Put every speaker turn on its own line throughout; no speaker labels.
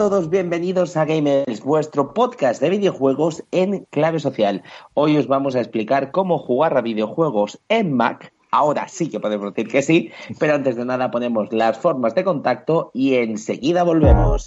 Todos, bienvenidos a Gamers, vuestro podcast de videojuegos en clave social. Hoy os vamos a explicar cómo jugar a videojuegos en Mac. Ahora sí que podemos decir que sí, pero antes de nada ponemos las formas de contacto y enseguida volvemos.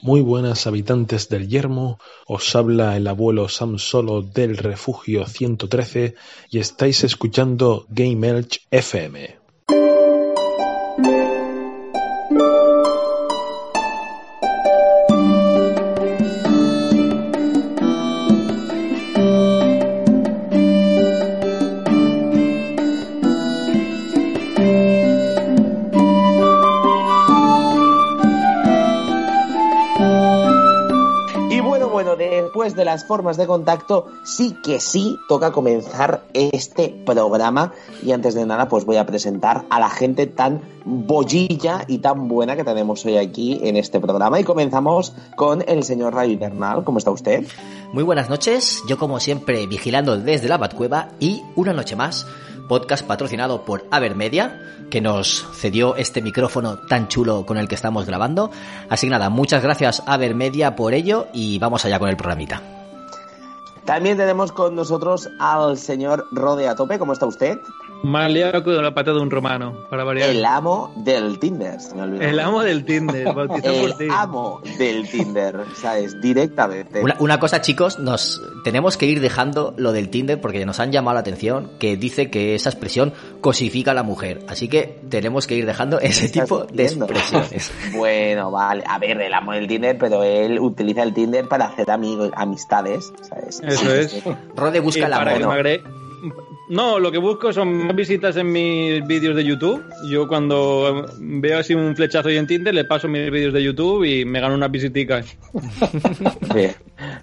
Muy buenas habitantes del Yermo, os habla el abuelo Sam Solo del Refugio 113 y estáis escuchando Game Elch FM.
Formas de contacto, sí que sí toca comenzar este programa. Y antes de nada, pues voy a presentar a la gente tan bollilla y tan buena que tenemos hoy aquí en este programa. Y comenzamos con el señor Rayo Bernal. ¿Cómo está usted?
Muy buenas noches, yo como siempre vigilando desde la Batcueva y una noche más, podcast patrocinado por Avermedia, que nos cedió este micrófono tan chulo con el que estamos grabando. Así que nada, muchas gracias Avermedia por ello y vamos allá con el programita.
También tenemos con nosotros al señor Rode a tope. ¿Cómo está usted?
Más liado que la pata de un romano, para variar.
El amo del Tinder. se me olvidó.
El amo del Tinder, bautizado por ti.
El amo del Tinder, ¿sabes? Directamente.
Una, una cosa chicos, nos tenemos que ir dejando lo del Tinder porque nos han llamado la atención que dice que esa expresión cosifica a la mujer. Así que tenemos que ir dejando ese
¿Estás
tipo de expresiones.
Bueno, vale. A ver, el amo del Tinder, pero él utiliza el Tinder para hacer amigos, amistades, ¿sabes?
Eso es.
Rode busca
Y
el
para que No, lo que busco son más visitas en mis vídeos de YouTube. Yo cuando veo así un flechazo y en Tinder le paso mis vídeos de YouTube y me gano unas visiticas.
Bien.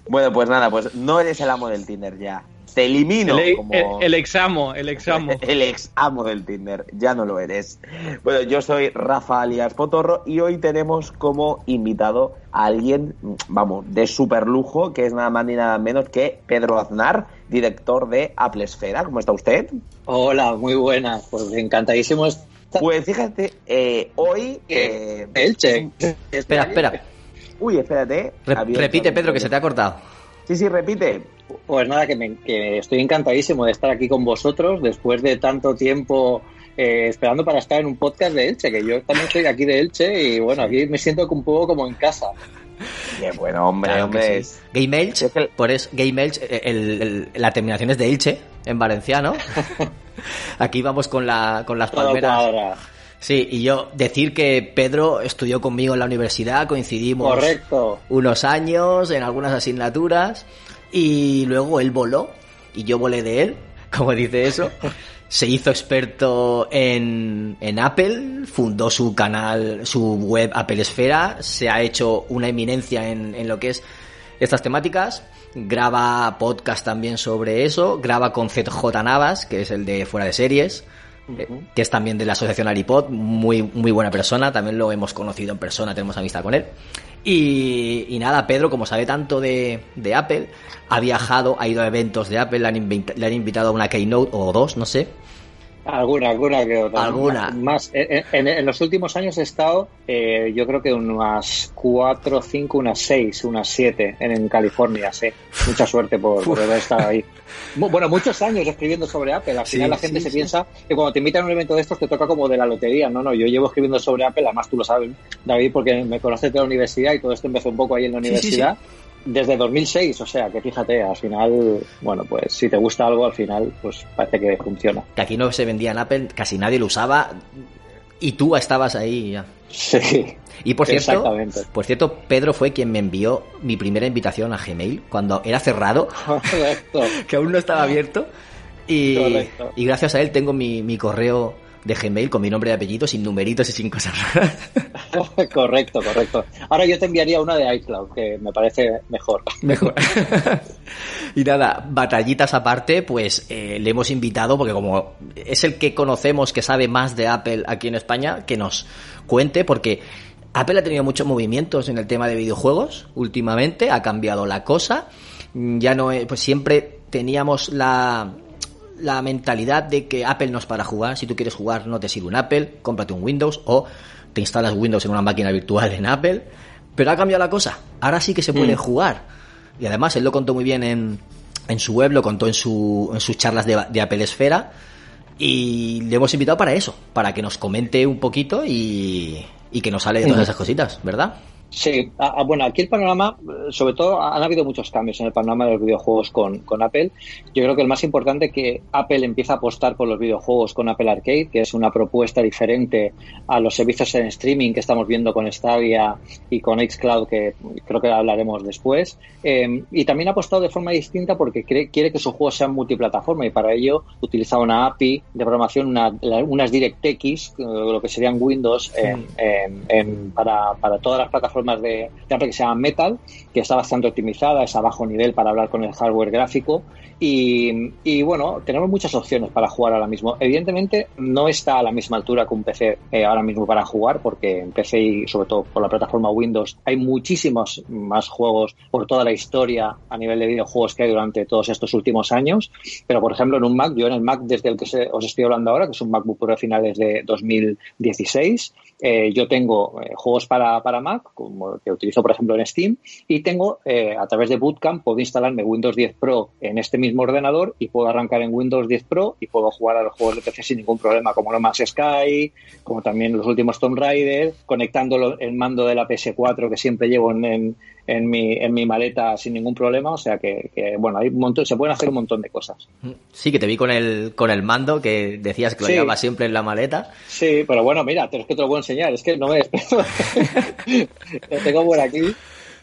Bueno, pues nada, pues no eres el amo del Tinder ya. Te elimino
el,
como...
el- el examo, el examo.
El ex amo del Tinder, ya no lo eres. Bueno, yo soy Rafa alias Potorro y hoy tenemos como invitado a alguien, vamos, de super lujo, que es nada más ni nada menos que Pedro Aznar, director de Apple Esfera. ¿Cómo está usted?
Hola, muy buena. Pues encantadísimo estar
Pues fíjate, eh, hoy... eh,
Elche.
Espera, espera.
Uy, espérate.
Re- repite Pedro que se te ha cortado.
Sí, sí, repite.
Pues nada, que, me- que estoy encantadísimo de estar aquí con vosotros después de tanto tiempo eh, esperando para estar en un podcast de Elche, que yo también soy de aquí de Elche y bueno, aquí me siento un poco como en casa.
Qué bueno, hombre,
Claro
hombre.
sí. Game Elch,
Es que-
por eso, Game Elch, eh, el- el- la terminación es de Elche, en valenciano. Aquí vamos con, la, con las
Todo
palmeras.
cuadra.
Sí, y yo decir que Pedro estudió conmigo en la universidad, coincidimos
Correcto.
unos años en algunas asignaturas y luego él voló y yo volé de él, como dice eso. Se hizo experto en, en Apple, fundó su canal, su web Apple Esfera, se ha hecho una eminencia en, en lo que es estas temáticas, graba podcast también sobre eso, graba con ZJ Navas, que es el de Fuera de Series, eh, que es también de la asociación Aripod, muy, muy buena persona, también lo hemos conocido en persona, tenemos amistad con él. Y, nada, Pedro, como sabe tanto de, Apple, ha viajado, ha ido a eventos de Apple, le han, le han invitado a una keynote o dos, no sé.
Alguna, alguna que otra.
Alguna.
Más, en, en- en los últimos años he estado, eh, yo creo que unas 4, 5, unas 6, unas 7 en, en California, sí. Mucha suerte por, por haber estado ahí. Bueno, muchos años escribiendo sobre Apple. Al
Sí,
final la gente
sí,
se
sí.
piensa que cuando te invitan a un evento de estos te toca como de la lotería. No, no, yo llevo escribiendo sobre Apple, además tú lo sabes, David, porque me conoces de la universidad y todo esto empezó un poco ahí en la universidad. Desde 2006, o sea, que fíjate, al final, bueno, pues si te gusta algo, al final, pues parece que funciona.
Que aquí no se vendía en Apple, casi nadie lo usaba y tú estabas ahí ya.
Sí.
Y por cierto, por cierto, Pedro fue quien me envió mi primera invitación a Gmail cuando era cerrado, que aún no estaba abierto. Y, gracias a él tengo mi, mi correo de Gmail con mi nombre y apellido, sin numeritos y sin cosas raras.
correcto, correcto. Ahora yo te enviaría una de iCloud, que me parece mejor.
Mejor. y nada, batallitas aparte, pues eh, le hemos invitado, porque como es el que conocemos que sabe más de Apple aquí en España, que nos cuente, porque Apple ha tenido muchos movimientos en el tema de videojuegos últimamente, ha cambiado la cosa, ya no, es- pues siempre teníamos la, la mentalidad de que Apple no es para jugar, si tú quieres jugar no te sirve un Apple, cómprate un Windows o te instalas Windows en una máquina virtual en Apple, pero ha cambiado la cosa, ahora sí que se puede jugar. Y además él lo contó muy bien en, en su web, lo contó en, su, en sus charlas de, de Apple Esfera. Y le hemos invitado para eso, para que nos comente un poquito y, y que nos hable de todas esas cositas, ¿verdad?
Sí, ah, bueno, aquí el panorama, eh, sobre todo, han habido muchos cambios en el panorama de los videojuegos con, con Apple. Yo creo que el más importante es que Apple empieza a apostar por los videojuegos con Apple Arcade, que es una propuesta diferente a los servicios en streaming que estamos viendo con Stadia y con Xcloud, que creo que hablaremos después. Eh, y también ha apostado de forma distinta porque cree- quiere que sus juegos sean multiplataforma y para ello utiliza una API de programación, una- unas DirectX, eh, lo que serían Windows, en- en- en- para, para todas las plataformas de, de Apple que se llama Metal, que está bastante optimizada, es a bajo nivel para hablar con el hardware gráfico. Y, y, bueno, tenemos muchas opciones para jugar ahora mismo. Evidentemente no está a la misma altura que un PC eh, ahora mismo para jugar, porque en PC y sobre todo por la plataforma Windows hay muchísimos más juegos por toda la historia a nivel de videojuegos que hay durante todos estos últimos años. Pero por ejemplo en un Mac, yo en el Mac desde el que os estoy hablando ahora, que es un MacBook Pro de finales de 2016, eh, yo tengo eh, juegos para, para Mac, como que utilizo por ejemplo en Steam, y tengo eh, a través de Bootcamp puedo instalarme Windows 10 Pro en este mismo ordenador y puedo arrancar en Windows 10 Pro y puedo jugar a los juegos de PC sin ningún problema, como No Man's Sky, como también los últimos Tomb Raider, conectando el mando de la PS4 que siempre llevo en, en, en mi, en mi maleta sin ningún problema, o sea que, que, bueno, hay un montón, se pueden hacer un montón de cosas.
Sí, que te vi con el, con el mando, que decías que lo
Sí.
llevabas siempre en la maleta.
Sí, pero bueno, mira, pero es que te lo puedo enseñar, es que no me lo tengo por aquí.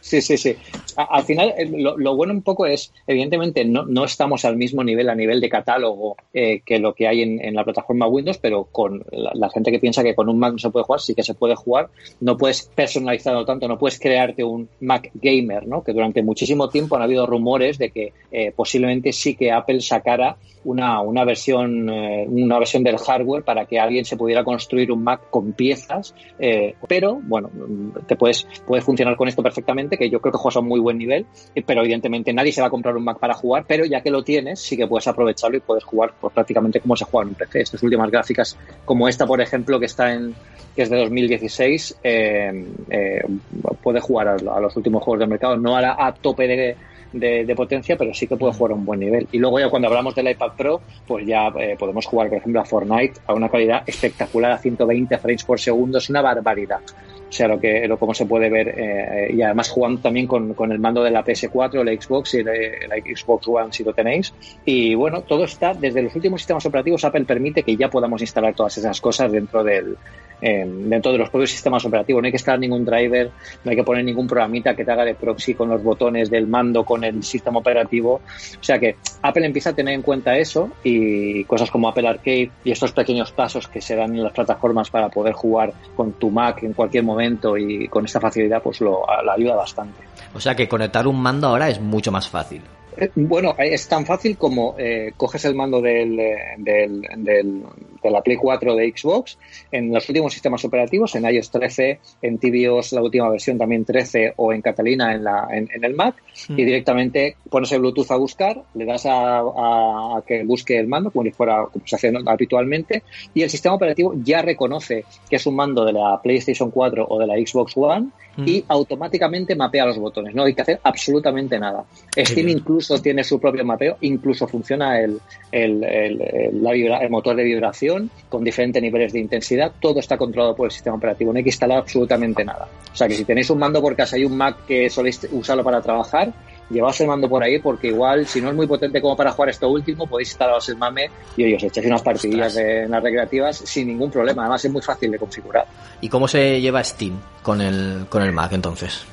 Sí, sí, sí. Al final, eh, lo, bueno un poco es, evidentemente, no, no estamos al mismo nivel a nivel de catálogo eh, que lo que hay en, en la plataforma Windows, pero con la, gente que piensa que con un Mac no se puede jugar, sí que se puede jugar. No puedes personalizarlo tanto, no puedes crearte un Mac gamer, ¿no? Que durante muchísimo tiempo han habido rumores de que eh, posiblemente sí que Apple sacara una, una versión una versión del hardware para que alguien se pudiera construir un Mac con piezas pero bueno mm, te puedes puedes funcionar con esto perfectamente que yo creo que juegas a un muy buen nivel eh, pero evidentemente nadie se va a comprar un Mac para jugar pero ya que lo tienes sí que puedes aprovecharlo y puedes jugar pues, prácticamente como se juega en un PC estas últimas gráficas como esta por ejemplo que está en que es de 2016 eh, eh, puede jugar a, a los últimos juegos del mercado no a, la- a tope de de, de potencia, pero sí que puede jugar a un buen nivel. Y luego ya cuando hablamos del iPad Pro, pues ya eh, podemos jugar, por ejemplo, a Fortnite a una calidad espectacular, a 120 frames por segundo, es una barbaridad. O sea, lo que lo como se puede ver eh, y además jugando también con, con el mando de la PS4, la Xbox y la, la Xbox One si lo tenéis. Y bueno, todo está desde los últimos sistemas operativos. Apple permite que ya podamos instalar todas esas cosas dentro del eh, dentro de los propios sistemas operativos. No hay que instalar ningún driver, no hay que poner ningún programita que te haga de proxy con los botones del mando, con el sistema operativo. O sea que Apple empieza a tener en cuenta eso y cosas como Apple Arcade y estos pequeños pasos que se dan en las plataformas para poder jugar con tu Mac en cualquier momento y con esta facilidad, pues lo, ayuda bastante.
O sea que conectar un mando ahora es mucho más fácil.
Eh, Bueno, es tan fácil como eh, coges el mando del, eh, del, del- de la Play 4 de Xbox en los últimos sistemas operativos, en iOS 13, en tvOS la última versión también 13 o en Catalina en, la, en, en el Mac y directamente pones el Bluetooth a buscar, le das a, a- a que busque el mando como si fuera como se hace habitualmente y el sistema operativo ya reconoce que es un mando de la PlayStation 4 o de la Xbox One y automáticamente mapea los botones. No hay que hacer absolutamente nada. Steam
bien.
incluso tiene su propio mapeo, incluso funciona el, el, el- el- la vibra- el motor de vibración con diferentes niveles de intensidad. Todo está controlado por el sistema operativo. No hay que instalar absolutamente nada. O sea que si tenéis un mando por casa y un Mac que soléis usarlo para trabajar, llevaos el mando por ahí porque igual, si no es muy potente como para jugar esto último, podéis instalaros el MAME y oye, os echáis unas partidillas de- en las recreativas sin ningún problema. Además es muy fácil de configurar.
¿Y cómo se lleva Steam con el, con el Mac entonces?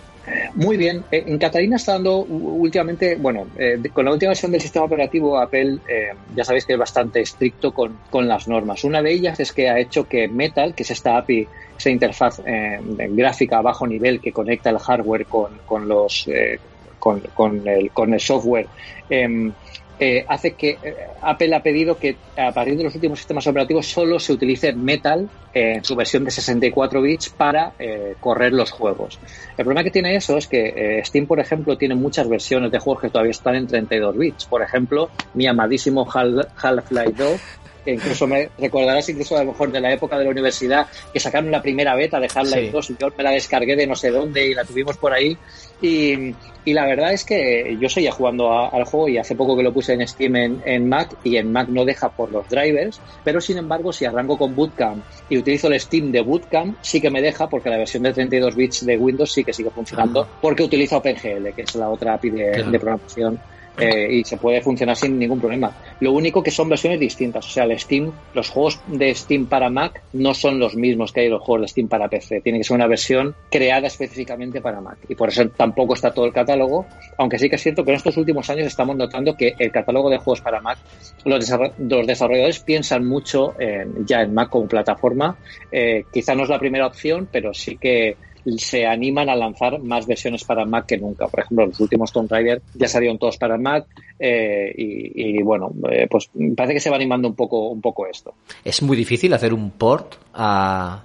Muy bien. Eh, En Catalina está dando últimamente, bueno, eh, con la última versión del sistema operativo, Apple eh, ya sabéis que es bastante estricto con, con las normas. Una de ellas es que ha hecho que Metal, que es esta API, esa interfaz eh, gráfica a bajo nivel que conecta el hardware con, con los eh, con, con el, con el software, em, eh, hace que eh, Apple ha pedido que a partir de los últimos sistemas operativos solo se utilice Metal eh, en su versión de 64 bits para eh, correr los juegos. El problema que tiene eso es que eh, Steam, por ejemplo, tiene muchas versiones de juegos que todavía están en 32 bits. Por ejemplo, mi amadísimo Hal- Half-Life 2, que incluso me recordarás incluso a lo mejor de la época de la universidad, que sacaron la primera beta de Half-Life
Sí.
2 y yo me la descargué de no sé dónde y la tuvimos por ahí. Y, y la verdad es que yo seguía jugando a- al juego y hace poco que lo puse en Steam en, en Mac y en Mac no deja por los drivers, pero sin embargo si arranco con Bootcamp y utilizo el Steam de Bootcamp sí que me deja porque la versión de 32 bits de Windows sí que sigue funcionando porque utiliza OpenGL, que es la otra API de,
Claro.
de programación eh, y se puede funcionar sin ningún problema. Lo único que son versiones distintas, o sea, el Steam, los juegos de Steam para Mac no son los mismos que hay los juegos de Steam para PC. Tiene que ser una versión creada específicamente para Mac y por eso tampoco está todo el catálogo, aunque sí que es cierto que en estos últimos años estamos notando que el catálogo de juegos para Mac, los, desarro- los desarrolladores piensan mucho en- ya en Mac como plataforma. Eh, quizá no es la primera opción, pero sí que se animan a lanzar más versiones para Mac que nunca. Por ejemplo, los últimos Tomb Raider ya salieron todos para Mac eh, y, y, bueno, eh, pues parece que se va animando un poco, un poco esto.
¿Es muy difícil hacer un port a,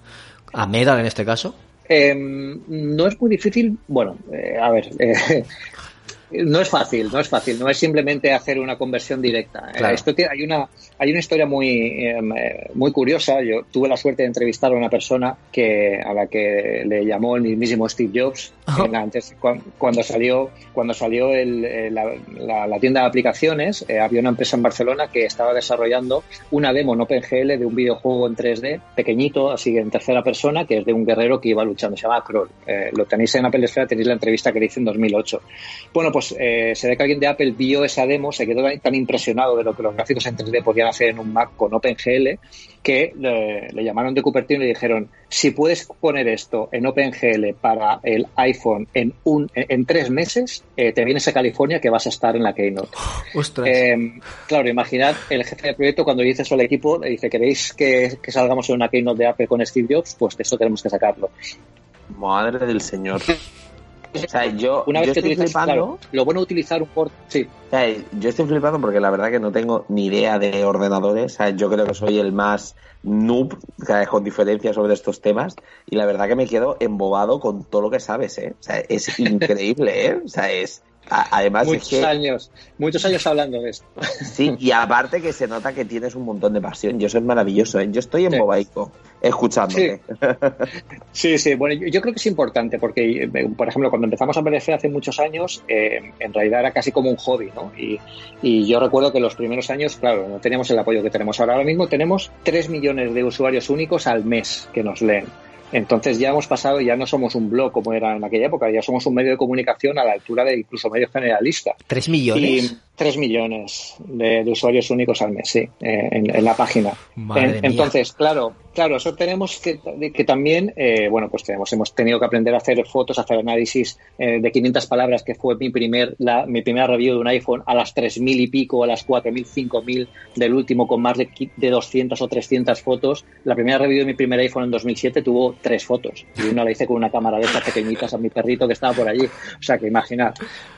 a Metal en este caso?
Eh, no es muy difícil, bueno, eh, a ver, eh, no es fácil, no es fácil, no es simplemente hacer una conversión directa. Eh,
Claro.
Esto tiene- hay una hay una historia muy eh, muy curiosa. Yo tuve la suerte de entrevistar a una persona que a la que le llamó el mismísimo Steve Jobs la- antes cuan- cuando salió cuando salió el- eh, la, tienda de aplicaciones. eh, había una empresa en Barcelona que estaba desarrollando una demo en OpenGL de un videojuego en 3D pequeñito, así en tercera persona, que es de un guerrero que iba luchando. Se llama Kroll. Eh, lo tenéis en Apple Esfera, tenéis la entrevista que le hice en 2008. Bueno, pues eh, se ve que alguien de Apple vio esa demo, se quedó tan impresionado de lo que los gráficos en 3D podían hacer en un Mac con OpenGL que le, le llamaron de Cupertino y le dijeron si puedes poner esto en OpenGL para el iPhone en un en, en tres meses, eh, te vienes a California que vas a estar en la Keynote.
Ostras.
Eh, claro, imaginad el jefe de proyecto cuando dice eso al equipo, le dice, ¿queréis que, que salgamos en una keynote de Apple con Steve Jobs? Pues eso tenemos que sacarlo.
Madre del señor. O sea, yo,
Una
yo
vez que
estoy
utilizas, claro, lo bueno de utilizar un port, sí,
O sea, yo estoy flipando porque la verdad que no tengo ni idea de ordenadores. O sea, yo creo que soy el más noob, cada vez con diferencia sobre estos temas. Y la verdad que me quedo embobado con todo lo que sabes, ¿eh? O sea, es increíble, ¿eh? O sea, es. Además,
muchos
es que.
años, muchos años hablando de esto.
Sí, y aparte que se nota que tienes un montón de pasión. Yo soy maravilloso, ¿eh? Yo estoy embobaico escuchándote.
Sí, sí, bueno, yo, yo creo que es importante porque, eh, por ejemplo, cuando empezamos a aparecer hace muchos años, eh, en realidad era casi como un hobby, ¿no? Y, y yo recuerdo que los primeros años, claro, no teníamos el apoyo que tenemos ahora. Ahora mismo tenemos 3 millones de usuarios únicos al mes que nos leen. Entonces ya hemos pasado, ya no somos un blog como era en aquella época, ya somos un medio de comunicación a la altura de incluso medio generalista.
¿Tres millones?
Y 3 millones de, de usuarios únicos al mes, sí, eh, en, en la página. En- entonces, claro, claro, eso tenemos que, que también, eh, bueno, pues tenemos, hemos tenido que aprender a hacer fotos, a hacer análisis eh, de 500 palabras, que fue mi primer, la, mi primera review de un iPhone, a las 3.000 y pico, a las 4.000, 5.000 del último, con más de, de 200 o 300 fotos. La primera review de mi primer iPhone en 2007 tuvo tres fotos. Y una la hice con una cámara de estas pequeñitas a mi perrito que estaba por allí. O sea, que imaginar.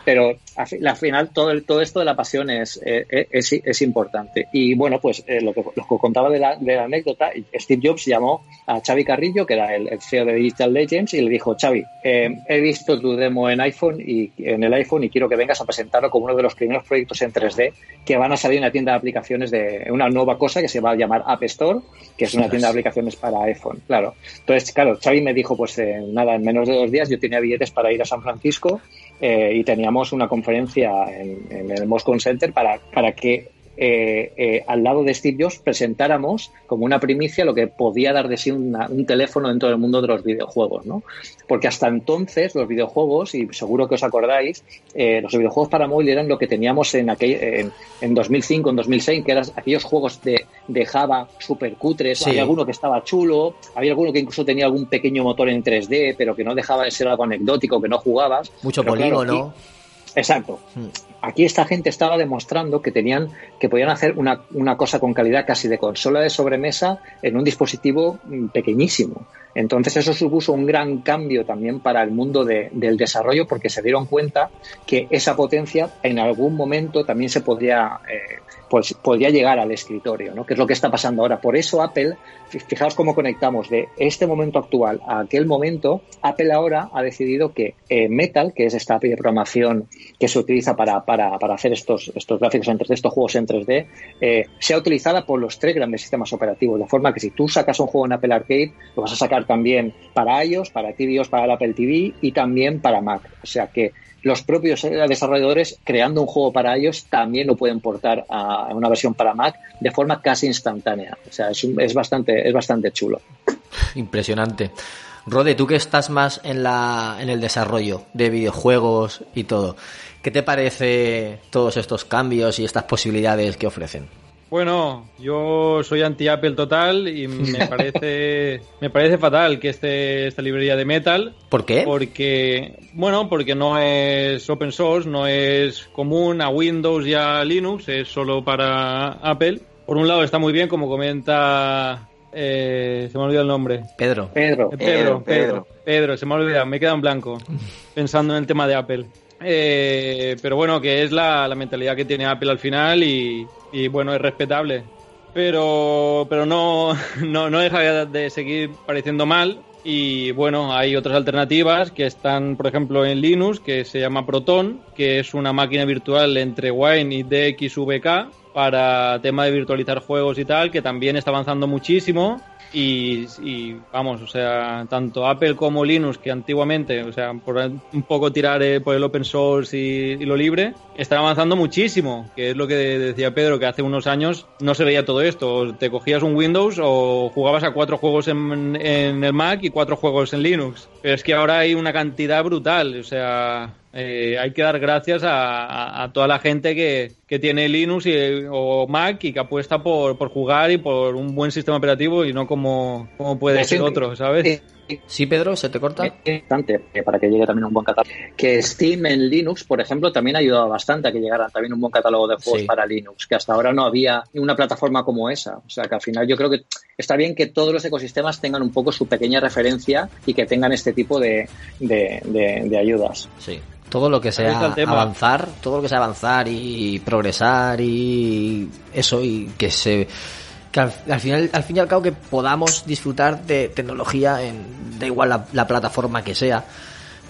Pero al fi- al final todo, todo esto de la pasión es, eh, es, es importante. Y bueno, pues eh, lo, que, lo que contaba de la, de la anécdota, Steve Jobs llamó a Xavi Carrillo, que era el, el CEO de Digital Legends, y le dijo, Xavi, eh, he visto tu demo en iPhone y en el iPhone y quiero que vengas a presentarlo como uno de los primeros proyectos en 3D que van a salir en la tienda de aplicaciones de una nueva cosa que se va a llamar App Store, que es una tienda de aplicaciones para iPhone. Claro. Entonces, claro, Xavi me dijo, pues eh, nada, en menos de dos días yo tenía billetes para ir a San Francisco eh, y teníamos una conferencia en, en el Moscone Center para, para que eh, eh, al lado de Steve Jobs presentáramos como una primicia lo que podía dar de sí una- un teléfono dentro del mundo de los videojuegos, ¿no? Porque hasta entonces los videojuegos, y seguro que os acordáis, eh, los videojuegos para móvil eran lo que teníamos en, aquel, en, en 2005, en 2006, que eran aquellos juegos de, de Java super cutres,
Sí.
había alguno que estaba chulo, había alguno que incluso tenía algún pequeño motor en 3D, pero que no dejaba de ser algo anecdótico, que no jugabas.
Mucho
claro,
polígono.
Exacto. Aquí esta gente estaba demostrando que tenían, que podían hacer una, una cosa con calidad casi de consola de sobremesa en un dispositivo mm, pequeñísimo. Entonces eso supuso un gran cambio también para el mundo de- del desarrollo porque se dieron cuenta que esa potencia en algún momento también se podría, eh, pues, podría llegar al escritorio, ¿no? que es lo que está pasando ahora. Por eso Apple, fi- fijaos cómo conectamos de este momento actual a aquel momento, Apple ahora ha decidido que eh, Metal, que es esta API de programación que se utiliza para, para, para hacer estos, estos gráficos en 3D, estos juegos en 3D, eh, sea utilizada por los tres grandes sistemas operativos. De forma que si tú sacas un juego en Apple Arcade, lo vas a sacar también para iOS, para tvOS, para el Apple TV y también para Mac. O sea que los propios eh, desarrolladores creando un juego para iOS también lo pueden portar a una versión para Mac de forma casi instantánea. O sea, es, un- es bastante, es bastante chulo.
Impresionante. Rode, tú que estás más en, la, en el desarrollo de videojuegos y todo, ¿qué te parece todos estos cambios y estas posibilidades que ofrecen?
Bueno, yo soy anti-Apple total y me parece, me parece fatal que esté esta librería de Metal.
¿Por qué?
Porque, bueno, porque no es open source, no es común a Windows y a Linux, es solo para Apple. Por un lado está muy bien, como comenta, eh, se me ha olvidado el nombre.
Pedro.
Pedro,
Eh, Pedro,
Pedro,
Pedro, Pedro, se me ha olvidado, me he quedado en blanco pensando en el tema de Apple. Eh, pero bueno, que es la, la mentalidad que tiene Apple al final y, y, bueno, es respetable. Pero, pero no, no, no deja de seguir pareciendo mal. Y bueno, hay otras alternativas que están, por ejemplo, en Linux, que se llama Proton, que es una máquina virtual entre Wine y DXVK para tema de virtualizar juegos y tal, que también está avanzando muchísimo. Y, vamos, o sea, tanto Apple como Linux, que antiguamente, o sea, por un poco tirar eh, por el open source y, lo libre, están avanzando muchísimo, que es lo que decía Pedro, que hace unos años no se veía todo esto. Te cogías un Windows o jugabas a cuatro juegos en, en el Mac y cuatro juegos en Linux. Pero es que ahora hay una cantidad brutal, o sea, eh, hay que dar gracias a, a, a toda la gente que, que tiene Linux y, o Mac y que apuesta por, por, jugar y por un buen sistema operativo y no como, como puede ser otro, ¿sabes?
Sí, Pedro, ¿se te corta?
Bastante, para que llegue también un buen catálogo. Que Steam en Linux, por ejemplo, también ha ayudado bastante a que llegara también un buen catálogo de juegos sí. para Linux, que hasta ahora no había una plataforma como esa. O sea, que al final yo creo que está bien que todos los ecosistemas tengan un poco su pequeña referencia y que tengan este tipo de, de, de, de ayudas.
Sí todo lo que sea avanzar, todo lo que sea avanzar y progresar y eso y que se que al, al, final al fin y al cabo que podamos disfrutar de tecnología en da igual la, la, plataforma que sea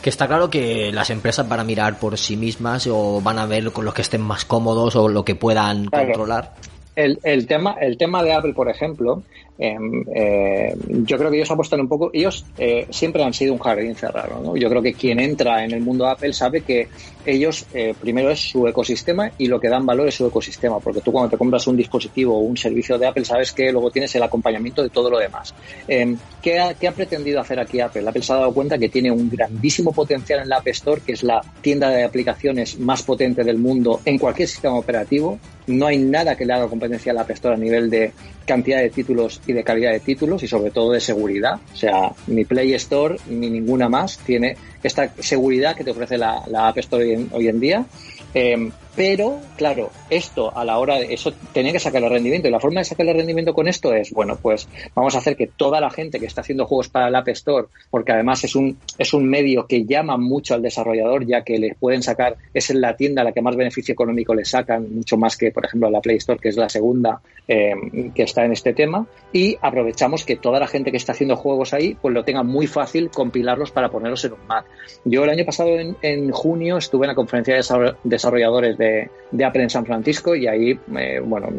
que está claro que las empresas van a mirar por sí mismas o van a ver con los que estén más cómodos o lo que puedan claro. controlar
el, el, tema, el tema de Apple, por ejemplo, em, eh, yo creo que ellos apuestan un poco, ellos eh, siempre han sido un jardín cerrado, ¿no? Yo creo que quien entra en el mundo Apple sabe que ellos eh, primero es su ecosistema y lo que dan valor es su ecosistema, porque tú cuando te compras un dispositivo o un servicio de Apple sabes que luego tienes el acompañamiento de todo lo demás. Em, ¿qué, ha, ¿Qué ha pretendido hacer aquí Apple? Apple se ha dado cuenta que tiene un grandísimo potencial en la App Store, que es la tienda de aplicaciones más potente del mundo en cualquier sistema operativo. No hay nada que le haga competencia a la App Store a nivel de cantidad de títulos y de calidad de títulos y sobre todo de seguridad. O sea, ni Play Store ni ninguna más tiene esta seguridad que te ofrece la, la App Store hoy en, día. Eh, pero, claro, esto a la hora de eso tenía que sacar el rendimiento y la forma de sacar el rendimiento con esto es, bueno, pues vamos a hacer que toda la gente que está haciendo juegos para el App Store, porque además es un, es un medio que llama mucho al desarrollador, ya que le pueden sacar, es en la tienda la que más beneficio económico le sacan, mucho más que, por ejemplo, la Play Store, que es la segunda eh, que está en este tema, y aprovechamos que toda la gente que está haciendo juegos ahí, pues lo tenga muy fácil compilarlos para ponerlos en un Mac. Yo el año pasado, en, en junio, estuve en la conferencia de desarrolladores de de, Apple en San Francisco y ahí, eh, bueno,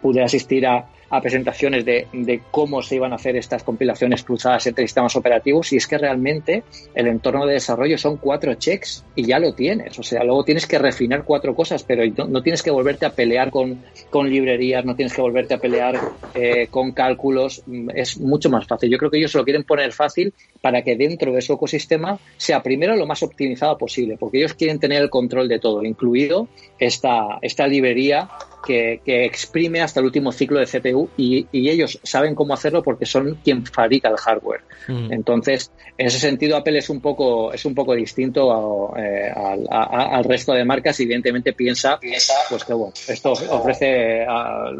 pude asistir a, a presentaciones de, cómo se iban a hacer estas compilaciones cruzadas entre sistemas operativos y es que realmente el entorno de desarrollo son cuatro checks y ya lo tienes. O sea, luego tienes que refinar cuatro cosas, pero no, tienes que volverte a pelear con, librerías, no tienes que volverte a pelear eh, con cálculos. Es mucho más fácil. Yo creo que ellos lo quieren poner fácil para que dentro de su ecosistema sea primero lo más optimizado posible, porque ellos quieren tener el control de todo, incluido esta, librería que, exprime hasta el último ciclo de CPU y, y, ellos saben cómo hacerlo porque son quien fabrica el hardware. Mm. Entonces, en ese sentido, Apple es un poco, es un poco distinto a, eh, al, a, al, resto de marcas y evidentemente piensa, piensa pues que bueno, esto ofrece a,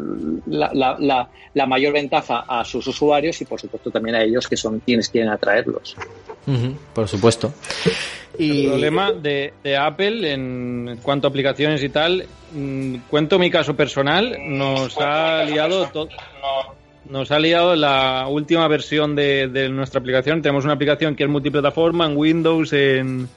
la, la, la, la, mayor ventaja a sus usuarios y por supuesto también a ellos que son quienes quieren atraerlos.
Por supuesto.
El problema de, Apple en cuanto a aplicaciones y tal, mmm, cuento mi caso personal, nos ha liado. Nos ha liado la última versión de, nuestra aplicación. Tenemos una aplicación que es multiplataforma en Windows, en,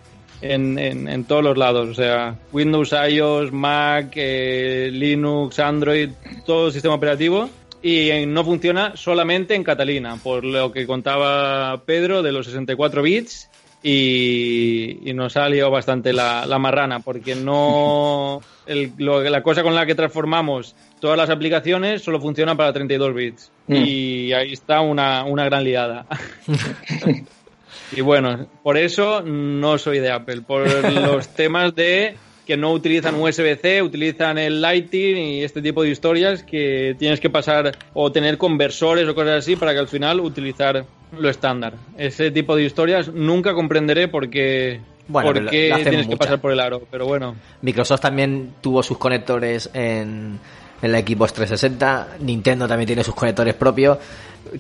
en, en, todos los lados. O sea, Windows, iOS, Mac, eh, Linux, Android, todo el sistema operativo. Y no funciona solamente en Catalina, por lo que contaba Pedro de los 64 bits y, y, nos ha liado bastante la, la marrana porque no el, lo, la cosa con la que transformamos todas las aplicaciones solo funciona para 32 bits mm. y ahí está una, una gran liada y bueno por eso no soy de Apple por los temas de que no utilizan USB-C, utilizan el Lighting y este tipo de historias que tienes que pasar o tener conversores o cosas así para que al final utilizar lo estándar. Ese tipo de historias nunca comprenderé por qué, bueno, por qué tienes mucha. que pasar por el aro, pero bueno.
Microsoft también tuvo sus conectores en, en la Xbox 360, Nintendo también tiene sus conectores propios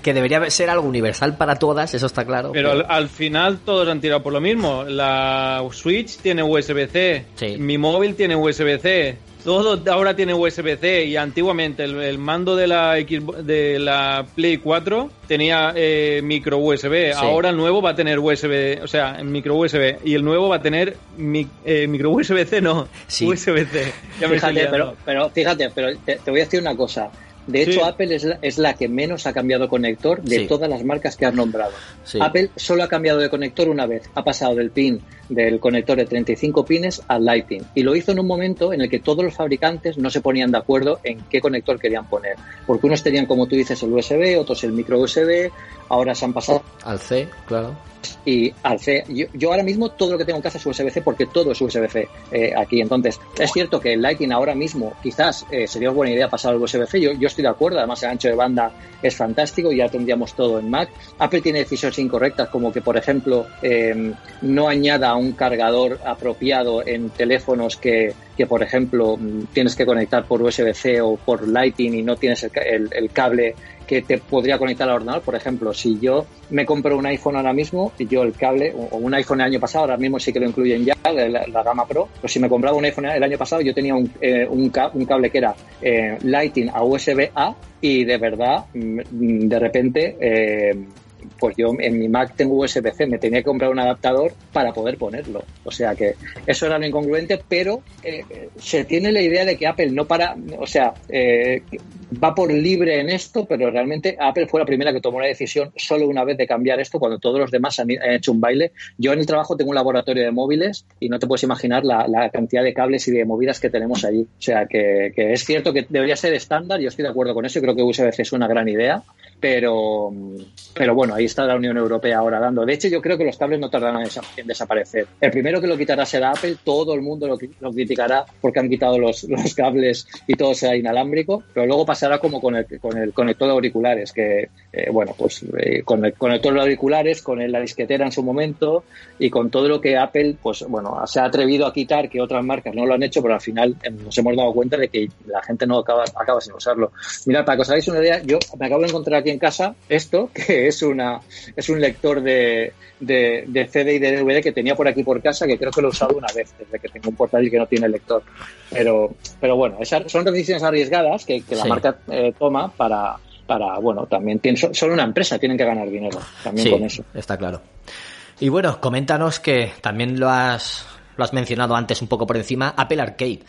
que debería ser algo universal para todas, eso está claro.
Pero, pero... Al, al, final todos han tirado por lo mismo. La Switch tiene USB-C,
sí.
mi móvil tiene USB-C, todo ahora tiene USB-C y antiguamente el, el, mando de la de la Play 4 tenía eh, micro USB. Sí. Ahora el nuevo va a tener USB, o sea, micro USB y el nuevo va a tener mi, eh, micro USB-C, no,
sí.
USB-C.
Fíjate, pero, pero fíjate, pero te, te voy a decir una cosa. De hecho, sí. Apple es la, es la, que menos ha cambiado conector de sí. todas las marcas que has nombrado. Sí. Apple solo ha cambiado de conector una vez. Ha pasado del pin del conector de 35 pines al Lighting. Y lo hizo en un momento en el que todos los fabricantes no se ponían de acuerdo en qué conector querían poner. Porque unos tenían, como tú dices, el USB, otros el micro USB. Ahora se han pasado
al C, claro
y al C. Yo, yo, ahora mismo todo lo que tengo en casa es USB-C porque todo es USB-C eh, aquí. Entonces, es cierto que el Lighting ahora mismo quizás eh, sería buena idea pasar al USB-C. Yo, yo, estoy de acuerdo, además el ancho de banda es fantástico y ya tendríamos todo en Mac. Apple tiene decisiones incorrectas como que, por ejemplo, eh, no añada un cargador apropiado en teléfonos que, que, por ejemplo, tienes que conectar por USB-C o por Lighting y no tienes el, el cable que te podría conectar al ordenador. Por ejemplo, si yo me compro un iPhone ahora mismo y yo el cable, o un iPhone el año pasado, ahora mismo sí que lo incluyen ya, la, gama Pro, pero si me compraba un iPhone el año pasado, yo tenía un, eh, un, cable que era eh, Lighting a USB-A y de verdad, de repente, eh, pues yo en mi Mac tengo USB-C, me tenía que comprar un adaptador para poder ponerlo. O sea que eso era lo incongruente, pero eh, se tiene la idea de que Apple no para, o sea, eh, va por libre en esto, pero realmente Apple fue la primera que tomó la decisión solo una vez de cambiar esto cuando todos los demás han, hecho un baile. Yo en el trabajo tengo un laboratorio de móviles y no te puedes imaginar la, cantidad de cables y de movidas que tenemos allí. O sea que, es cierto que debería ser estándar, yo estoy de acuerdo con eso, y creo que USB-C es una gran idea, pero, pero bueno, ahí está la Unión Europea ahora dando. De hecho, yo creo que los cables no tardarán en desaparecer. El primero que lo quitará será Apple, todo el mundo lo, criticará porque han quitado los, cables y todo sea inalámbrico, pero luego pasará como con el, con el conector de auriculares, que, eh, bueno, pues eh, con el conector de auriculares, con la disquetera en su momento y con todo lo que Apple, pues bueno, se ha atrevido a quitar, que otras marcas no lo han hecho, pero al final em, nos hemos dado cuenta de que la gente no acaba, acaba sin usarlo. Mirad, para que os hagáis una idea, yo me acabo de encontrar aquí en casa esto, que es una es un lector de, de, CD y de DVD que tenía por aquí por casa, que creo que lo he usado una vez, desde que tengo un portátil que no tiene lector. Pero, pero bueno, esas son decisiones arriesgadas que, la marca eh, toma para, para, bueno, también tiene, son una empresa, tienen que ganar dinero también con eso.
Está claro. Y bueno, coméntanos que también lo has, lo has mencionado antes un poco por encima, Apple Arcade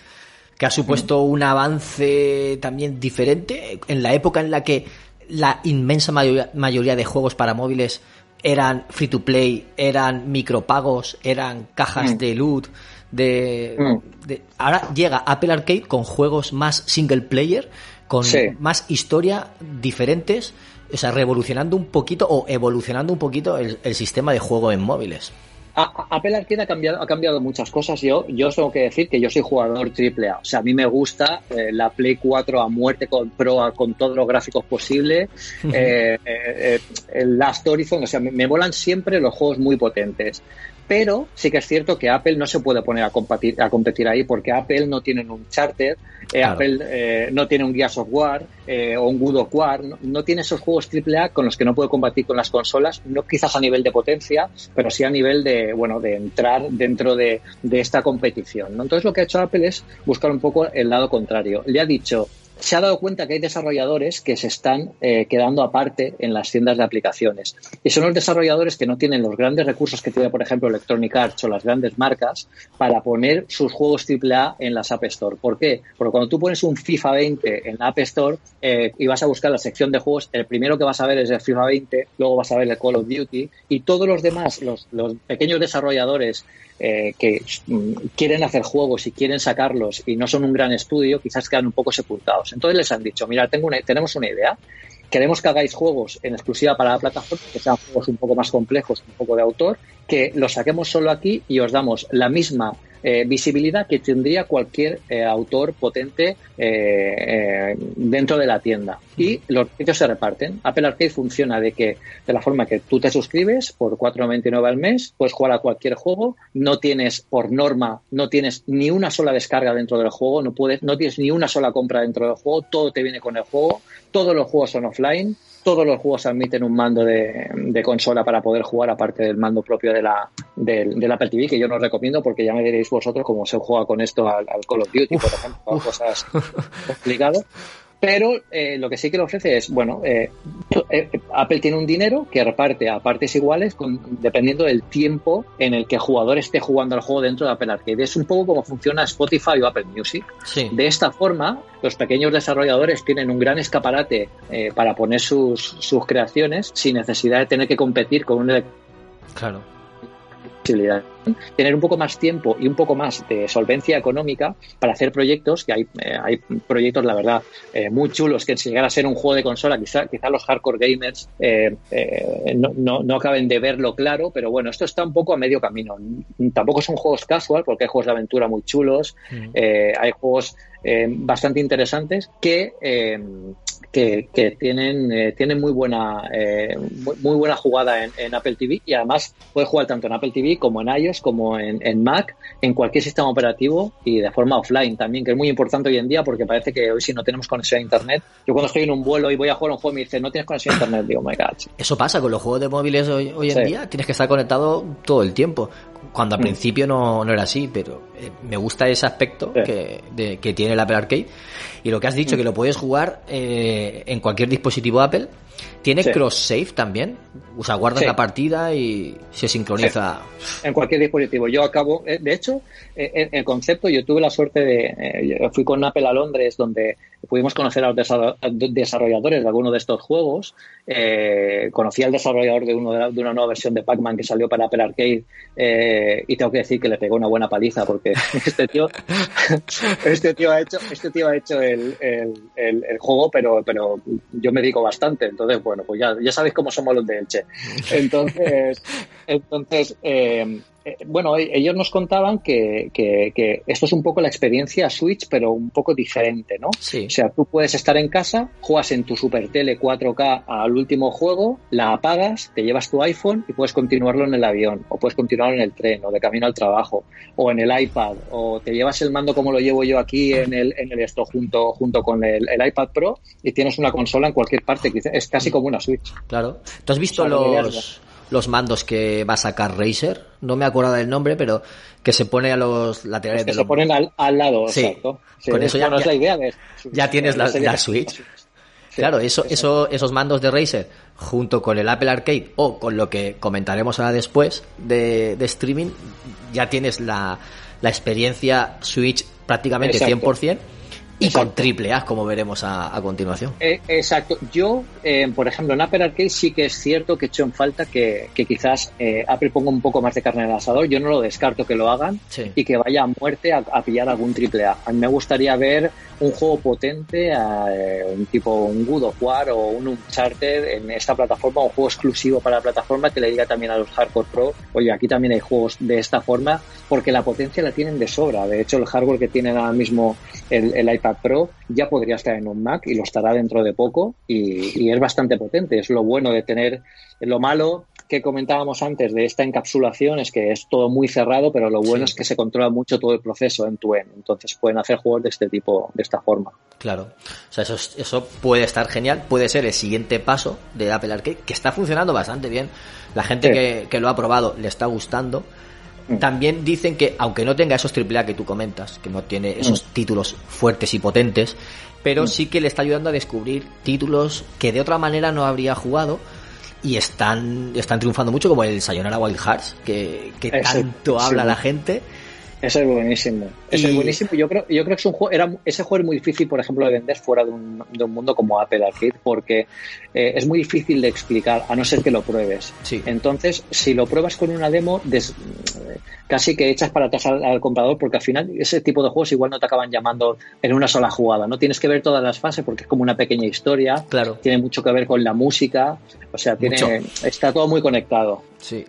que ha supuesto un avance también diferente en la época en la que la inmensa mayoría, de juegos para móviles eran free to play, eran micropagos, eran cajas mm. de loot, de, mm. de, ahora llega Apple Arcade con juegos más single player, con más historia diferentes, o sea, revolucionando un poquito o evolucionando un poquito el sistema de juego en móviles.
Apple Arcade ha cambiado, ha cambiado muchas cosas. Yo, yo tengo que decir que yo soy jugador triple A. O sea, a mí me gusta eh, la Play 4 a muerte con Pro, con todos los gráficos posibles. Eh, eh, el Last Horizon, o sea, me, me molan siempre los juegos muy potentes. Pero sí que es cierto que Apple no se puede poner a competir, a competir ahí porque Apple no tiene un charter, eh, Apple eh, no tiene un Gears Software eh, o un Good of War, no, tiene esos juegos AAA con los que no puede competir con las consolas, no quizás a nivel de potencia, pero sí a nivel de, bueno, de entrar dentro de, esta competición. Entonces lo que ha hecho Apple es buscar un poco el lado contrario. Le ha dicho, se ha dado cuenta que hay desarrolladores que se están eh, quedando aparte en las tiendas de aplicaciones. Y son los desarrolladores que no tienen los grandes recursos que tiene, por ejemplo, Electronic Arts o las grandes marcas para poner sus juegos AAA en las App Store. ¿Por qué? Porque cuando tú pones un FIFA 20 en la App Store eh, y vas a buscar la sección de juegos, el primero que vas a ver es el FIFA 20, luego vas a ver el Call of Duty y todos los demás, los, los pequeños desarrolladores eh, que mm, quieren hacer juegos y quieren sacarlos y no son un gran estudio, quizás quedan un poco sepultados. Entonces les han dicho, mira, tengo una, tenemos una idea, queremos que hagáis juegos en exclusiva para la plataforma, que sean juegos un poco más complejos, un poco de autor, que los saquemos solo aquí y os damos la misma eh, visibilidad que tendría cualquier eh, autor potente eh, dentro de la tienda. Y los precios se reparten. Apple Arcade funciona de que de la forma que tú te suscribes por 4.99 al mes, puedes jugar a cualquier juego, no tienes por norma, no tienes ni una sola descarga dentro del juego, no puedes, no tienes ni una sola compra dentro del juego, todo te viene con el juego, todos los juegos son offline todos los juegos admiten un mando de, consola para poder jugar, aparte del mando propio de la, del, Apple TV, que yo no recomiendo porque ya me diréis vosotros cómo se juega con esto al, Call of Duty, por ejemplo, cosas complicadas. Pero eh, lo que sí que le ofrece es, bueno, eh, eh, Apple tiene un dinero que reparte a partes iguales dependiendo del tiempo en el que el jugador esté jugando al juego dentro de Apple Arcade. Es un poco como funciona Spotify o Apple Music. De esta forma, los pequeños desarrolladores tienen un gran escaparate para poner sus, sus creaciones sin necesidad de tener que competir con un...
Claro
tener un poco más tiempo y un poco más de solvencia económica para hacer proyectos, que hay, eh, hay proyectos, la verdad, eh, muy chulos, que si llegara a ser un juego de consola, quizá, quizá los hardcore gamers eh, no, no, no, acaben de verlo claro, pero bueno, esto está un poco a medio camino. Tampoco son juegos casual, porque hay juegos de aventura muy chulos, mm. hay juegos bastante interesantes que que, tienen, eh, tienen muy buena eh, muy, buena jugada en, Apple TV y además puedes jugar tanto en Apple TV como en iOS como en, Mac en cualquier sistema operativo y de forma offline también que es muy importante hoy en día porque parece que hoy si no tenemos conexión a internet yo cuando estoy en un vuelo y voy a jugar un juego me dice no tienes conexión a internet digo my god
eso pasa con los juegos de móviles hoy, en día tienes que estar conectado todo el tiempo cuando al principio no, no era así, pero eh, me gusta ese aspecto
Sí.
que, de- que tiene el Apple Arcade. Y lo que has dicho, que lo puedes jugar eh, en cualquier dispositivo Apple. Tiene
Sí.
cross-save también. O sea, guardas
Sí.
la partida y se sincroniza.
en cualquier dispositivo. Yo acabo, eh, de hecho, eh, el, el concepto, yo tuve la suerte de, eh, yo fui con Apple a Londres, donde pudimos conocer a los desa- desarrolladores de alguno de estos juegos. Eh, conocí al desarrollador de, uno de, la- de una nueva versión de Pac-Man que salió para Apple Arcade eh, y tengo que decir que le pegó una buena paliza porque este tío, este tío ha hecho, este tío ha hecho el, el, el- el juego, pero, pero yo me digo bastante. Entonces, bueno, pues ya, ya sabéis cómo somos los de Elche. Entonces, entonces, eh, eh, bueno, e- ellos nos contaban que, que- que esto es un poco la experiencia Switch, pero un poco diferente, ¿no?
Sí.
O sea, tú puedes estar en casa, juegas en tu Super Tele 4K al último juego, la apagas, te llevas tu iPhone y puedes continuarlo en el avión, o puedes continuarlo en el tren, o de camino al trabajo, o en el iPad, o te llevas el mando como lo llevo yo aquí en el, en el esto junto, junto con el, el iPad Pro y tienes una consola en cualquier parte, es casi como una Switch.
Claro. ¿Tú has visto
O sea, deberías
los, los mandos que va a sacar Razer? No me acuerdo del nombre, pero que se pone a los laterales
que
de
se
los...
ponen al, al lado,
Sí.
exacto. Sí,
Con eso ya-
bueno, es la idea de
ya tienes la- Switch. Claro, eso, eso, esos mandos de Razer, junto con el Apple Arcade o con lo que comentaremos ahora después de, de streaming, ya tienes la, la experiencia Switch prácticamente
Exacto.
100% y con triple A, como veremos a, a continuación.
Eh, exacto. Yo, eh, por ejemplo, en Apple Arcade sí que es cierto que he hecho en falta que, que quizás eh, Apple ponga un poco más de carne en el asador. Yo no lo descarto que lo hagan
Sí.
y que vaya a muerte a, a pillar algún triple A. A mí me gustaría ver un juego potente, eh, un tipo un God of War o un Uncharted en esta plataforma, un juego exclusivo para la plataforma que le diga también a los Hardcore Pro, oye, aquí también hay juegos de esta forma, porque la potencia la tienen de sobra. De hecho, el hardware que tienen ahora mismo el, el iPad Pro ya podría estar en un Mac y lo estará dentro de poco y, y es bastante potente. Es lo bueno de tener lo malo que comentábamos antes de esta encapsulación es que es todo muy cerrado, pero lo bueno
Sí.
es que se controla mucho todo el proceso en tu end. Entonces pueden hacer juegos de este tipo, de esta forma.
Claro. O sea, eso, es- eso puede estar genial, puede ser el siguiente paso de Apple Arcade, que está funcionando bastante bien. La gente
Sí.
que, que lo ha probado le está gustando.
Mm.
También dicen que, aunque no tenga esos AAA que tú comentas, que no tiene esos títulos fuertes y potentes, pero
Mm.
sí que le está ayudando a descubrir títulos que de otra manera no habría jugado y están, están triunfando mucho, como el Sayonara Wild Hearts, que, que tanto habla la gente.
Ese es buenísimo. Ese
Y-
es buenísimo. Yo creo, yo creo que es un juego, era, ese juego es muy difícil, por ejemplo, de vender fuera de un, de un mundo como Apple Arcade, porque eh, es muy difícil de explicar, a no ser que lo pruebes.
Sí.
Entonces, si lo pruebas con una demo, des- casi que echas para atrás al, al comprador, porque al final ese tipo de juegos igual no te acaban llamando en una sola jugada. No tienes que ver todas las fases porque es como una pequeña historia.
Claro.
Tiene mucho que ver con la música. O sea, tiene,
Mucho.
está todo muy conectado.
Sí.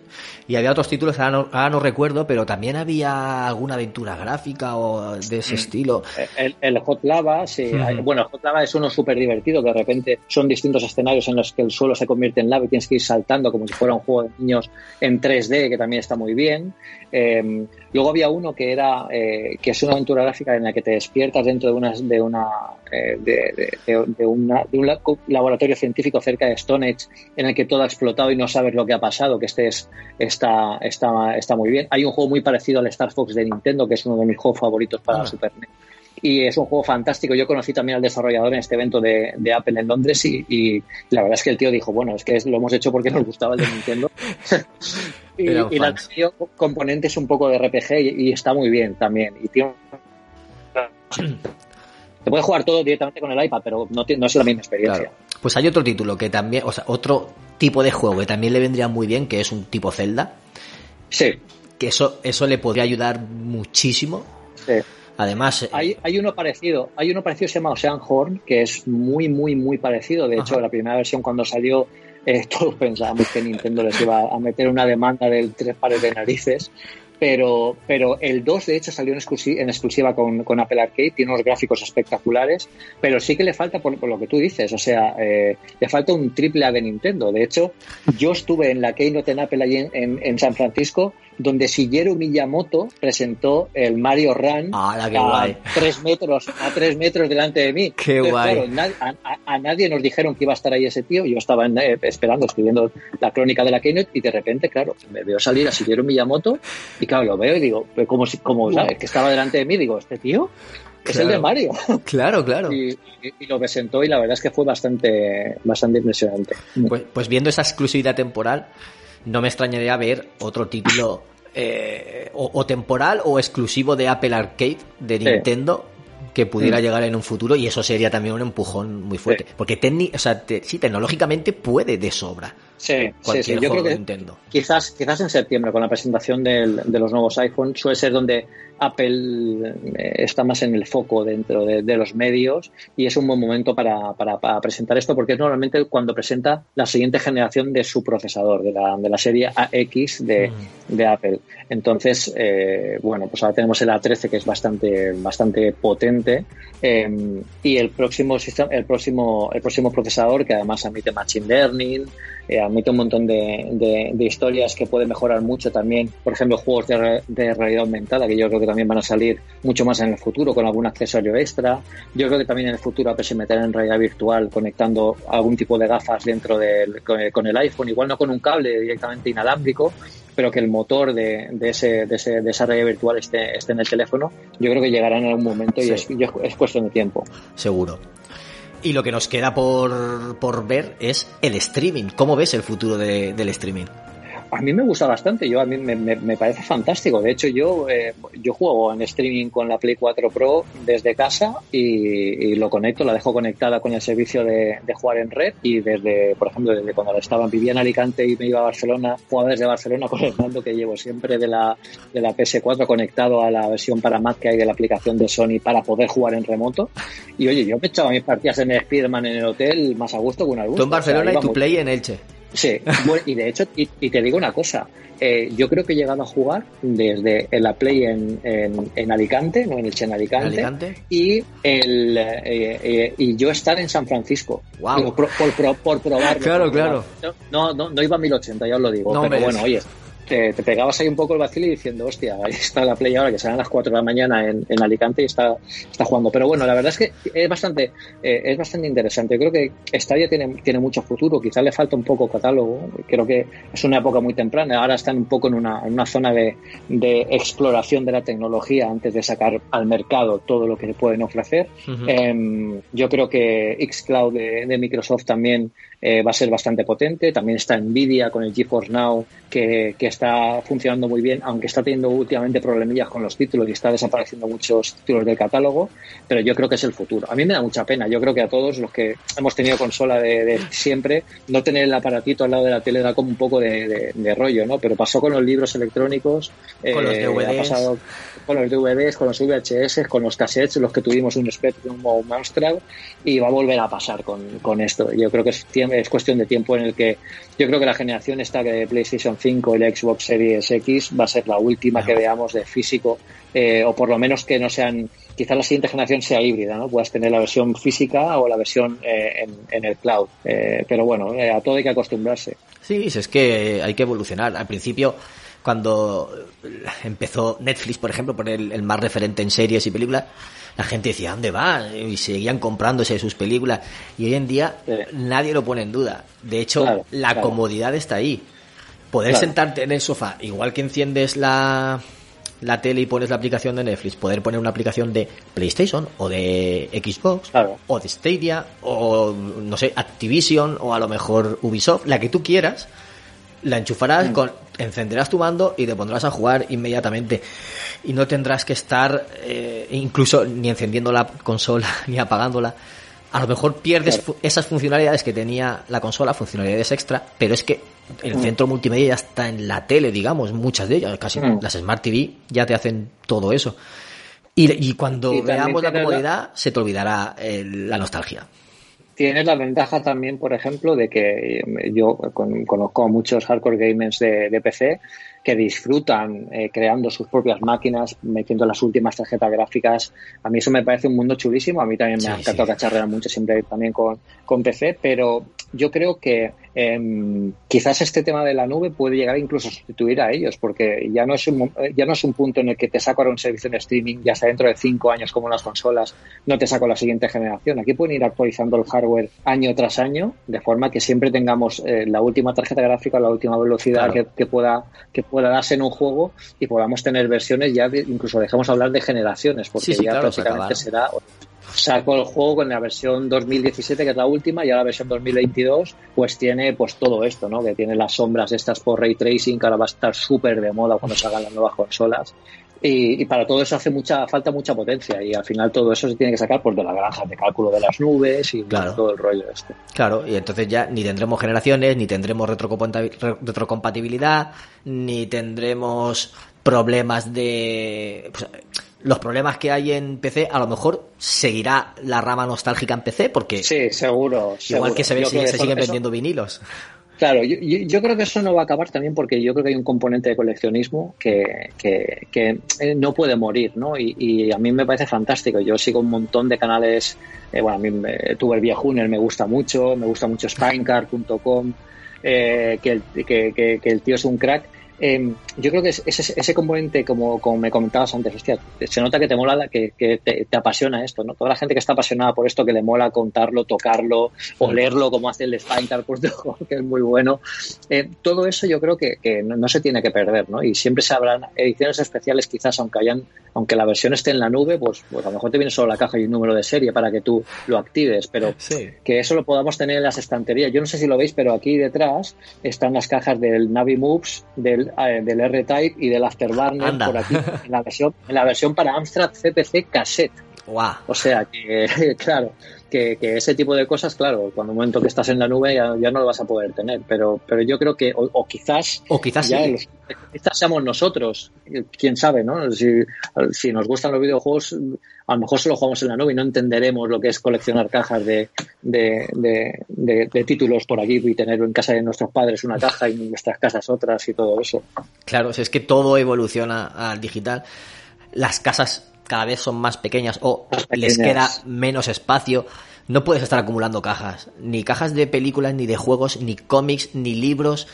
Y había otros títulos, ahora no, ahora no recuerdo, pero también había alguna aventura gráfica o de ese estilo.
El, el Hot Lava, sí. Hay- Bueno, el Hot Lava es uno súper divertido, de repente son distintos escenarios en los que el suelo se convierte en lava y tienes que ir saltando como si fuera un juego de niños en 3D, que también está muy bien. Eh, luego había uno que era eh, que es una aventura gráfica en la que te despiertas dentro de una de una eh, de, de- de- una- de un la- laboratorio científico cerca de Stonehenge en el que todo ha explotado y no sabes lo que ha pasado, que este es, está, está, está muy bien. Hay un juego muy parecido al Star Fox de Nintendo, que es uno de mis juegos favoritos para
Ah.
la Super NES y es un juego fantástico. Yo conocí también al desarrollador en este evento de, de Apple en Londres y, y la verdad es que el tío dijo, bueno, es que lo hemos hecho porque nos gustaba el de Nintendo. y, y
fans.
metido componentes un poco de RPG y, y está muy bien también. Y tiene- Te puedes jugar todo directamente con el iPad, pero no, no es la misma experiencia.
Claro. Pues hay otro título que también, o sea, otro tipo de juego que también le vendría muy bien, que es un tipo Zelda,
Sí,
que eso, eso le podría ayudar muchísimo.
Sí.
Además, eh,
Hay, hay uno parecido, hay uno parecido que se llama Ocean Horn, que es muy, muy, muy parecido. De hecho,
Ajá.
la primera versión cuando salió, eh, todos pensábamos que Nintendo les iba a meter una demanda del tres pares de narices. Pero, pero el 2 de hecho salió en, exclusi- en exclusiva con, con Apple Arcade, tiene unos gráficos espectaculares, pero sí que le falta por, por lo que tú dices, o sea, eh, le falta un triple A de Nintendo. De hecho, yo estuve en la Keynote en Apple allí en, en- en San Francisco donde Shigeru Miyamoto presentó el Mario Run
¡Hala, qué
a
guay!
tres metros a tres metros delante de mí.
¡Qué
Entonces,
guay!
claro, a, a- a nadie nos dijeron que iba a estar ahí ese tío. Yo estaba eh, esperando, escribiendo la crónica de la Keynote y de repente, claro, me veo salir a Shigeru Miyamoto y claro, lo veo y digo, como, como ¿sabes? Que estaba delante de mí, digo, ¿este tío? Es el
Claro.
de Mario.
Claro, claro.
Y, y- y lo presentó y la verdad es que fue bastante, bastante impresionante.
Pues, pues viendo esa exclusividad temporal, no me extrañaría ver otro título eh, o, o temporal o exclusivo de Apple Arcade de
Sí.
Nintendo que pudiera
Mm.
llegar en un futuro y eso sería también un empujón muy fuerte.
Sí.
Porque técni- o sea, te- sí, tecnológicamente puede de sobra
Sí, sí, sí. Yo creo que
Nintendo.
quizás, quizás en septiembre, con la presentación del- de los nuevos iPhone, suele ser donde Apple eh, está más en el foco dentro de, de los medios y es un buen momento para, para- para presentar esto porque es normalmente cuando presenta la siguiente generación de su procesador, de la, de la serie AX de, de Apple. Entonces, eh, bueno, pues ahora tenemos el A13 que es bastante, bastante potente eh, y el próximo sistema, el próximo, el próximo procesador que además admite Machine Learning, eh, admite un montón de, de- de historias que pueden mejorar mucho también. Por ejemplo, juegos de, re- de realidad aumentada, que yo creo que también van a salir mucho más en el futuro con algún accesorio extra. Yo creo que también en el futuro Apple se meterá en realidad virtual conectando algún tipo de gafas dentro del, con, con el iPhone, igual no con un cable directamente inalámbrico, pero que el motor de, de, ese, de, ese- de esa realidad virtual esté, esté en el teléfono. Yo creo que llegará en algún momento
Sí.
y es, y es- es cuestión de tiempo.
Seguro. Y lo que nos queda por, por ver es el streaming. ¿Cómo ves el futuro de- del streaming?
A mí me gusta bastante, yo a mí me, me- me parece fantástico. De hecho, yo eh, yo juego en streaming con la Play 4 Pro desde casa y, y lo conecto, la dejo conectada con el servicio de, de jugar en red y desde, por ejemplo, desde cuando estaba vivía en Alicante y me iba a Barcelona, jugaba desde Barcelona con el mando que llevo siempre de la de la PS4 conectado a la versión para Mac que hay de la aplicación de Sony para poder jugar en remoto. Y oye, yo me echaba mis partidas en Spiderman en el hotel más a gusto que un
Tú en Barcelona y tu Play en Elche.
Sí, bueno, y de hecho, y, y te digo una cosa, eh, yo creo que he llegado a jugar desde en la Play en, en, en Alicante, no en el Chen Alicante,
Alicante.
y el eh, eh, y yo estar en San Francisco. Digo, por, por, por, por probarlo.
Claro,
por probarlo.
claro.
No, no, no iba a 1080, ya os lo digo,
No,
pero bueno, oye. Te, te pegabas ahí un poco el vacío y diciendo, hostia, ahí está la play ahora que serán las 4 de la mañana en, en Alicante y está, está jugando. Pero bueno, la verdad es que es bastante, eh, es bastante interesante. Yo creo que Stadia tiene, tiene mucho futuro, quizás le falta un poco catálogo. Creo que es una época muy temprana. Ahora están un poco en una, en una zona de, de exploración de la tecnología antes de sacar al mercado todo lo que le pueden ofrecer. Eh, yo creo que Xcloud de, de Microsoft también eh, va a ser bastante potente. También está Nvidia con el GeForce Now que, que está funcionando muy bien, aunque está teniendo últimamente problemillas con los títulos y está desapareciendo muchos títulos del catálogo. Pero yo creo que es el futuro. A mí me da mucha pena. Yo creo que a todos los que hemos tenido consola de, de siempre, no tener el aparatito al lado de la tele da como un poco de, de- de rollo, ¿no? Pero pasó con los libros electrónicos.
Con los
eh,
DVDs.
ha pasado con los DVDs, con los VHS, con los cassettes, los que tuvimos un Spectrum o un Amstrad, y va a volver a pasar con, con esto. Yo creo que es, es cuestión de tiempo en el que yo creo que la generación esta de PlayStation 5 y la Xbox Series X va a ser la última que veamos de físico, eh, o por lo menos que no sean, quizás la siguiente generación sea híbrida, ¿no? Puedas tener la versión física o la versión eh, en, en el cloud. Eh, pero bueno, eh, a todo hay que acostumbrarse.
Sí, es que hay que evolucionar. Al principio, cuando empezó Netflix, por ejemplo, por el, el más referente en series y películas, la gente decía, ¿dónde va? Y seguían comprándose sus películas. Y hoy en día
Sí.
nadie lo pone en duda. De hecho,
Claro,
la
claro.
comodidad está ahí. Poder
Claro.
sentarte en el sofá, igual que enciendes la, la tele y pones la aplicación de Netflix, poder poner una aplicación de PlayStation o de Xbox
Claro.
o de Stadia o no sé, Activision o a lo mejor Ubisoft, la que tú quieras, la enchufarás, con, encenderás tu mando y te pondrás a jugar inmediatamente. Y no tendrás que estar eh, incluso ni encendiendo la consola ni apagándola. A lo mejor pierdes
Claro.
fu- esas funcionalidades que tenía la consola, funcionalidades extra, pero es que el centro multimedia ya está en la tele, digamos, muchas de ellas, casi
Mm.
las Smart TV ya te hacen todo eso. Y, y cuando
Y
veamos la comodidad, se te olvidará el- la nostalgia.
Tienes la ventaja también, por ejemplo, de que yo con- conozco a muchos hardcore gamers de, de PC que disfrutan eh, creando sus propias máquinas, metiendo las últimas tarjetas gráficas. A mí eso me parece un mundo chulísimo. A mí también me
Sí,
ha encantado
sí.
cacharrear mucho siempre también con, con PC, pero yo creo que em, quizás este tema de la nube puede llegar incluso a sustituir a ellos, porque ya no es un, ya no es un punto en el que te saco ahora un servicio en streaming ya hasta dentro de cinco años como las consolas, no te saco la siguiente generación. Aquí pueden ir actualizando el hardware año tras año, de forma que siempre tengamos eh, la última tarjeta gráfica, la última velocidad que, pueda que pueda darse en un juego y podamos tener versiones ya, incluso dejemos hablar de generaciones, porque ya prácticamente será sacó el juego con la versión 2017, que es la última, y ahora la versión 2022, pues tiene pues todo esto, ¿no? Que tiene las sombras estas por ray tracing, que ahora va a estar súper de moda cuando salgan las nuevas consolas. Y, para todo eso hace mucha falta mucha potencia y al final todo eso se tiene que sacar pues de las granjas de cálculo de las nubes y todo el rollo este.
Claro, y entonces ya ni tendremos generaciones, ni tendremos retrocompatibilidad, ni tendremos problemas de... Pues, los problemas que hay en PC, a lo mejor seguirá la rama nostálgica en PC, porque.
Sí, seguro.
Igual que se, ve, se siguen vendiendo vinilos.
Claro, yo, yo, creo que eso no va a acabar también porque yo creo que hay un componente de coleccionismo que, que, que eh, no puede morir, ¿no? Y, y, a mí me parece fantástico. Yo sigo un montón de canales, eh, bueno, a mí me, el Viejuner me gusta mucho, me gusta mucho Spinecard.com, eh, que, que, que, que el tío es un crack Em, yo creo que ese, ese componente, como, como, me comentabas antes, hostia, se nota que te mola, que, que te, apasiona esto, ¿no? Toda la gente que está apasionada por esto, que le mola contarlo, tocarlo, o leerlo como hace el Spintar, pues, que es muy bueno. Eh, todo eso yo creo que, que no, se tiene que perder, ¿no? Y siempre se habrán ediciones especiales, quizás, aunque hayan, aunque la versión esté en la nube, pues, pues a lo mejor te viene solo la caja y un número de serie para que tú lo actives, pero que eso lo podamos tener en las estanterías. Yo no sé si lo veis, pero aquí detrás están las cajas del Navi Moves, del eh, del, R-Type y del Afterburner por aquí, en la versión, en la versión para Amstrad CPC cassette. O sea que, claro, que, ese tipo de cosas, claro, cuando un momento que estás en la nube ya, no lo vas a poder tener. Pero, pero yo creo que, o, quizás,
o quizás ya
seamos nosotros, quién sabe, ¿no? Si, si nos gustan los videojuegos, a lo mejor solo jugamos en la nube y no entenderemos lo que es coleccionar cajas de, de, títulos por aquí y tener en casa de nuestros padres una caja y en nuestras casas otras y todo eso.
Claro, si es que todo evoluciona al digital. Las casas cada vez son más pequeñas o les queda menos espacio. No puedes estar acumulando cajas, ni cajas de películas, ni de juegos, ni cómics, ni libros,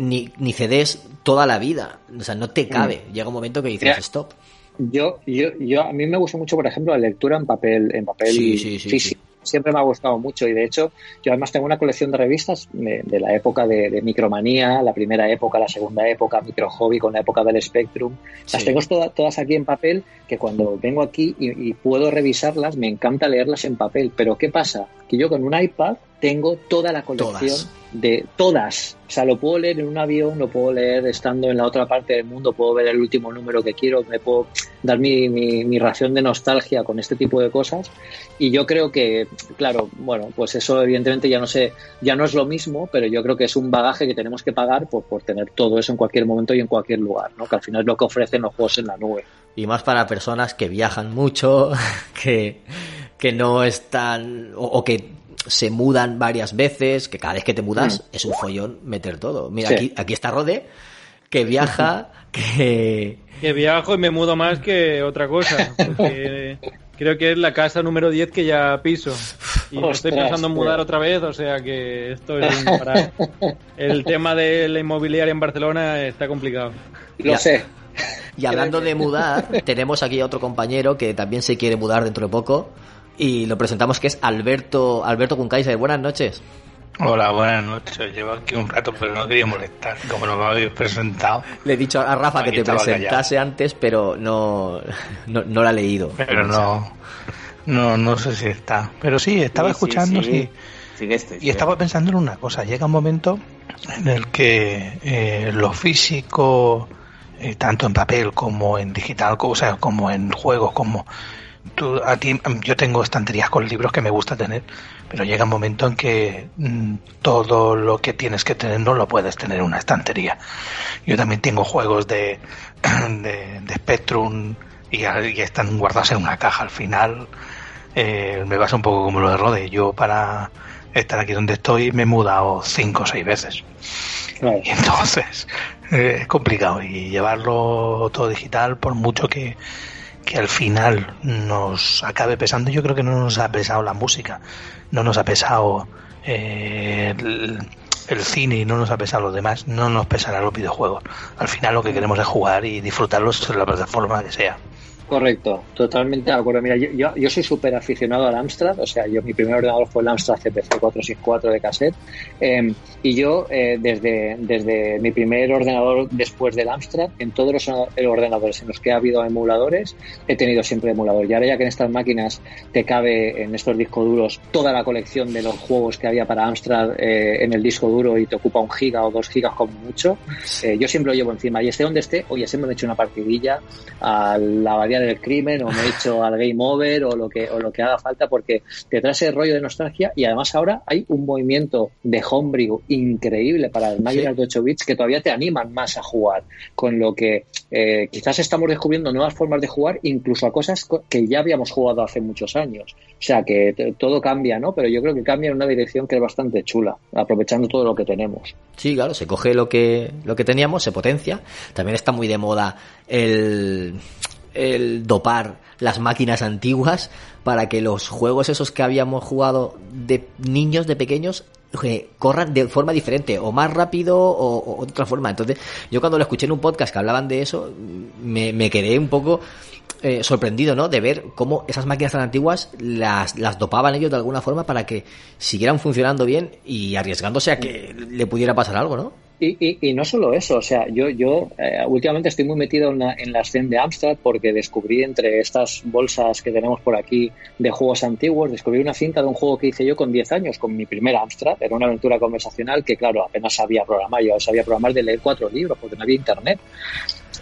ni, ni CDs toda la vida. O sea, no te cabe. Mm. Llega un momento que dices stop.
Yo, yo, yo, a mí me gusta mucho, por ejemplo, la lectura en papel, en papel físico siempre me ha gustado mucho y de hecho yo además tengo una colección de revistas de, la época de, Micromanía, la primera época, la segunda época, Micro Hobby con la época del Spectrum. Las tengo todas, aquí en papel que cuando vengo aquí y, y puedo revisarlas me encanta leerlas en papel. Pero ¿qué pasa? Que yo con un iPad tengo toda la colección de todas. O sea, lo puedo leer en un avión, lo puedo leer estando en la otra parte del mundo, puedo ver el último número que quiero, me puedo dar mi, mi, ración de nostalgia con este tipo de cosas. Y yo creo que, claro, bueno, pues eso evidentemente ya no sé, ya no es lo mismo, pero yo creo que es un bagaje que tenemos que pagar por, por tener todo eso en cualquier momento y en cualquier lugar, ¿no? Que al final es lo que ofrecen los juegos en la nube.
Y más para personas que viajan mucho, que, que no están, o que se mudan varias veces, que cada vez que te mudas mm. es un follón meter todo. Mira, aquí, aquí está Rode, que viaja, que...
Que viajo y me mudo más que otra cosa, porque creo que es la casa número 10 que ya piso. Y estoy pensando en mudar otra vez, o sea que esto es para... El tema de la inmobiliaria en Barcelona está complicado.
Lo sé.
Y hablando de mudar, tenemos aquí a otro compañero que también se quiere mudar dentro de poco y lo presentamos que es Alberto Alberto Kunkaiser. Buenas noches.
Hola, buenas noches. Llevo aquí un rato, pero no quería molestar, como no me habéis presentado.
Le he dicho a Rafa que te presentase antes, pero no, no, no la ha leído.
Pero no, no, no sé si está. Pero sí, estaba escuchando sí, y estaba pensando en una cosa. Llega un momento en el que eh, lo físico, eh, tanto en papel como en digital, o sea, como en juegos, como a ti, yo tengo estanterías con libros que me gusta tener, pero llega un momento en que mm, todo lo que tienes que tener no lo puedes tener en una estantería. Yo también tengo juegos de, de, Spectrum y, están guardados en una caja. Al final eh, me pasa un poco como lo de Rode. Yo para estar aquí donde estoy me he mudado cinco o seis veces. Y entonces eh, es complicado y llevarlo todo digital por mucho que que al final nos acabe pesando. Yo creo que no nos ha pesado la música, no nos ha pesado eh, el cine y no nos ha pesado los demás, no nos pesará los videojuegos. Al final lo que queremos es jugar y disfrutarlos en la plataforma que sea.
Correcto, totalmente de acuerdo. Mira, yo, yo, soy súper aficionado al Amstrad, o sea, yo mi primer ordenador fue el Amstrad CPC 464 de cassette, em, y yo eh, desde, desde mi primer ordenador después del Amstrad, en todos los ordenadores en los que ha habido emuladores, he tenido siempre emulador. Y ahora ya que en estas máquinas te cabe en estos discos duros toda la colección de los juegos que había para Amstrad eh, en el disco duro y te ocupa un giga o dos gigas como mucho, eh, yo siempre lo llevo encima. Y esté donde esté, oye, siempre me he hecho una partidilla a la del crimen o me he hecho al game over o lo que, o lo que haga falta porque te trae ese rollo de nostalgia y además ahora hay un movimiento de homebrew increíble para las máquinas de 8 bits que todavía te animan más a jugar, con lo que eh, quizás estamos descubriendo nuevas formas de jugar incluso a cosas que ya habíamos jugado hace muchos años. O sea que todo cambia, ¿no? Pero yo creo que cambia en una dirección que es bastante chula, aprovechando todo lo que tenemos.
Sí, claro, se coge lo que, lo que teníamos, se potencia. También está muy de moda el el dopar las máquinas antiguas para que los juegos esos que habíamos jugado de niños, de pequeños, corran de forma diferente, o más rápido o, de otra forma. Entonces, yo cuando lo escuché en un podcast que hablaban de eso, me, quedé un poco eh, sorprendido, ¿no? De ver cómo esas máquinas tan antiguas las, las dopaban ellos de alguna forma para que siguieran funcionando bien y arriesgándose a que le pudiera pasar algo, ¿no?
Y, y, no solo eso, o sea, yo, yo eh, últimamente estoy muy metido en la, en la de Amstrad porque descubrí entre estas bolsas que tenemos por aquí de juegos antiguos, descubrí una cinta de un juego que hice yo con 10 años, con mi primer Amstrad, era una aventura conversacional que, claro, apenas sabía programar, yo sabía programar de leer cuatro libros porque no había internet.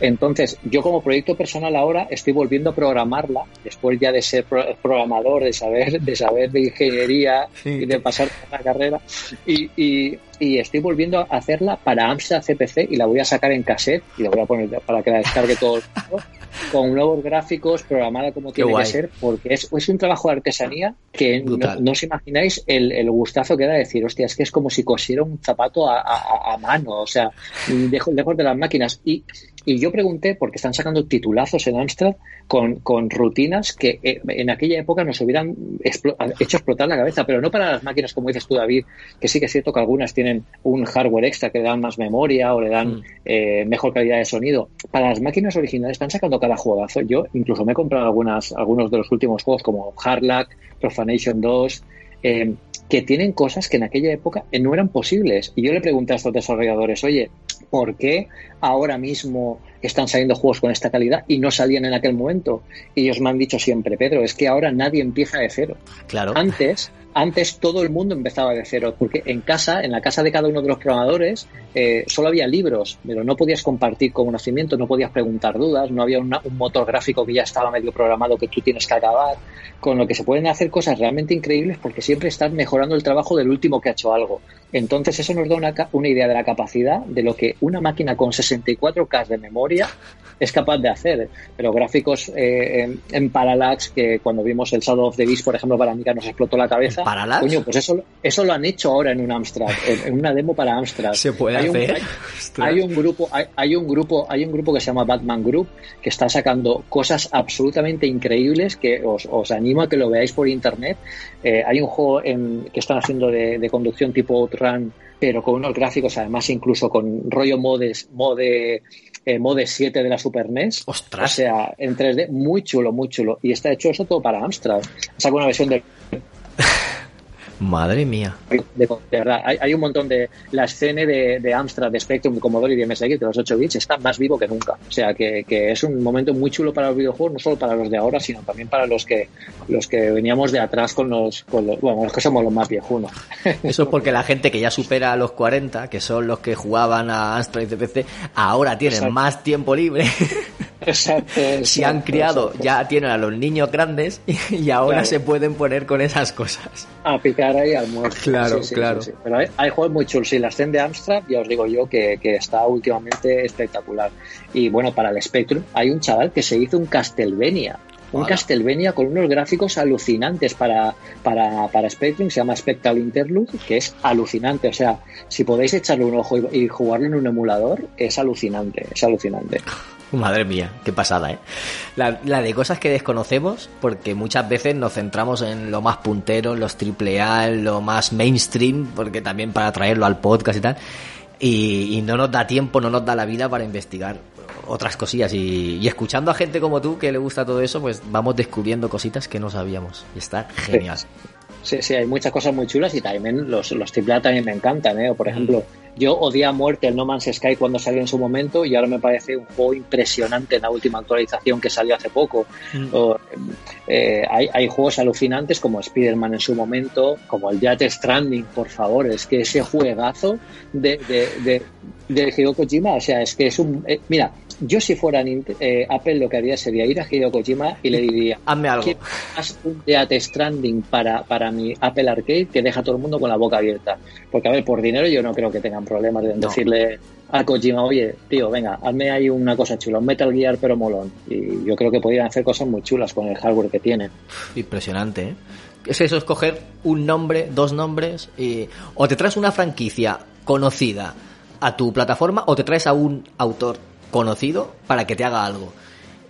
Entonces, yo como proyecto personal ahora estoy volviendo a programarla, después ya de ser programador, de saber, de saber de ingeniería y de pasar la carrera, y, y, y, estoy volviendo a hacerla para Amstrad CPC y la voy a sacar en cassette y la voy a poner para que la descargue todo el mundo con nuevos gráficos, programada como tiene que ser, porque es, es, un trabajo de artesanía que no, os imagináis el, el, gustazo que da decir, hostia, es que es como si cosiera un zapato a, a, a mano, o sea, lejos, lejos de las máquinas. Y, y yo pregunté, porque están sacando titulazos en Amstrad con, con rutinas que eh, en aquella época nos hubieran hecho explotar la cabeza, pero no para las máquinas, como dices tú, David, que sí que es cierto que algunas tienen un hardware extra que le dan más memoria o le dan mm. eh, mejor calidad de sonido. Para las máquinas originales están sacando cada juegazo. Yo incluso me he comprado algunas, algunos de los últimos juegos como Hardlack, Profanation 2, eh, que tienen cosas que en aquella época no eran posibles. Y yo le pregunté a estos desarrolladores, oye, ¿por qué ahora mismo están saliendo juegos con esta calidad y no salían en aquel momento? Y ellos me han dicho siempre, Pedro, es que ahora nadie empieza de cero.
Claro.
Antes antes todo el mundo empezaba de cero, porque en casa, en la casa de cada uno de los programadores, eh, solo había libros, pero no podías compartir conocimiento, no podías preguntar dudas, no había un motor gráfico que ya estaba medio programado que tú tienes que acabar, con lo que se pueden hacer cosas realmente increíbles porque siempre estás mejorando el trabajo del último que ha hecho algo. Entonces eso nos da una, una idea de la capacidad de lo que una máquina con 64K de memoria es capaz de hacer. Pero gráficos eh, en, Parallax, que cuando vimos el Shadow of the Beast, por ejemplo, para Amiga nos explotó la cabeza.
¿Parallax?
Coño, pues eso, eso lo han hecho ahora en un Amstrad, en, una demo para Amstrad.
Se puede hacer.
hay, un grupo, hay, un grupo, hay un grupo que se llama Batman Group que está sacando cosas absolutamente increíbles que os, os animo a que lo veáis por internet. Eh, hay un juego en, que están haciendo de, de conducción tipo Outrun pero con unos gráficos, además incluso con rollo modes, mode, eh, mode 7 de la Super NES.
Ostras.
O sea, en 3D, muy chulo, muy chulo. Y está hecho eso todo para Amstrad. Saca una versión de
Madre mía.
De, verdad, hay, un montón de. La escena de, de, Amstrad, de Spectrum, de Commodore y de MSX de los 8 bits está más vivo que nunca. O sea, que, es un momento muy chulo para los videojuegos, no solo para los de ahora, sino también para los que los que veníamos de atrás con los. Con los bueno, los que somos los más viejunos.
Eso es porque la gente que ya supera a los 40, que son los que jugaban a Amstrad y CPC, ahora tienen más tiempo libre.
Exacto,
si han criado, ya tienen a los niños grandes y ahora se pueden poner con esas cosas.
A picar ahí al muerto.
Claro, claro.
Pero hay, juegos muy chulos. Y la escena de Amstrad, ya os digo yo, que, está últimamente espectacular. Y bueno, para el Spectrum hay un chaval que se hizo un Castlevania. Un Castlevania con unos gráficos alucinantes para, para, para Spectrum, se llama Spectral Interlude, que es alucinante. O sea, si podéis echarle un ojo y, y jugarlo en un emulador, es alucinante, es alucinante.
Madre mía, qué pasada, ¿eh? La, de cosas que desconocemos, porque muchas veces nos centramos en lo más puntero, en los triple A, lo más mainstream, porque también para traerlo al podcast y tal, y, no nos da tiempo, no nos da la vida para investigar otras cosillas. Y, escuchando a gente como tú que le gusta todo eso, pues vamos descubriendo cositas que no sabíamos. Y está genial.
Sí, sí, hay muchas cosas muy chulas y también los, los AAA también me encantan, ¿eh? por ejemplo, yo odié a muerte el No Man's Sky cuando salió en su momento y ahora me parece un juego impresionante en la última actualización que salió hace poco. Mm. Eh, hay, hay, juegos alucinantes como Spider-Man en su momento, como el Death Stranding, por favor, es que ese juegazo de, de, de, de Hideo Kojima, o sea, es que es un... Eh, mira, yo si fuera eh, Apple lo que haría sería ir a Hideo Kojima y le diría,
hazme algo.
Haz un Death Stranding para, para mi Apple Arcade que deja a todo el mundo con la boca abierta. Porque, a ver, por dinero yo no creo que tengan problemas de decirle a Kojima, oye, tío, venga, hazme ahí una cosa chula, un Metal Gear pero molón. Y yo creo que podrían hacer cosas muy chulas con el hardware que tienen.
Impresionante, ¿eh? Es eso, escoger un nombre, dos nombres, y... o te traes una franquicia conocida a tu plataforma o te traes a un autor conocido para que te haga algo.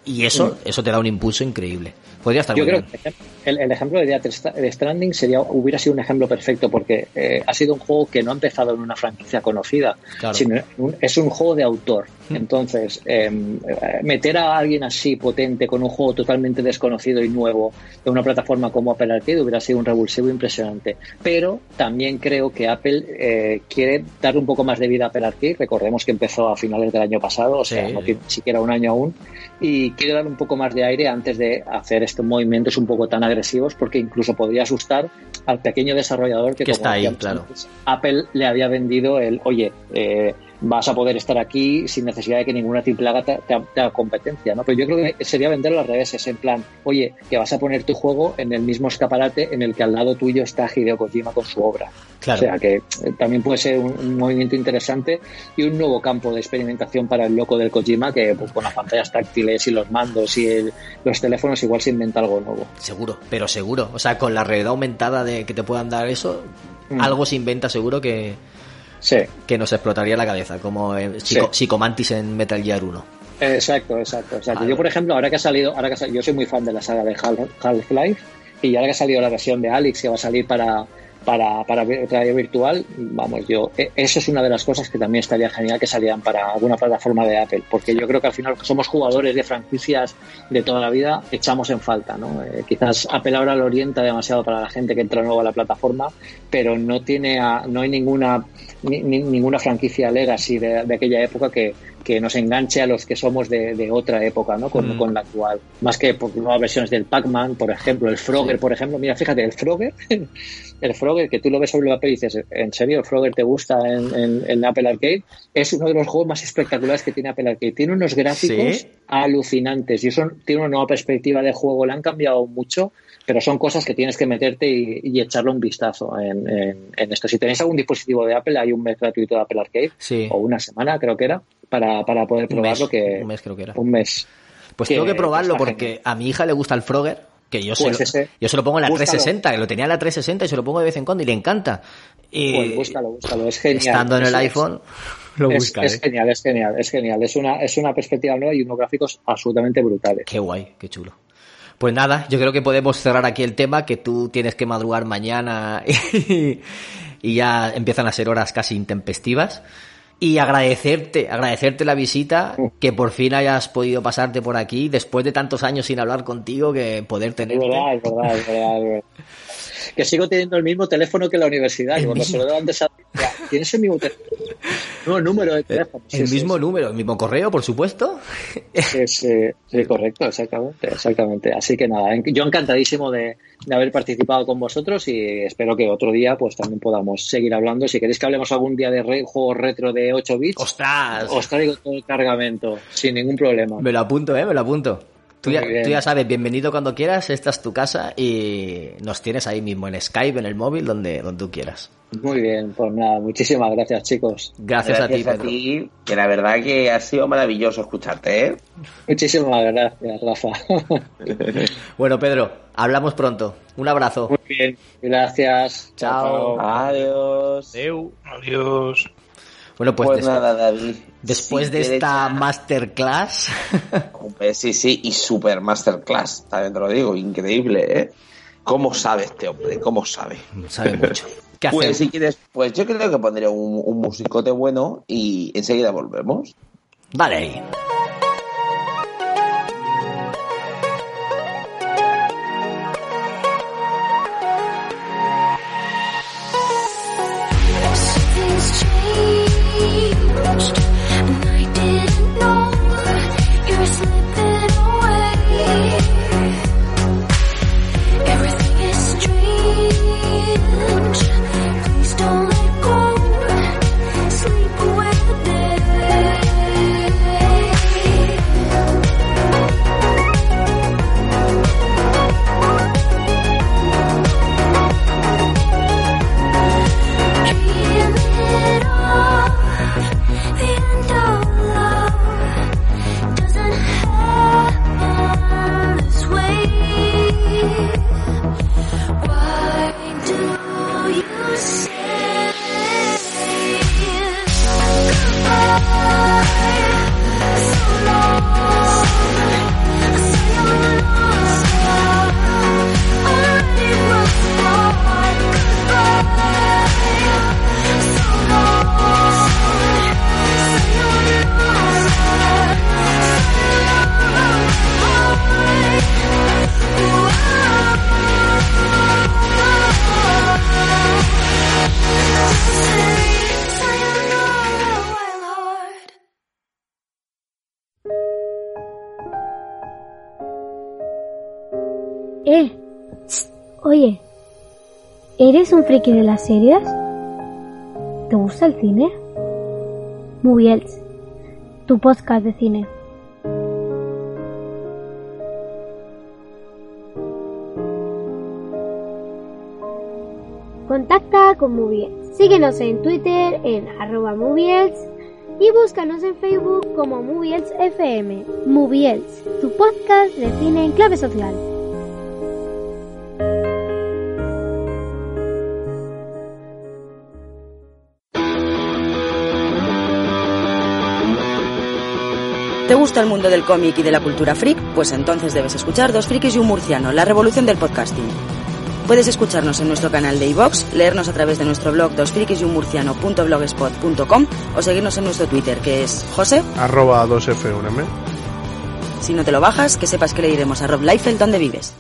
Y eso, mm. eso te da un impulso increíble. Podría estar
Yo creo que el, ejemplo de Death Stranding sería, hubiera sido un ejemplo perfecto porque eh, ha sido un juego que no ha empezado en una franquicia conocida, sino es un juego de autor. Entonces, em, meter a alguien así potente con un juego totalmente desconocido y nuevo en una plataforma como Apple Arcade hubiera sido un revulsivo impresionante. Pero también creo que Apple eh, quiere dar un poco más de vida a Apple Arcade. Recordemos que empezó a finales del año pasado, o sea, no tiene siquiera un año aún, y quiere dar un poco más de aire antes de hacer estos movimientos un poco tan agresivos porque incluso podría asustar al pequeño desarrollador que,
está ahí, claro.
Apple le había vendido el, oye, eh, vas a poder estar aquí sin necesidad de que ninguna triple te, te, haga competencia, ¿no? Pero yo creo que sería venderlo al revés, es en plan, oye, que vas a poner tu juego en el mismo escaparate en el que al lado tuyo está Hideo Kojima con su obra. O sea que eh, también puede ser un, movimiento interesante y un nuevo campo de experimentación para el loco del Kojima que pues, con las pantallas táctiles y los mandos y los teléfonos igual se inventa algo nuevo.
Seguro, pero seguro. O sea, con la realidad aumentada de que te puedan dar eso, mm. algo se inventa seguro que que nos explotaría la cabeza, como Psicomantis en Metal Gear 1.
Exacto, exacto. Yo, por ejemplo, ahora que ha salido, ahora que yo soy muy fan de la saga de Half-Life, y ahora que ha salido la versión de Alex que va a salir para, para, para radio virtual, vamos, yo, e, eso es una de las cosas que también estaría genial que salieran para alguna plataforma de Apple, porque yo creo que al final somos jugadores de franquicias de toda la vida, echamos en falta, ¿no? Eh, quizás Apple ahora lo orienta demasiado para la gente que entra nuevo a la plataforma, pero no tiene, no hay ninguna, ninguna franquicia legacy de, de aquella época que, que nos enganche a los que somos de, otra época, ¿no? Con, mm. con, la actual. Más que por nuevas versiones del Pac-Man, por ejemplo, el Frogger, por ejemplo. Mira, fíjate, el Frogger, el Frogger, que tú lo ves sobre el papel y dices, ¿en serio el Frogger te gusta en, en, Apple Arcade? Es uno de los juegos más espectaculares que tiene Apple Arcade. Tiene unos gráficos alucinantes y eso tiene una nueva perspectiva de juego. Le han cambiado mucho pero son cosas que tienes que meterte y, echarle un vistazo en, esto. Si tenéis algún dispositivo de Apple, hay un mes gratuito de Apple Arcade, o una semana creo que era, para, para poder probarlo. que,
un mes creo que era.
Un mes.
Pues tengo que probarlo porque a mi hija le gusta el Frogger. Que yo, se, pues lo, yo se lo pongo en la 360, que lo tenía en la 360 y se lo pongo de vez en cuando y le encanta. Y
pues búscalo, búscalo, es genial.
Estando en el iPhone, lo busca.
Es, genial, es genial, es genial. Es una, es una perspectiva nueva y unos gráficos absolutamente brutales.
Qué guay, qué chulo. Pues nada, yo creo que podemos cerrar aquí el tema, que tú tienes que madrugar mañana y, y ya empiezan a ser horas casi intempestivas y agradecerte, agradecerte la visita, que por fin hayas podido pasarte por aquí después de tantos años sin hablar contigo, que poder tenerte.
Es verdad, es verdad, es verdad, Que sigo teniendo el mismo teléfono que la universidad. El cuando se lo antes ¿Tienes el mismo teléfono? número de teléfono.
el mismo número, el mismo correo, por supuesto.
Sí, sí, correcto, exactamente, exactamente. Así que nada, yo encantadísimo de, de haber participado con vosotros y espero que otro día pues también podamos seguir hablando. Si queréis que hablemos algún día de re juegos retro de 8 bits,
¡Ostras!
os traigo todo el cargamento sin ningún problema.
Me lo apunto, ¿eh? Me lo apunto. Tú ya, tú ya, sabes, bienvenido cuando quieras, esta es tu casa y nos tienes ahí mismo en Skype, en el móvil, donde, donde tú quieras.
Muy bien, pues nada, muchísimas gracias chicos.
Gracias, a ti, Pedro.
que la verdad que ha sido maravilloso escucharte, ¿eh?
Muchísimas gracias, Rafa.
bueno, Pedro, hablamos pronto. Un abrazo.
Muy bien, gracias.
Chao.
Adiós.
Adiós.
Bueno, pues,
pues nada, David.
Después de esta masterclass.
sí, sí, y super masterclass, también te lo digo, increíble, ¿eh? ¿Cómo sabe este hombre? ¿Cómo sabe?
Sabe mucho.
¿Qué pues si quieres, pues yo creo que pondré un, un musicote bueno y enseguida volvemos.
Vale.
¿Eres un friki de las series? ¿Te gusta el cine? Moviels, tu podcast de cine. Contacta con Moviels. Síguenos en Twitter en arroba Moviels y búscanos en Facebook como Moviels FM. Moviels, tu podcast de cine en clave social.
¿Te gusta el mundo del cómic y de la cultura freak? Pues entonces debes escuchar Dos Frikis y un Murciano, la revolución del podcasting. Puedes escucharnos en nuestro canal de iVox, leernos a través de nuestro blog dosfrikisyunmurciano.blogspot.com o seguirnos en nuestro Twitter, que es jose...
Arroba 2F1M.
Si no te lo bajas, que sepas que le iremos a Rob Liefeld donde vives.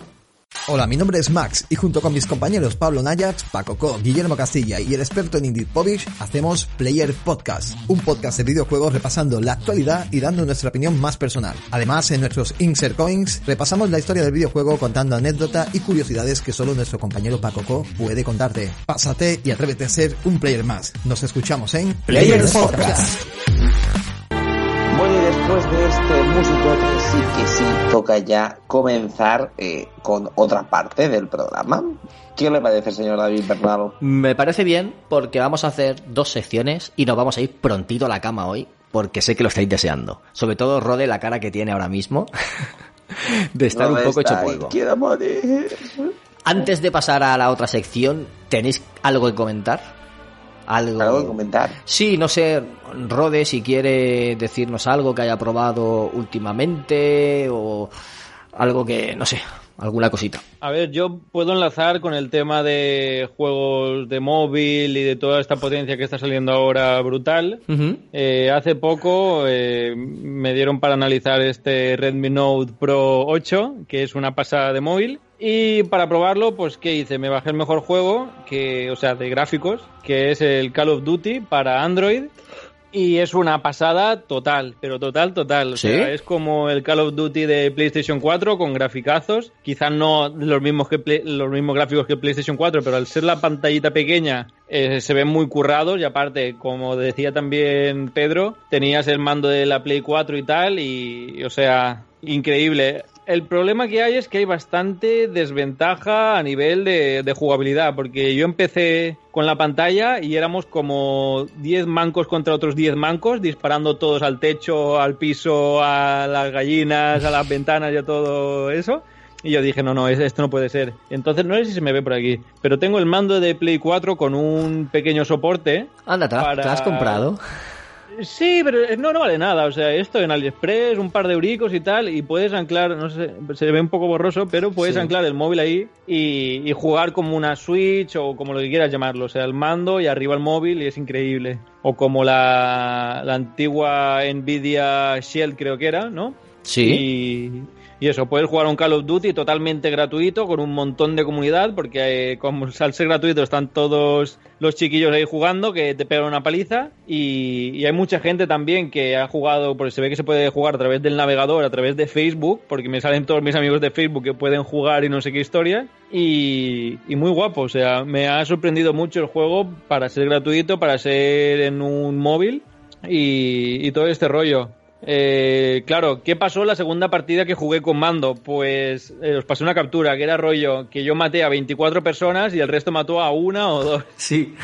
Hola, mi nombre es Max y junto con mis compañeros Pablo Nayat, Paco Co, Guillermo Castilla y el experto en Indie Povich hacemos Player Podcast, un podcast de videojuegos repasando la actualidad y dando nuestra opinión más personal. Además, en nuestros Insert Coins repasamos la historia del videojuego contando anécdotas y curiosidades que solo nuestro compañero Paco Co puede contarte. Pásate y atrévete a ser un player más. Nos escuchamos en Player Podcast.
Bueno, y después de este músico que sí que sí toca ya comenzar eh, con otra parte del programa. ¿Qué le parece, señor David Bernardo?
Me parece bien porque vamos a hacer dos secciones y nos vamos a ir prontito a la cama hoy porque sé que lo estáis deseando. Sobre todo Rode, la cara que tiene ahora mismo de estar un poco hecho polvo.
Quiero morir.
Antes de pasar a la otra sección, ¿tenéis algo que comentar?
Algo. que comentar?
Sí, no sé, Rode, si quiere decirnos algo que haya probado últimamente o algo que, no sé, alguna cosita.
A ver, yo puedo enlazar con el tema de juegos de móvil y de toda esta potencia que está saliendo ahora brutal. Eh, hace poco eh, me dieron para analizar este Redmi Note Pro 8, que es una pasada de móvil. Y para probarlo, pues ¿qué hice? Me bajé el mejor juego, que, o sea, de gráficos, que es el Call of Duty para Android. Y es una pasada total, pero total, total. O sea, es como el Call of Duty de PlayStation 4 con graficazos. Quizás no los mismos, que los mismos gráficos que PlayStation 4, pero al ser la pantallita pequeña eh, se ven muy currados. Y aparte, como decía también Pedro, tenías el mando de la Play 4 y tal. Y, o sea, increíble el problema que hay es que hay bastante desventaja a nivel de, jugabilidad, porque yo empecé con la pantalla y éramos como 10 mancos contra otros 10 mancos, disparando todos al techo, al piso, a las gallinas, a las ventanas y a todo eso. Y yo dije, no, no, esto no puede ser. Entonces, no sé si se me ve por aquí, pero tengo el mando de Play 4 con un pequeño soporte.
Anda, ¿te, lo has comprado?
Sí, pero no, no vale nada. O sea, esto en AliExpress, un par de euricos y tal, y puedes anclar, no sé, se ve un poco borroso, pero puedes anclar el móvil ahí y, jugar como una Switch o como lo que quieras llamarlo. O sea, el mando y arriba el móvil y es increíble. O como la, la antigua Nvidia Shield creo que era, ¿no?
Sí.
Y eso, puedes jugar un Call of Duty totalmente gratuito con un montón de comunidad, porque eh, como al ser gratuito están todos los chiquillos ahí jugando que te pegan una paliza. Y, hay mucha gente también que ha jugado, porque se ve que se puede jugar a través del navegador, a través de Facebook, porque me salen todos mis amigos de Facebook que pueden jugar y no sé qué historia. Y, muy guapo, o sea, me ha sorprendido mucho el juego para ser gratuito, para ser en un móvil y, y todo este rollo. Eh, claro, ¿qué pasó la segunda partida que jugué con mando? Pues eh, os pasé una captura, que era rollo que yo maté a 24 personas y el resto mató a una o dos.
Sí.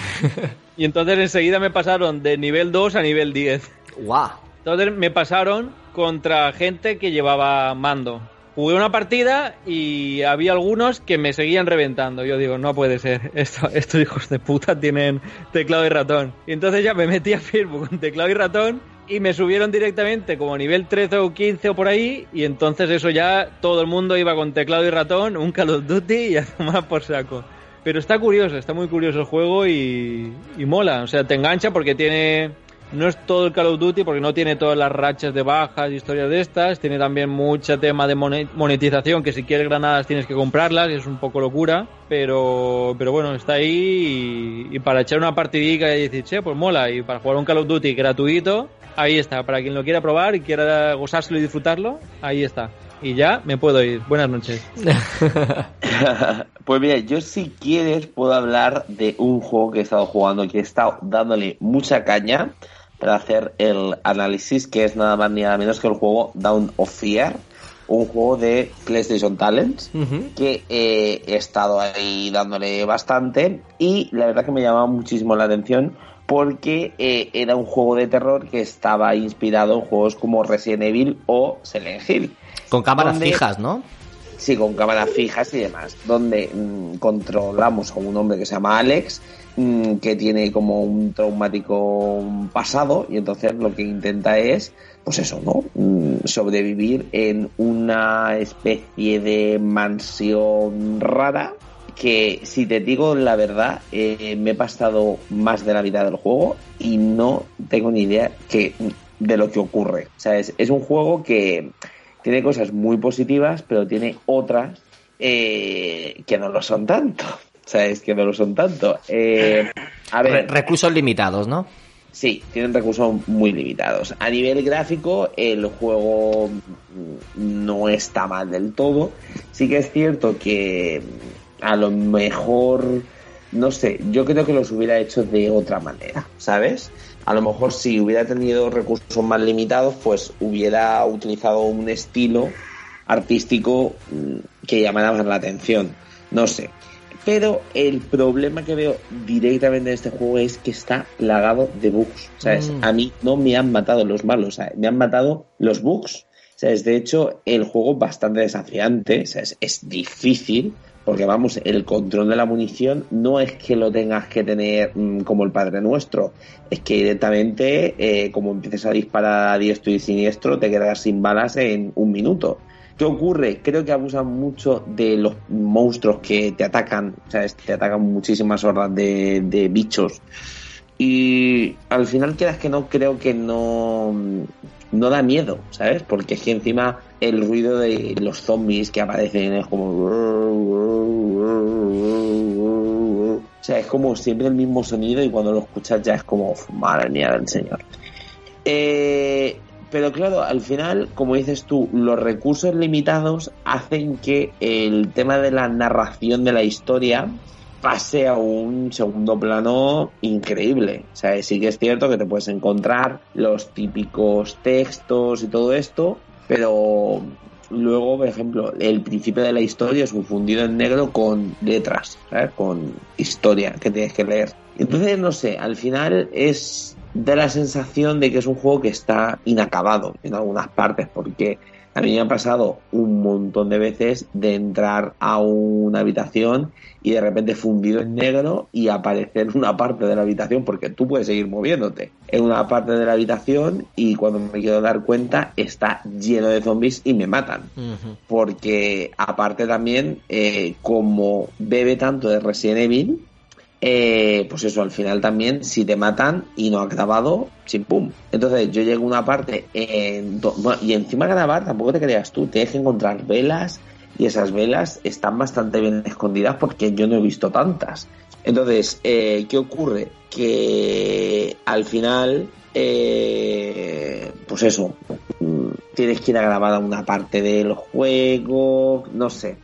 y entonces enseguida me pasaron de nivel 2 a nivel 10.
¡Guau!
Entonces me pasaron contra gente que llevaba mando. Jugué una partida y había algunos que me seguían reventando. Yo digo, no puede ser, Esto, estos hijos de puta tienen teclado y ratón. Y entonces ya me metí a Facebook con teclado y ratón y me subieron directamente como nivel 13 o 15 o por ahí y entonces eso ya todo el mundo iba con teclado y ratón, un Call of Duty y a tomar por saco. Pero está curioso, está muy curioso el juego y, y mola, o sea, te engancha porque tiene no es todo el Call of Duty porque no tiene todas las rachas de bajas y historias de estas. Tiene también mucho tema de monetización que si quieres granadas tienes que comprarlas y es un poco locura. Pero, pero bueno, está ahí y, para echar una partidica y decir, che, pues mola. Y para jugar un Call of Duty gratuito, ahí está. Para quien lo quiera probar y quiera gozárselo y disfrutarlo, ahí está. Y ya me puedo ir. Buenas noches.
pues mira, yo si quieres puedo hablar de un juego que he estado jugando, que he estado dándole mucha caña para hacer el análisis, que es nada más ni nada menos que el juego Down of Fear, un juego de PlayStation Talents, que eh, he estado ahí dándole bastante y la verdad que me llamaba muchísimo la atención porque eh, era un juego de terror que estaba inspirado en juegos como Resident Evil o Silent Hill.
Con cámaras fijas, ¿no?
Sí, con cámaras fijas y demás, donde mm, controlamos a un hombre que se llama Alex, Mm, que tiene como un traumático pasado y entonces lo que intenta es, pues eso, ¿no? Mm, sobrevivir en una especie de mansión rara que si te digo la verdad, eh, me he pasado más de la mitad del juego y no tengo ni idea que, de lo que ocurre. O sea, es, es un juego que tiene cosas muy positivas, pero tiene otras eh, que no lo son tanto. ¿Sabes? Que no lo son tanto. Eh, a ver.
recursos limitados, ¿no?
Sí, tienen recursos muy limitados. A nivel gráfico, el juego no está mal del todo. Sí que es cierto que a lo mejor, no sé, yo creo que los hubiera hecho de otra manera, ¿sabes? A lo mejor si hubiera tenido recursos más limitados, pues hubiera utilizado un estilo artístico mm, que llamara más la atención. No sé. Pero el problema que veo directamente en este juego es que está plagado de bugs. ¿Sabes? Mm. A mí no me han matado los malos, me han matado los bugs. ¿Sabes? De hecho, el juego es bastante desafiante, ¿sabes? Es difícil, porque vamos, el control de la munición no es que lo tengas que tener mm, como el Padre Nuestro, es que directamente, eh, como empieces a disparar a diestro y siniestro, te quedas sin balas en un minuto. ¿Qué ocurre? Creo que abusan mucho de los monstruos que te atacan, o sea, te atacan muchísimas hordas de, bichos. Y al final quedas que no, creo que no, no da miedo, ¿sabes? Porque es que encima el ruido de los zombies que aparecen es como... O sea, es como siempre el mismo sonido y cuando lo escuchas ya es como, madre mía del señor. Eh, pero claro, al final, como dices tú, los recursos limitados hacen que el tema de la narración de la historia pase a un segundo plano increíble. O sea, sí que es cierto que te puedes encontrar los típicos textos y todo esto, pero luego, por ejemplo, el principio de la historia es fundido en negro con letras, ¿sabes? Con historia que tienes que leer. Entonces, no sé, al final es da la sensación de que es un juego que está inacabado en algunas partes, porque A mí me ha pasado un montón de veces de entrar a una habitación y de repente fundido en negro y aparecer en una parte de la habitación, porque tú puedes seguir moviéndote en una parte de la habitación y cuando me quiero dar cuenta está lleno de zombies y me matan. Porque aparte también, eh, como bebe tanto de Resident Evil, eh, pues eso, al final también, si te matan y no ha grabado, sin pum. Entonces yo llego a una parte en y encima grabar, tampoco te creas tú, te que encontrar velas y esas velas están bastante bien escondidas porque yo no he visto tantas. Entonces, eh, ¿qué ocurre? Que al final, eh, pues eso, mm, tienes que ir a grabar a una parte del juego, no sé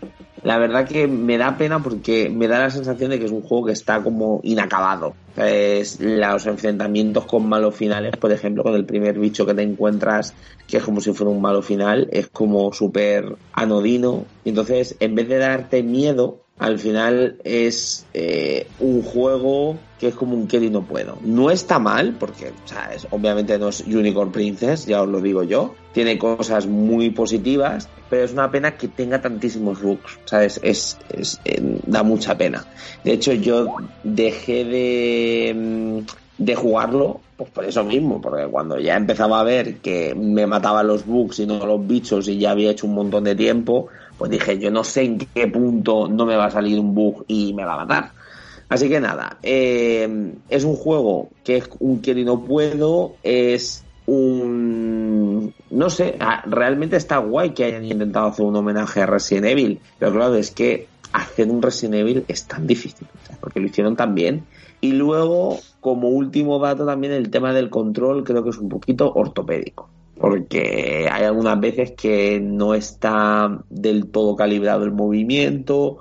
la verdad que me da pena porque me da la sensación de que es un juego que está como inacabado. Es los enfrentamientos con malos finales, por ejemplo, con el primer bicho que te encuentras, que es como si fuera un malo final, es como súper anodino. Entonces, en vez de darte miedo, al final es eh, un juego que es como un quiero y no puedo. No está mal, porque obviamente no es Unicorn Princess, ya os lo digo yo. Tiene cosas muy positivas, pero es una pena que tenga tantísimos bugs. ¿sabes? Es, es, eh, da mucha pena. De hecho, yo dejé de, mm, de jugarlo pues por eso mismo, porque cuando ya empezaba a ver que me mataban los bugs y no los bichos y ya había hecho un montón de tiempo, pues dije, yo no sé en qué punto no me va a salir un bug y me va a matar. Así que nada, eh, es un juego que es un quiero y no puedo, es un... No sé, ah, realmente está guay que hayan intentado hacer un homenaje a Resident Evil, pero claro, es que hacer un Resident Evil es tan difícil, porque lo hicieron tan bien. Y luego, como último dato también, el tema del control creo que es un poquito ortopédico porque hay algunas veces que no está del todo calibrado el movimiento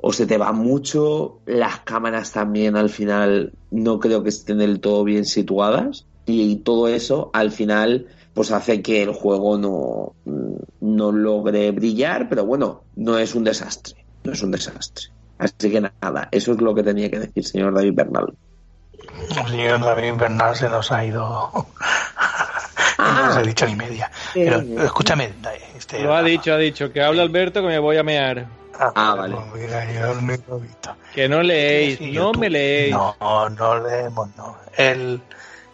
o se te va mucho, las cámaras también al final no creo que estén del todo bien situadas y todo eso al final pues hace que el juego no, no logre brillar, pero bueno, no es un desastre, no es un desastre. Así que nada, eso es lo que tenía que decir señor David Bernal.
señor David Bernal se nos ha ido no os he dicho ni media. Pero escúchame.
Este, lo ha dicho, ha dicho. Que habla Alberto que me voy a mear.
Ah, ah vale.
Que no leéis, no me leéis.
No, no leemos, no. El,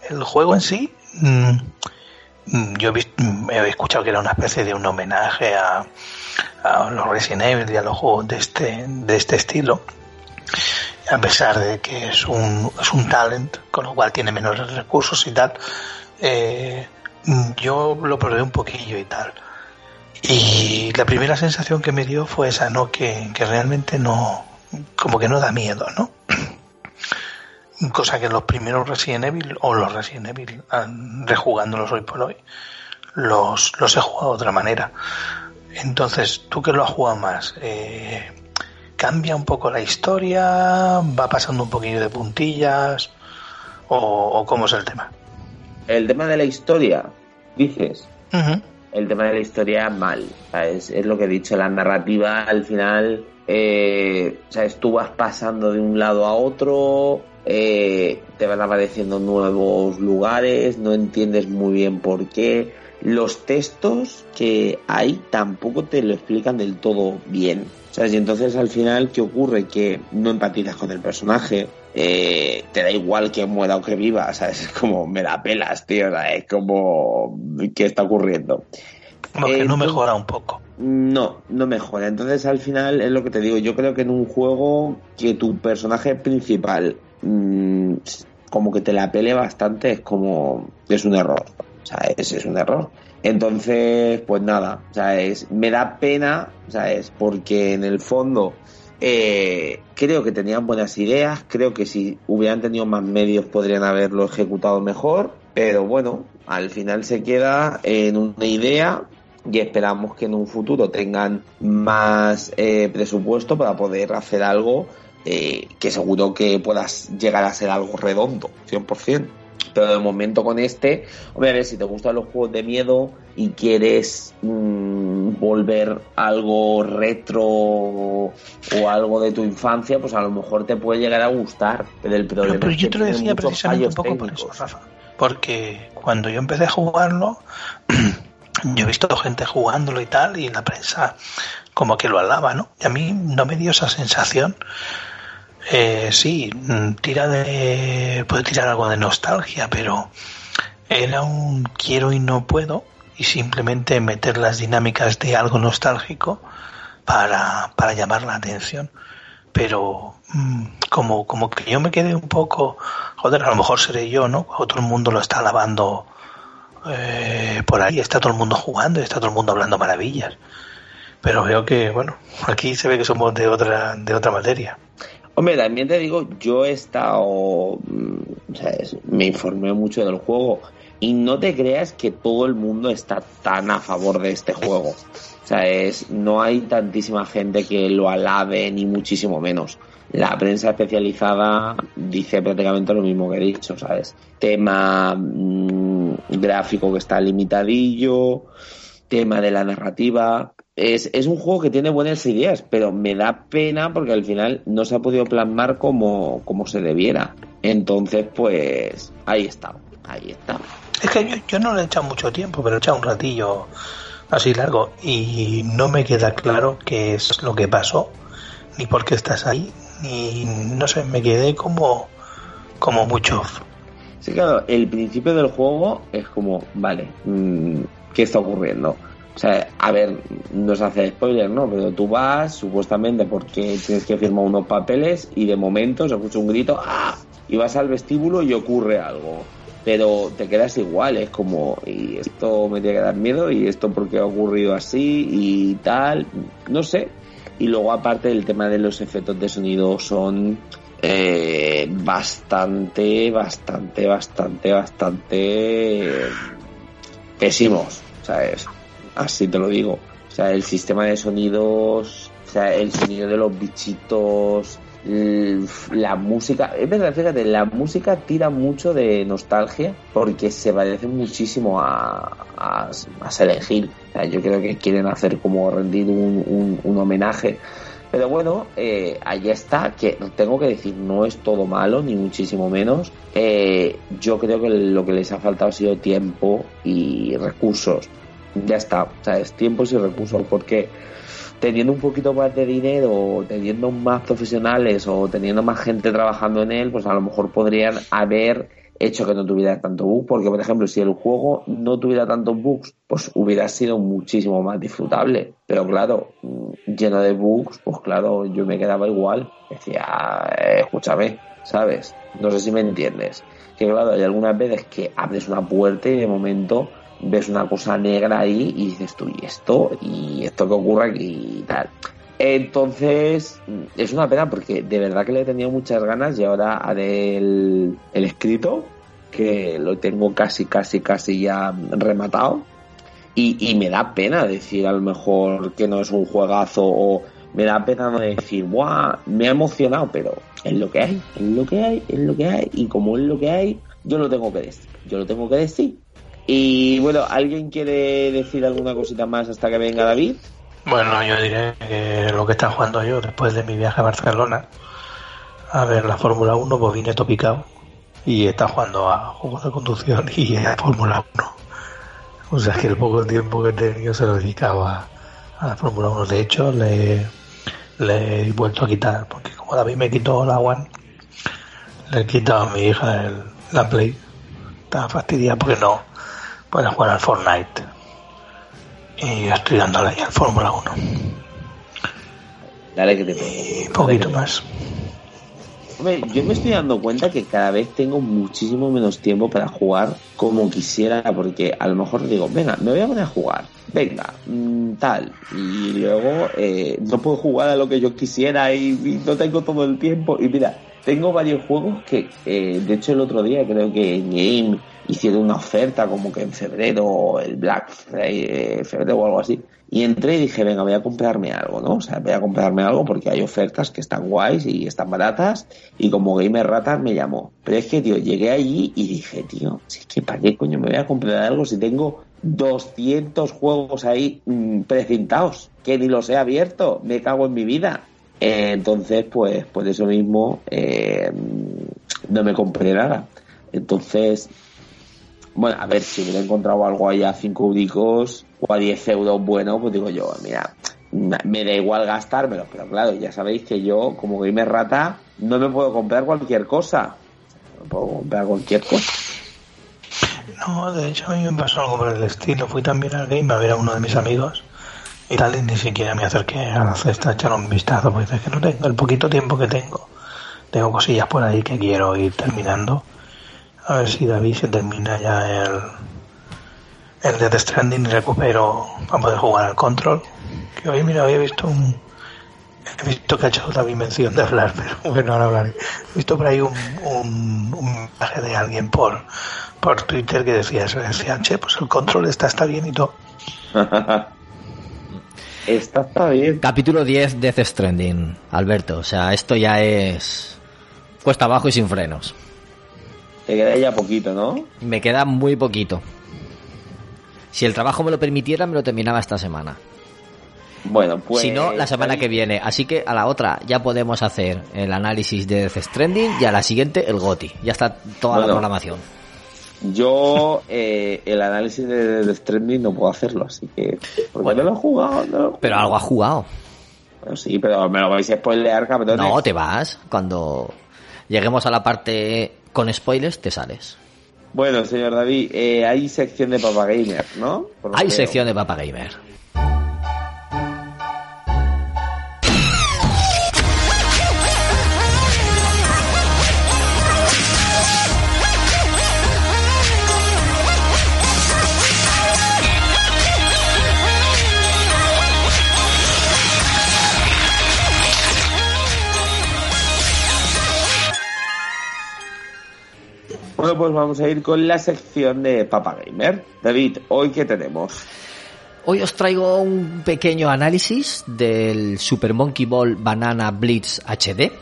el juego en sí, mm, yo he, escuchado que era una especie de un homenaje a, a los Resident Evil y a los juegos de este, de este estilo a pesar de que es un, es un talent, con lo cual tiene menos recursos y tal, eh, yo lo probé un poquillo y tal. Y la primera sensación que me dio fue esa, ¿no? Que, realmente no, como que no da miedo, ¿no? Cosa que los primeros Resident Evil, o los Resident Evil, rejugándolos hoy por hoy, los, los he jugado de otra manera. Entonces, tú que lo has jugado más, eh, ¿cambia un poco la historia? ¿Va pasando un poquillo de puntillas? ¿O, o cómo es el tema?
El tema de la historia, dices. El tema de la historia, mal. Es, lo que he dicho, la narrativa al final, eh, ¿sabes? Tú vas pasando de un lado a otro, eh, te van apareciendo nuevos lugares, no entiendes muy bien por qué. Los textos que hay tampoco te lo explican del todo bien. ¿Sabes? Y entonces al final, ¿qué ocurre? Que no empatizas con el personaje, eh, te da igual que muera o que viva, ¿sabes? Es como, me da pelas, tío, es como, ¿qué está ocurriendo?
Como que no mejora un poco.
No, no mejora. Entonces al final es lo que te digo, yo creo que en un juego que tu personaje principal mm, como que te la pele bastante es como, es un error, o sea, es, es un error. Entonces, pues nada, ¿sabes? Me da pena, ¿sabes? Porque en el fondo eh, creo que tenían buenas ideas, creo que si hubieran tenido más medios podrían haberlo ejecutado mejor, pero bueno, al final se queda en una idea y esperamos que en un futuro tengan más eh, presupuesto para poder hacer algo eh, que seguro que puedas llegar a ser algo redondo, 100%. Pero de momento con este, obviamente si te gustan los juegos de miedo y quieres mm, volver algo retro o, algo de tu infancia, pues a lo mejor te puede llegar a gustar. Pero el problema
pero, yo te lo decía precisamente un poco por eso, Rafa. Porque cuando yo empecé a jugarlo, yo he visto gente jugándolo y tal, y la prensa como que lo alaba, ¿no? Y a mí no me dio esa sensación. Eh, sí, mm, tira de. puede tirar algo de nostalgia, pero era un quiero y no puedo, y simplemente meter las dinámicas de algo nostálgico para, para llamar la atención. Pero mm, como, como que yo me quedé un poco, joder, a lo mejor seré yo, ¿no? El mundo lo está alabando eh, por ahí, está todo el mundo jugando, está todo el mundo hablando maravillas. Pero veo que, bueno, aquí se ve que somos de otra, de otra materia.
Hombre, también te digo, yo he estado, mm, me informé mucho del juego y no te creas que todo el mundo está tan a favor de este juego. O sea, es, no hay tantísima gente que lo alabe ni muchísimo menos. La prensa especializada dice prácticamente lo mismo que he dicho, ¿sabes? Tema mm, gráfico que está limitadillo, tema de la narrativa. Es, es, un juego que tiene buenas ideas, pero me da pena porque al final no se ha podido plasmar como, como se debiera. Entonces, pues ahí está, ahí está.
Es que yo, no le he echado mucho tiempo, pero he echado un ratillo así largo y no me queda claro qué es lo que pasó, ni por qué estás ahí, ni no sé, me quedé como, como mucho.
Sí, claro, el principio del juego es como, vale, mm, ¿qué está ocurriendo? O sea, a ver, no se hace spoiler, ¿no? Pero tú vas supuestamente porque tienes que firmar unos papeles y de momento se escucha un grito, ¡ah! Y vas al vestíbulo y ocurre algo pero te quedas igual, es como, y esto me tiene que dar miedo, y esto porque ha ocurrido así, y tal, no sé. Y luego aparte el tema de los efectos de sonido son eh, bastante, bastante, bastante, bastante pésimos, ¿sabes? Así te lo digo. O sea, el sistema de sonidos, o sea, el sonido de los bichitos, la música, es verdad, fíjate, la música tira mucho de nostalgia porque se parece muchísimo a, a, a yo creo que quieren hacer como rendir un, un, homenaje. Pero bueno, eh, allá está, que tengo que decir, no es todo malo, ni muchísimo menos. Eh, yo creo que lo que les ha faltado ha sido tiempo y recursos. Ya está, o sea, es tiempos y recursos, porque teniendo un poquito más de dinero, teniendo más profesionales o teniendo más gente trabajando en él, pues a lo mejor podrían haber hecho que no tuviera tanto bug, porque por ejemplo, si el juego no tuviera tantos bugs, pues hubiera sido muchísimo más disfrutable. Pero claro, mm, lleno de bugs, pues claro, yo me quedaba igual. Decía, eh, escúchame, ¿sabes? No sé si me entiendes. Que claro, hay algunas veces que abres una puerta y de momento ves una cosa negra ahí y dices tú, ¿y esto? ¿Y esto que ocurre aquí y tal? Entonces, es una pena porque de verdad que le he tenido muchas ganas y ahora haré el, el escrito, que lo tengo casi, casi, casi ya rematado. Y, y, me da pena decir a lo mejor que no es un juegazo o me da pena no decir, ¡buah! Me ha emocionado, pero es lo que hay, es lo que hay, es lo que hay. Y como es lo que hay, yo lo tengo que decir. Yo lo tengo que decir y bueno, ¿alguien quiere decir alguna cosita más hasta que venga David?
Bueno, yo diré que lo que está jugando yo después de mi viaje a Barcelona a ver la Fórmula 1, pues vine topicado y está jugando a juegos de conducción y a Fórmula 1. O sea que el poco tiempo que he tenido se lo dedicaba a, la Fórmula 1. De hecho, le, le, he vuelto a quitar, porque como David me quitó la One, le he quitado a mi hija el, la Play. Estaba fastidiada porque no, pueda jugar al Fortnite. Y estoy dándole ahí al Fórmula 1.
Dale que te
Y poquito más.
Hombre, yo me estoy dando cuenta que cada vez tengo muchísimo menos tiempo para jugar como quisiera, porque a lo mejor digo, venga, me voy a poner a jugar, venga, mm, tal, y luego eh, no puedo jugar a lo que yo quisiera y, y, no tengo todo el tiempo. Y mira, tengo varios juegos que, eh, de hecho, el otro día creo que en Game hicieron una oferta como que en febrero, el Black Friday, febrero o algo así. Y entré y dije, venga, voy a comprarme algo, ¿no? O sea, voy a comprarme algo porque hay ofertas que están guays y están baratas. Y como Gamer Rata me llamó. Pero es que, tío, llegué allí y dije, tío, si es que para qué coño me voy a comprar algo si tengo 200 juegos ahí mmm, precintados que ni los he abierto. Me cago en mi vida. Eh, entonces, pues, pues eso mismo, eh, no me compré nada. Entonces, Bueno, a ver, si hubiera encontrado algo ahí a 5 euricos o a 10 euros bueno, pues digo yo, mira, me da igual gastármelo, pero claro, ya sabéis que yo, como gamer rata, no me puedo comprar cualquier cosa. No puedo comprar cualquier cosa.
No, de hecho a mí me pasó algo por el estilo. Fui también al game a ver a uno de mis amigos y tal, y ni siquiera me acerqué a la cesta a echar un vistazo, porque es que no tengo el poquito tiempo que tengo. Tengo cosillas por ahí que quiero ir terminando a ver si David se termina ya el, el Death Stranding y recupero para poder jugar al control. Que hoy, mira, había visto un. He visto que ha hecho David mención de hablar, pero bueno, ahora hablaré. He visto por ahí un, un, un mensaje de alguien por, por Twitter que decía eso. Decía, che, pues el control está, está bien y todo.
está, está bien.
Capítulo 10 Death Stranding, Alberto. O sea, esto ya es. cuesta abajo y sin frenos.
Te queda ya poquito, ¿no?
Me queda muy poquito. Si el trabajo me lo permitiera, me lo terminaba esta semana.
Bueno, pues.
Si no, la semana que viene. Así que a la otra ya podemos hacer el análisis de Death Stranding y a la siguiente el GOTI. Ya está toda la programación.
Yo eh, el análisis de Death Stranding no puedo hacerlo, así que. Porque no lo he jugado.
Pero algo ha jugado.
sí, pero me lo vais a spoilear, cabrón.
No, te vas. Cuando lleguemos a la parte con spoilers te sales.
Bueno, señor David, eh, hay sección de Papa Gamer, ¿no?
Hay sección de Papa
Bueno, pues vamos a ir con la sección de Papa Gamer. David, ¿hoy qué tenemos?
Hoy os traigo un pequeño análisis del Super Monkey Ball Banana Blitz HD,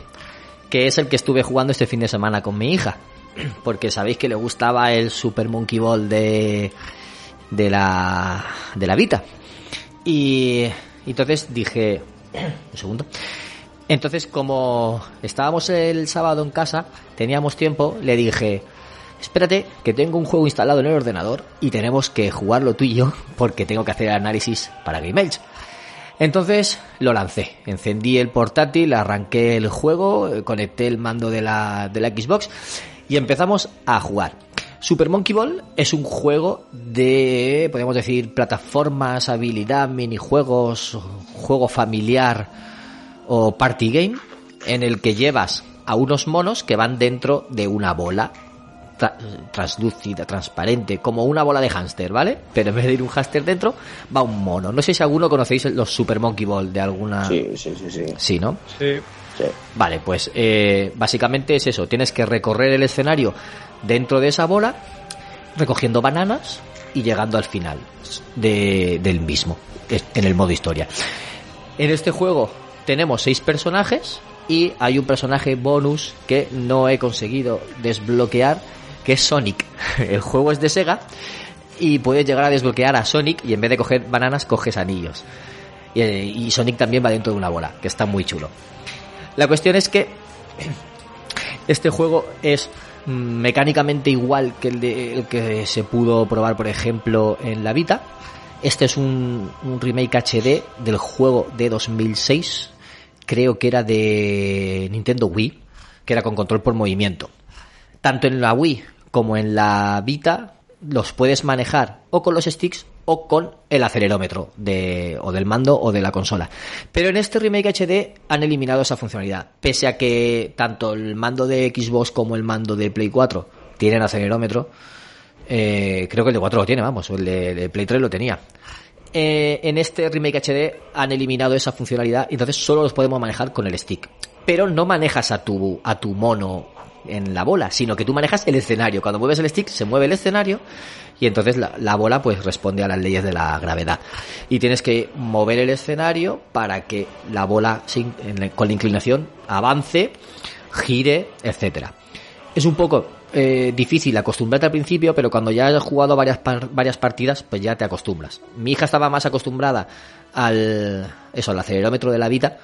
que es el que estuve jugando este fin de semana con mi hija, porque sabéis que le gustaba el Super Monkey Ball de, de la de la Vita. Y entonces dije, un segundo. Entonces, como estábamos el sábado en casa, teníamos tiempo, le dije, espérate, que tengo un juego instalado en el ordenador y tenemos que jugarlo tú y yo porque tengo que hacer el análisis para Game Edge. Entonces lo lancé, encendí el portátil, arranqué el juego, conecté el mando de la, de la Xbox y empezamos a jugar. Super Monkey Ball es un juego de, podemos decir, plataformas, habilidad, minijuegos, juego familiar o party game, en el que llevas a unos monos que van dentro de una bola translúcida, transparente, como una bola de hámster, ¿vale? Pero en vez de ir un hámster dentro, va un mono. No sé si alguno conocéis los Super Monkey Ball de alguna...
Sí, sí, sí, sí.
Sí, ¿no?
Sí.
Vale, pues eh, básicamente es eso. Tienes que recorrer el escenario dentro de esa bola, recogiendo bananas y llegando al final de, del mismo, en el modo historia. En este juego tenemos seis personajes y hay un personaje bonus que no he conseguido desbloquear que es Sonic. El juego es de Sega y puedes llegar a desbloquear a Sonic y en vez de coger bananas coges anillos. Y, Sonic también va dentro de una bola, que está muy chulo. La cuestión es que este juego es mecánicamente igual que el, de, el que se pudo probar, por ejemplo, en la Vita. Este es un, un remake HD del juego de 2006. Creo que era de Nintendo Wii, que era con control por movimiento. Tanto en la Wii como en la Vita los puedes manejar o con los sticks o con el acelerómetro de, o del mando o de la consola. Pero en este remake HD han eliminado esa funcionalidad, pese a que tanto el mando de Xbox como el mando de Play 4 tienen acelerómetro. Eh, creo que el de 4 lo tiene, vamos, el de, Play 3 lo tenía. Eh, en este remake HD han eliminado esa funcionalidad entonces solo los podemos manejar con el stick. Pero no manejas a tu, a tu mono en la bola, sino que tú manejas el escenario. Cuando mueves el stick, se mueve el escenario y entonces la, bola pues responde a las leyes de la gravedad. Y tienes que mover el escenario para que la bola con la inclinación avance, gire, etcétera. Es un poco eh, difícil acostumbrarte al principio, pero cuando ya has jugado varias, varias partidas, pues ya te acostumbras. Mi hija estaba más acostumbrada al, eso, al acelerómetro de la vida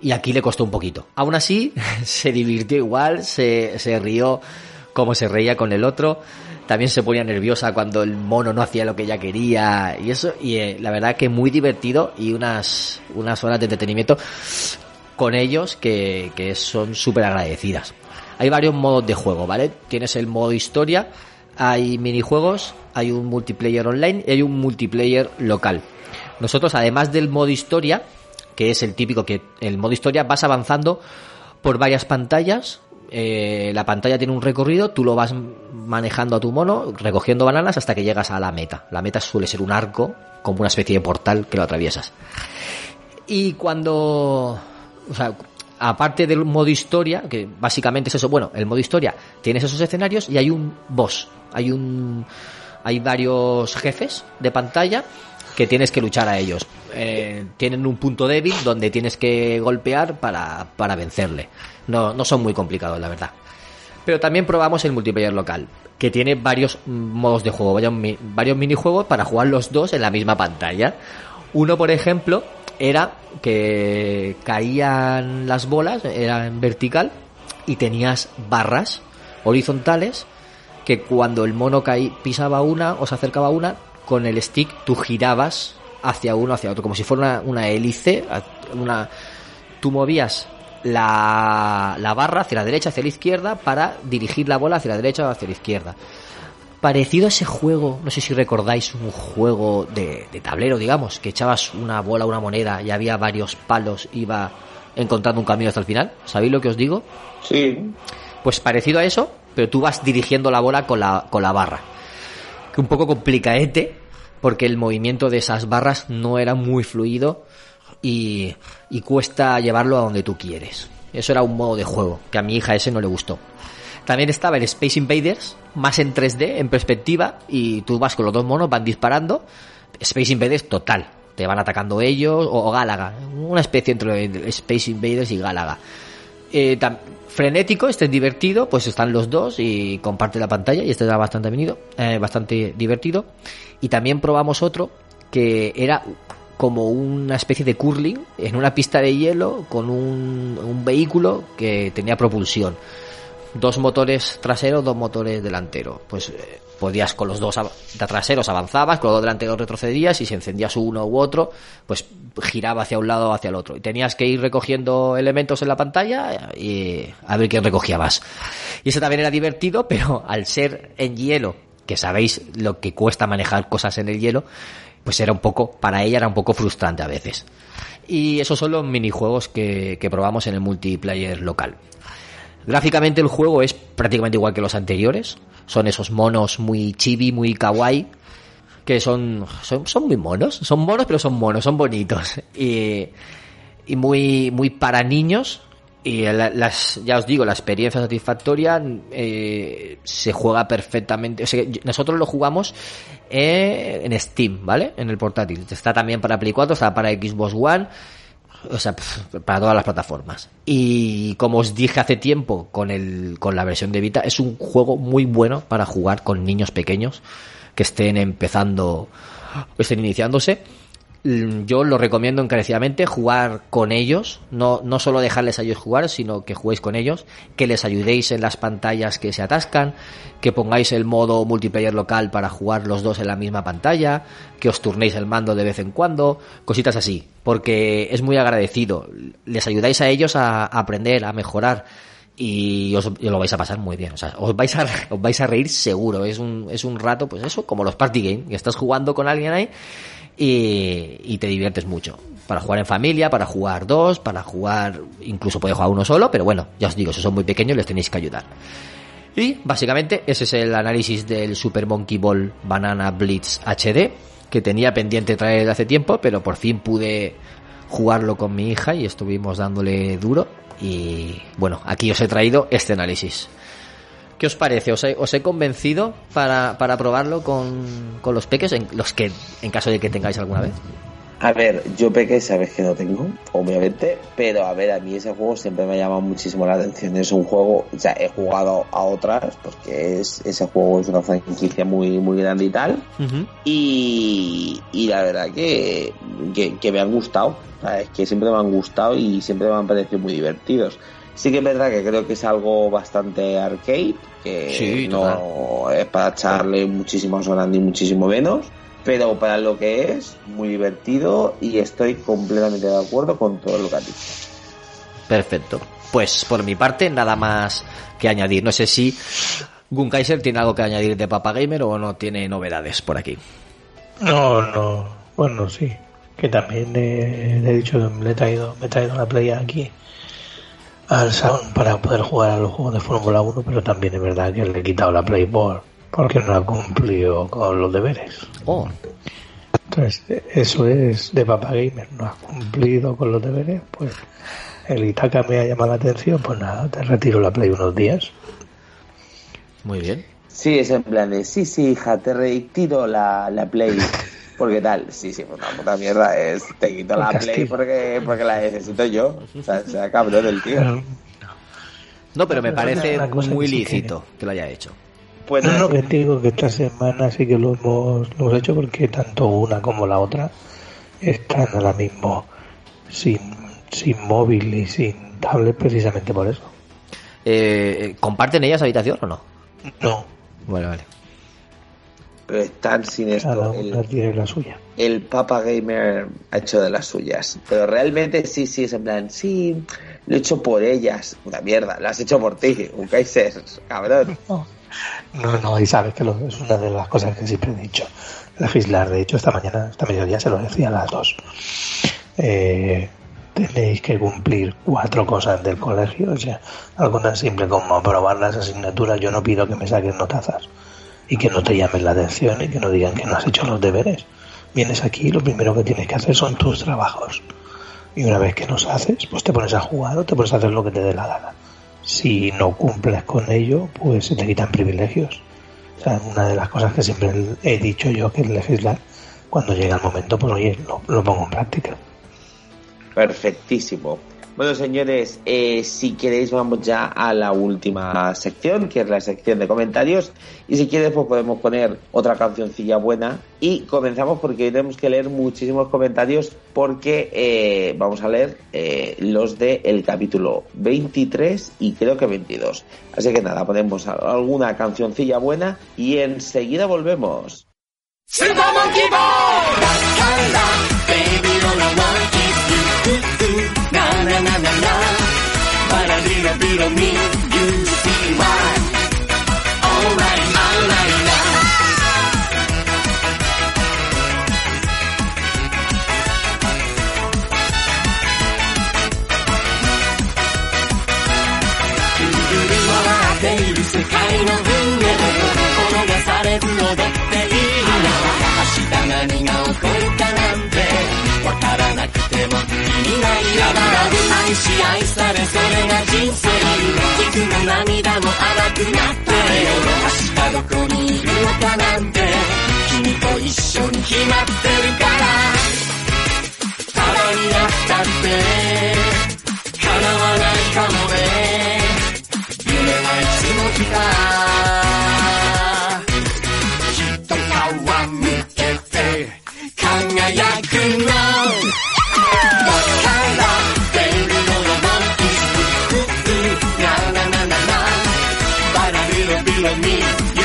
y aquí le costó un poquito. Aún así, se divirtió igual, se, se rió cómo se reía con el otro. También se ponía nerviosa cuando el mono no hacía lo que ella quería y eso. Y eh, la verdad que muy divertido y unas, unas horas de entretenimiento con ellos que, que son súper agradecidas. Hay varios modos de juego, ¿vale? Tienes el modo historia, hay minijuegos, hay un multiplayer online y hay un multiplayer local. Nosotros, además del modo historia, que es el típico que el modo historia vas avanzando por varias pantallas. Eh, la pantalla tiene un recorrido, tú lo vas manejando a tu mono, recogiendo bananas hasta que llegas a la meta. La meta suele ser un arco, como una especie de portal que lo atraviesas. Y cuando, o sea, aparte del modo historia, que básicamente es eso, bueno, el modo historia tienes esos escenarios y hay un boss, hay un, hay varios jefes de pantalla que tienes que luchar a ellos. Eh, tienen un punto débil donde tienes que golpear para, para vencerle. No, no son muy complicados, la verdad. Pero también probamos el multiplayer local, que tiene varios modos de juego, varios minijuegos para jugar los dos en la misma pantalla. Uno, por ejemplo, era que caían las bolas, era vertical, y tenías barras horizontales que cuando el mono caí, pisaba una o se acercaba a una, con el stick tú girabas hacia uno, hacia otro, como si fuera una, hélice, una, tú movías la, la, barra hacia la derecha, hacia la izquierda, para dirigir la bola hacia la derecha o hacia la izquierda. Parecido a ese juego, no sé si recordáis un juego de, de tablero, digamos, que echabas una bola, una moneda y había varios palos, iba encontrando un camino hasta el final. ¿Sabéis lo que os digo?
Sí.
Pues parecido a eso, pero tú vas dirigiendo la bola con la, con la barra un poco complicaete, porque el movimiento de esas barras no era muy fluido y, y cuesta llevarlo a donde tú quieres. Eso era un modo de juego, que a mi hija ese no le gustó. También estaba el Space Invaders, más en 3D, en perspectiva, y tú vas con los dos monos, van disparando. Space Invaders total, te van atacando ellos, o, Gálaga, una especie entre Space Invaders y Gálaga. Eh, frenético, este es divertido, pues están los dos y comparte la pantalla y este era bastante, venido, eh, bastante divertido. Y también probamos otro que era como una especie de curling en una pista de hielo con un, un vehículo que tenía propulsión. Dos motores traseros, dos motores delanteros. Pues eh, podías con los dos traseros avanzabas, con los dos delanteros retrocedías y si encendías uno u otro, pues giraba hacia un lado o hacia el otro. Y tenías que ir recogiendo elementos en la pantalla y a ver quién recogía más. Y eso también era divertido, pero al ser en hielo, que sabéis lo que cuesta manejar cosas en el hielo, pues era un poco, para ella era un poco frustrante a veces. Y esos son los minijuegos que, que probamos en el multiplayer local. Gráficamente el juego es prácticamente igual que los anteriores. Son esos monos muy chibi, muy kawaii. Que son, son, son muy monos. Son monos, pero son monos, son bonitos. Y, y muy, muy para niños. Y las, ya os digo, la experiencia satisfactoria eh, se juega perfectamente. O sea, nosotros lo jugamos eh, en Steam, ¿vale? En el portátil. Está también para Play 4, está para Xbox One o sea, para todas las plataformas. Y como os dije hace tiempo con, el, con la versión de Vita, es un juego muy bueno para jugar con niños pequeños que estén empezando, estén iniciándose yo lo recomiendo encarecidamente jugar con ellos, no, no solo dejarles a ellos jugar, sino que juguéis con ellos, que les ayudéis en las pantallas que se atascan, que pongáis el modo multiplayer local para jugar los dos en la misma pantalla, que os turnéis el mando de vez en cuando, cositas así, porque es muy agradecido, les ayudáis a ellos a, aprender, a mejorar y os, lo vais a pasar muy bien. O sea, os vais a, os vais a reír seguro. Es un, es un rato, pues eso, como los party game, que estás jugando con alguien ahí y, te diviertes mucho. Para jugar en familia, para jugar dos, para jugar, incluso puede jugar uno solo, pero bueno, ya os digo, si son muy pequeños les tenéis que ayudar. Y básicamente ese es el análisis del Super Monkey Ball Banana Blitz HD, que tenía pendiente traer hace tiempo, pero por fin pude jugarlo con mi hija y estuvimos dándole duro. Y bueno, aquí os he traído este análisis. ¿Qué os parece? ¿Os he, convencido para, para probarlo con, con, los peques, en, los que en caso de que tengáis alguna vez?
A ver, yo peques sabes que no tengo, obviamente, pero a ver, a mí ese juego siempre me ha llamado muchísimo la atención. Es un juego, o sea, he jugado a otras, porque es, ese juego es una franquicia muy, muy grande y tal. y, y la verdad que, que, que me han gustado, es que siempre me han gustado y siempre me han parecido muy divertidos Sí que es verdad que creo que es algo bastante arcade, que no es para echarle muchísimas horas ni muchísimo menos, pero para lo que es, muy divertido y estoy completamente de acuerdo con todo lo que ha dicho.
Perfecto. Pues por mi parte, nada más que añadir. No sé si Gunkaiser tiene algo que añadir de Papa Gamer o no tiene novedades por aquí.
No, no. Bueno, sí. Que también le, he dicho que le he traído, me he traído la Play aquí al salón para poder jugar a los juegos de Fórmula 1, pero también es verdad que le he quitado la Play por, porque no ha cumplido con los deberes.
Oh.
Entonces, eso es de Papa Gamer, no ha cumplido con los deberes, pues el Itaca me ha llamado la atención, pues nada, te retiro la Play unos días.
Muy bien.
Sí, es en plan de, sí, sí, hija, te retiro la, la Play. Porque tal, sí, sí, puta, puta mierda, es, te quito la Play porque, porque la necesito yo. O sea, sea cabrón el tío.
No, pero me parece muy lícito que lo haya hecho.
Pues no, no, que digo que esta semana sí que lo hemos, lo hemos hecho porque tanto una como la otra están ahora mismo sin, sin móvil y sin tablet precisamente por eso.
Eh, ¿Comparten ellas habitación o no?
No.
Vale, vale.
Pero están sin esto.
el, tiene la suya.
El Papa Gamer ha hecho de las suyas. Pero realmente sí, sí, es en plan, sí, lo he hecho por ellas. Una mierda, lo has hecho por ti, un Kaiser, cabrón.
No, no, y sabes que es una de las cosas que siempre he dicho. Legislar, de hecho, esta mañana, esta mediodía se lo decía a las dos. Eh, tenéis que cumplir cuatro cosas del colegio, o sea, algo tan simple como aprobar las asignaturas, yo no pido que me saquen notazas y que no te llamen la atención y que no digan que no has hecho los deberes. Vienes aquí y lo primero que tienes que hacer son tus trabajos. Y una vez que los haces, pues te pones a jugar o te pones a hacer lo que te dé la gana. Si no cumples con ello, pues se te quitan privilegios. O sea, una de las cosas que siempre he dicho yo que es legislar, cuando llega el momento, pues oye, lo pongo en práctica.
Perfectísimo. Bueno, señores, eh, si queréis vamos ya a la última sección, que es la sección de comentarios. Y si quieres, pues podemos poner otra cancioncilla buena. Y comenzamos porque tenemos que leer muchísimos comentarios porque eh, vamos a leer eh, los del el capítulo 23 y creo que 22. Así que nada, ponemos alguna cancioncilla buena y enseguida volvemos. la la la la. Ballerina, be on me, you see why. Alright, alright now. Baby, 世界の運命を転がされる踊っている明日何が起こるかなんてわからなくても意味ないやま愛し愛されそれが人生幾も涙も荒くなって明日どこにいるのかなんて君と一緒に決まってるから。ただになったって叶わないかもね。夢はいつも来た。輝くの。バラルロビロミ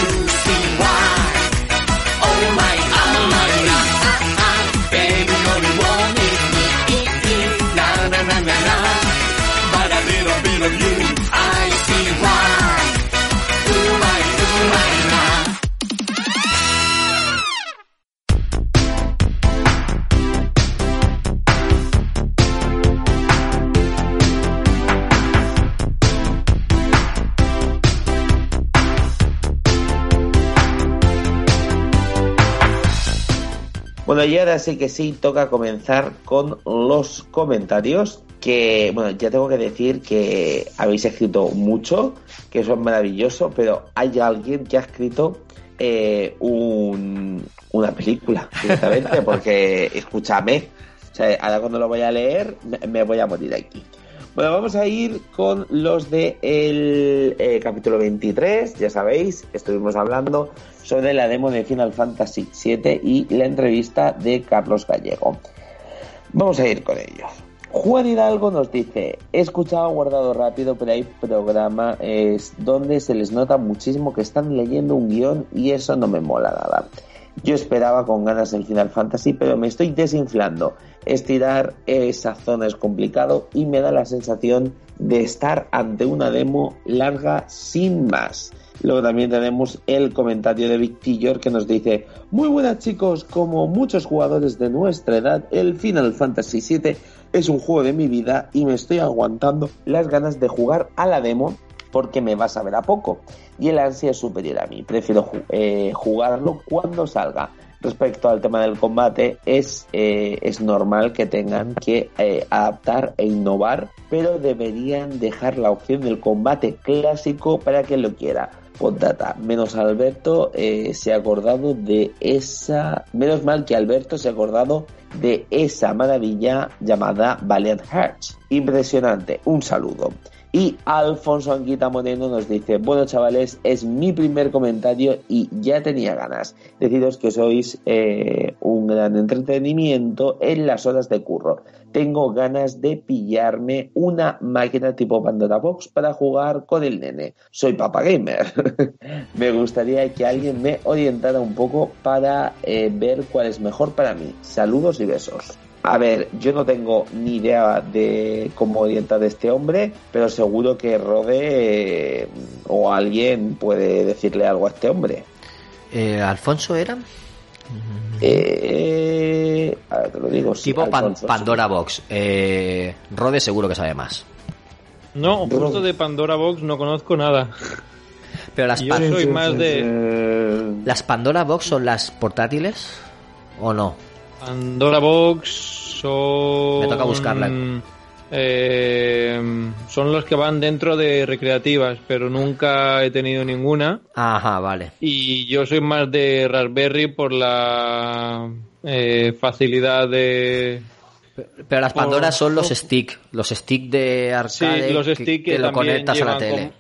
Bueno, y ahora sí que sí, toca comenzar con los comentarios. Que, bueno, ya tengo que decir que habéis escrito mucho, que eso es maravilloso, pero hay alguien que ha escrito eh, una película directamente, porque escúchame, ahora cuando lo voy a leer me, voy a morir aquí. Bueno, vamos a ir con los de el eh, capítulo 23, ya sabéis, estuvimos hablando sobre la demo de Final Fantasy VII y la entrevista de Carlos Gallego. Vamos a ir con ellos. Juan Hidalgo nos dice, he escuchado guardado rápido, pero hay programa es donde se les nota muchísimo que están leyendo un guion y eso no me mola nada. Yo esperaba con ganas el Final Fantasy, pero me estoy desinflando. Estirar esa zona es complicado y me da la sensación de estar ante una demo larga sin más. Luego también tenemos el comentario de Victillor que nos dice, muy buenas chicos, como muchos jugadores de nuestra edad, el Final Fantasy VII es un juego de mi vida y me estoy aguantando las ganas de jugar a la demo porque me va a saber a poco y el ansia es superior a mí. Prefiero eh, jugarlo cuando salga. Respecto al tema del combate, es, eh, es normal que tengan que eh, adaptar e innovar, pero deberían dejar la opción del combate clásico para quien lo quiera. Postdata, menos Alberto se ha acordado de esa. Menos mal que Alberto se ha acordado de esa maravilla llamada Valiant Hearts. Impresionante, un saludo. Y Alfonso Anquita Moreno nos dice, bueno chavales, es mi primer comentario y ya tenía ganas. Deciros que sois eh, un gran entretenimiento en las horas de curro. Tengo ganas de pillarme una máquina tipo Pandora Box para jugar con el nene. Soy papa gamer. me gustaría que alguien me orientara un poco para eh, ver cuál es mejor para mí. Saludos y besos. A ver, yo no tengo ni idea de cómo orientar a este hombre, pero seguro que Rode eh, o alguien puede decirle algo a este hombre.
Eh, ¿Alfonso era?
Eh, a ver, te lo digo.
Tipo Pandora Box. Rode seguro que sabe más.
No, justo de Pandora Box no conozco nada.
Pero las,
Yo soy más de...
¿Las Pandora Box son las portátiles o no?
Pandora Box son.
Me toca buscarla.
Eh, son los que van dentro de recreativas, pero nunca he tenido ninguna.
Ajá, vale.
Y yo soy más de Raspberry por la eh, facilidad de.
Pero las Pandora son los stick, los stick de arcade
sí, los stick que,
lo conectas a la tele.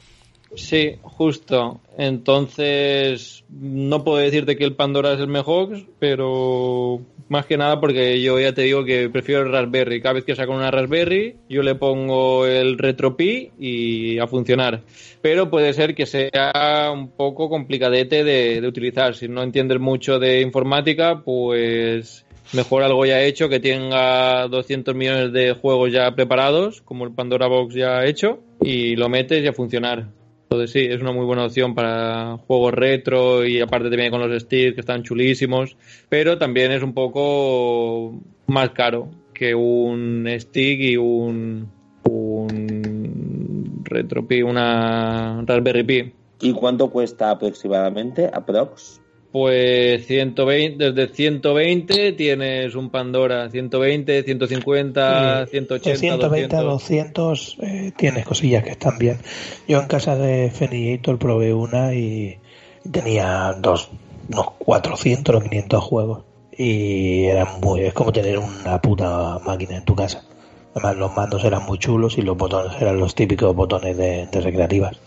Sí, justo. Entonces, no puedo decirte que el Pandora es el mejor, pero más que nada porque yo ya te digo que prefiero el Raspberry. Cada vez que saco una Raspberry, yo le pongo el RetroPie y a funcionar. Pero puede ser que sea un poco complicadete de, de utilizar. Si no entiendes mucho de informática, pues mejor algo ya hecho que tenga 200 millones de juegos ya preparados, como el Pandora Box ya hecho, y lo metes y a funcionar. Entonces sí, es una muy buena opción para juegos retro y aparte también con los sticks que están chulísimos, pero también es un poco más caro que un stick y un, un retro Pi, una Raspberry Pi.
¿Y cuánto cuesta aproximadamente, aprox?
Pues 120, desde 120 tienes un Pandora, 120, 150, 180, de 120
a 200 tienes cosillas que están bien. Yo en casa de Fenillator probé una y tenía dos, unos 400 o 500 juegos y era muy, es como tener una puta máquina en tu casa. Además los mandos eran muy chulos y los botones eran los típicos botones de, de recreativas.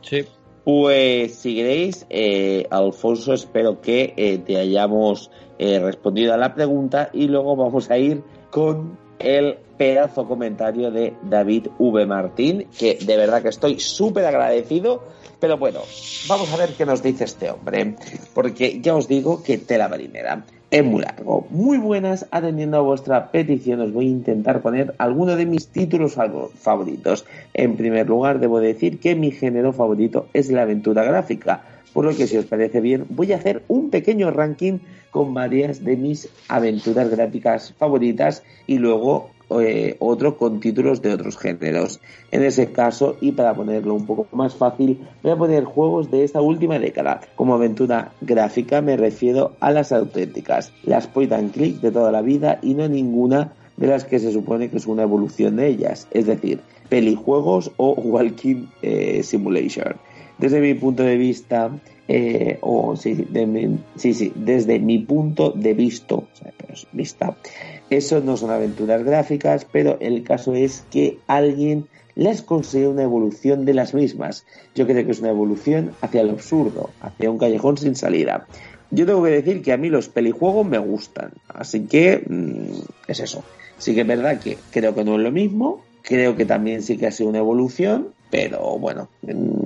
Sí,
pues si queréis, eh, Alfonso, espero que eh, te hayamos eh, respondido a la pregunta y luego vamos a ir con el pedazo comentario de David V. Martín, que de verdad que estoy súper agradecido. Pero bueno, vamos a ver qué nos dice este hombre, porque ya os digo que tela marinera es muy largo. Muy buenas, atendiendo a vuestra petición, os voy a intentar poner alguno de mis títulos favoritos. En primer lugar, debo decir que mi género favorito es la aventura gráfica, por lo que si os parece bien, voy a hacer un pequeño ranking con varias de mis aventuras gráficas favoritas y luego eh, otro con títulos de otros géneros. En ese caso, y para ponerlo un poco más fácil, voy a poner juegos de esta última década. Como aventura gráfica me refiero a las auténticas, las point and click de toda la vida y no ninguna de las que se supone que es una evolución de ellas, es decir, pelijuegos o walking eh, simulation. Desde mi punto de vista, eh, o sí, sí, desde mi punto de visto, vista, eso no son aventuras gráficas, pero el caso es que alguien las considero una evolución de las mismas. Yo creo que es una evolución hacia el absurdo, hacia un callejón sin salida. Yo tengo que decir que a mí los pelijuegos me gustan, así que mm, es eso. Sí que es verdad que creo que no es lo mismo, creo que también sí que ha sido una evolución, pero bueno, mm,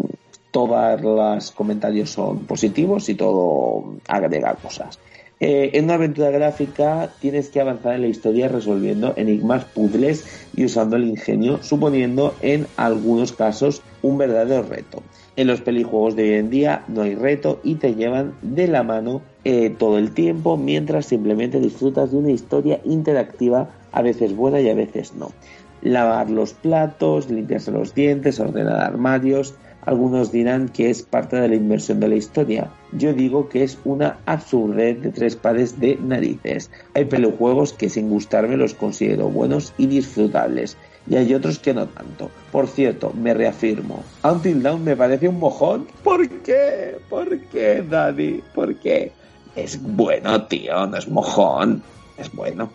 todos los comentarios son positivos y todo agrega cosas. Eh, en una aventura gráfica tienes que avanzar en la historia resolviendo enigmas, puzzles y usando el ingenio, suponiendo en algunos casos un verdadero reto. En los pelijuegos de hoy en día no hay reto y te llevan de la mano eh, todo el tiempo mientras simplemente disfrutas de una historia interactiva, a veces buena y a veces no. Lavar los platos, limpiarse los dientes, ordenar armarios, algunos dirán que es parte de la inversión de la historia. Yo digo que es una absurdez de tres pares de narices. Hay pelejuegos que sin gustarme los considero buenos y disfrutables. Y hay otros que no tanto. Por cierto, me reafirmo. Until Dawn me parece un mojón. ¿Por qué? ¿Por qué, Daddy? ¿Por qué? Es bueno, tío, no es mojón. Es bueno.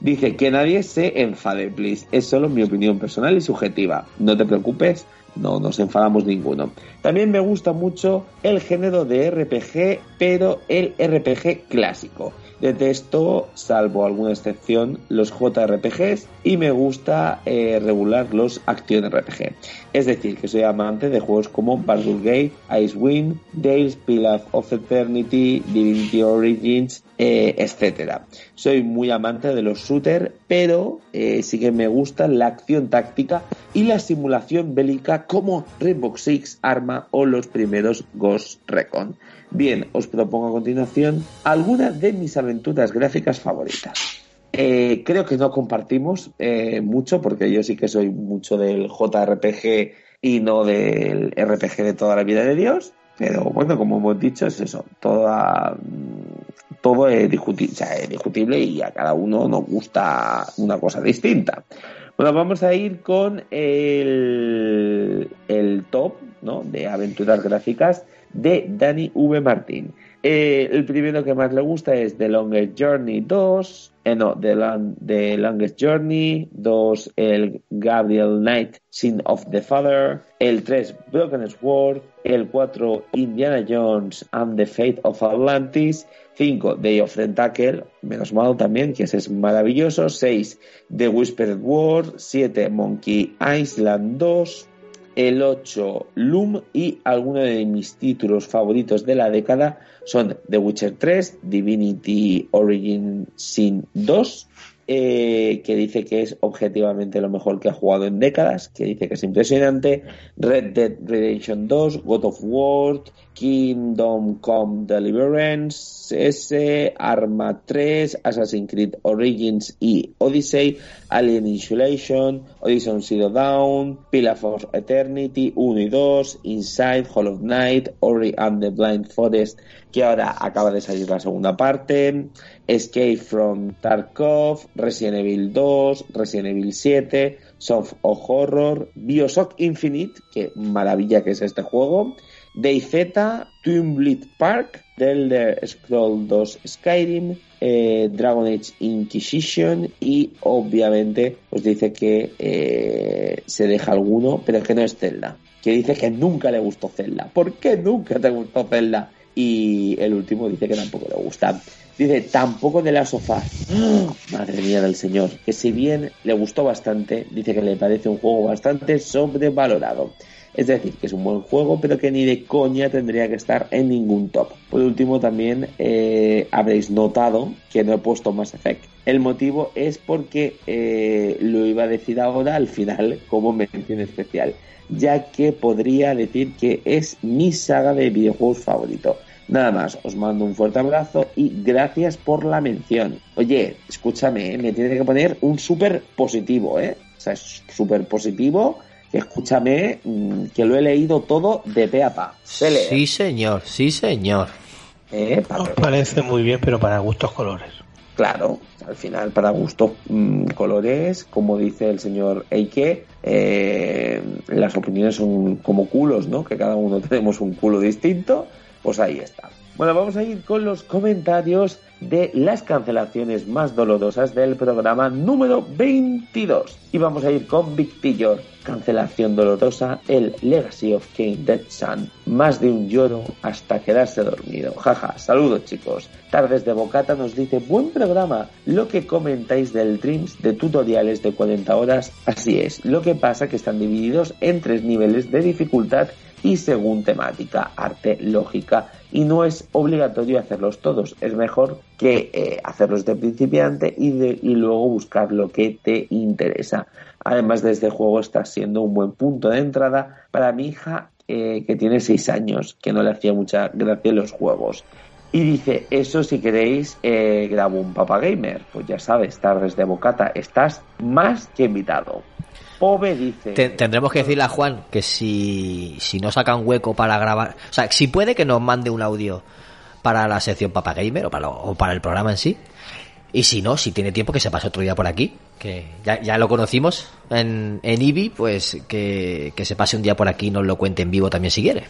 Dice que nadie se enfade, please. Es solo mi opinión personal y subjetiva. No te preocupes, no nos enfadamos ninguno. También me gusta mucho el género de RPG, pero el RPG clásico. Detesto, salvo alguna excepción, los JRPGs y me gusta eh, regular los Action RPG. Es decir, que soy amante de juegos como Baldur's Gate, Icewind, Dales, Pillar of Eternity, Divinity Origins, eh, etc. Soy muy amante de los shooters, pero eh, sí que me gusta la acción táctica y la simulación bélica como Rainbow Six, Arma o los primeros Ghost Recon. Bien, os propongo a continuación algunas de mis aventuras gráficas favoritas. Eh, creo que no compartimos eh, mucho porque yo sí que soy mucho del JRPG y no del RPG de toda la vida de Dios. Pero bueno, como hemos dicho, es eso. Toda, todo es discutible, y a cada uno nos gusta una cosa distinta. Bueno, vamos a ir con el, el top ¿no? de aventuras gráficas de Danny V. Martin. Eh, el primero que más le gusta es The Longest Journey 2, eh, no, The, The, Longest Journey, 2 el Gabriel Knight, Sin of the Father, el 3 Broken Sword, el 4 Indiana Jones and the Fate of Atlantis, 5 Day of the Tentacle, menos malo también, que ese es maravilloso, 6 The Whispered World, 7 Monkey Island 2, el 8 Loom y algunos de mis títulos favoritos de la década son The Witcher 3, Divinity Origin Sin 2, eh, que dice que es objetivamente lo mejor que ha jugado en décadas, que dice que es impresionante, Red Dead Redemption 2, God of War, Kingdom Come Deliverance S, Arma 3, Assassin's Creed Origins y Odyssey, Alien Insulation, Odyssey Zero Down, Pillar of Eternity 1 y 2, Inside, Hollow Knight, Ori and the Blind Forest, que ahora acaba de salir la segunda parte, Escape from Tarkov, Resident Evil 2, Resident Evil 7, Soft of Horror, Bioshock Infinite, que maravilla que es este juego, DayZ, Twin Park, The Elder Scroll 2 Skyrim, eh, Dragon Age Inquisition y obviamente os dice que eh, se deja alguno, pero que no es Zelda. Que dice que nunca le gustó Zelda. ¿Por qué nunca te gustó Zelda? Y el último dice que tampoco le gusta. Dice, tampoco de la sofá. Madre mía del señor. Que si bien le gustó bastante, dice que le parece un juego bastante sobrevalorado. Es decir, que es un buen juego, pero que ni de coña tendría que estar en ningún top. Por último, también eh, habréis notado que no he puesto Mass Effect. El motivo es porque eh, lo iba a decir ahora al final como mención especial, ya que podría decir que es mi saga de videojuegos favorito. Nada más, os mando un fuerte abrazo y gracias por la mención. Oye, escúchame, ¿eh? me tiene que poner un súper positivo, ¿eh? O sea, es súper positivo escúchame, mm, que lo he leído todo de pe a pa.
Sí, señor, sí, señor.
Eh, parece muy bien, pero para gustos colores.
Claro, al final para gustos mm, colores, como dice el señor Eike, eh, las opiniones son como culos, ¿no? Que cada uno tenemos un culo distinto. Pues ahí está. Bueno, vamos a ir con los comentarios de las cancelaciones más dolorosas del programa número 22. Y vamos a ir con Victillo. Cancelación dolorosa, el Legacy of King Dead Sun. Más de un lloro hasta quedarse dormido. Jaja, saludos chicos. Tardes de Bocata nos dice, buen programa. Lo que comentáis del Dreams de tutoriales de 40 horas, así es. Lo que pasa que están divididos en tres niveles de dificultad y según temática, arte, lógica y no es obligatorio hacerlos todos. Es mejor que eh, hacerlos de principiante y, de, y luego buscar lo que te interesa. Además de este juego está siendo un buen punto de entrada para mi hija eh, que tiene 6 años, que no le hacía mucha gracia los juegos. Y dice, eso si queréis, eh, grabo un Papa Gamer. Pues ya sabes, tardes de bocata, estás más que invitado. Dice.
tendremos que decirle a Juan que si, si no saca un hueco para grabar. O sea, si puede que nos mande un audio para la sección Papa Gamer o para, para el programa en sí. Y si no, si tiene tiempo, que se pase otro día por aquí. Que ya, ya lo conocimos en, en Ibi, pues que, que se pase un día por aquí y nos lo cuente en vivo también si quiere.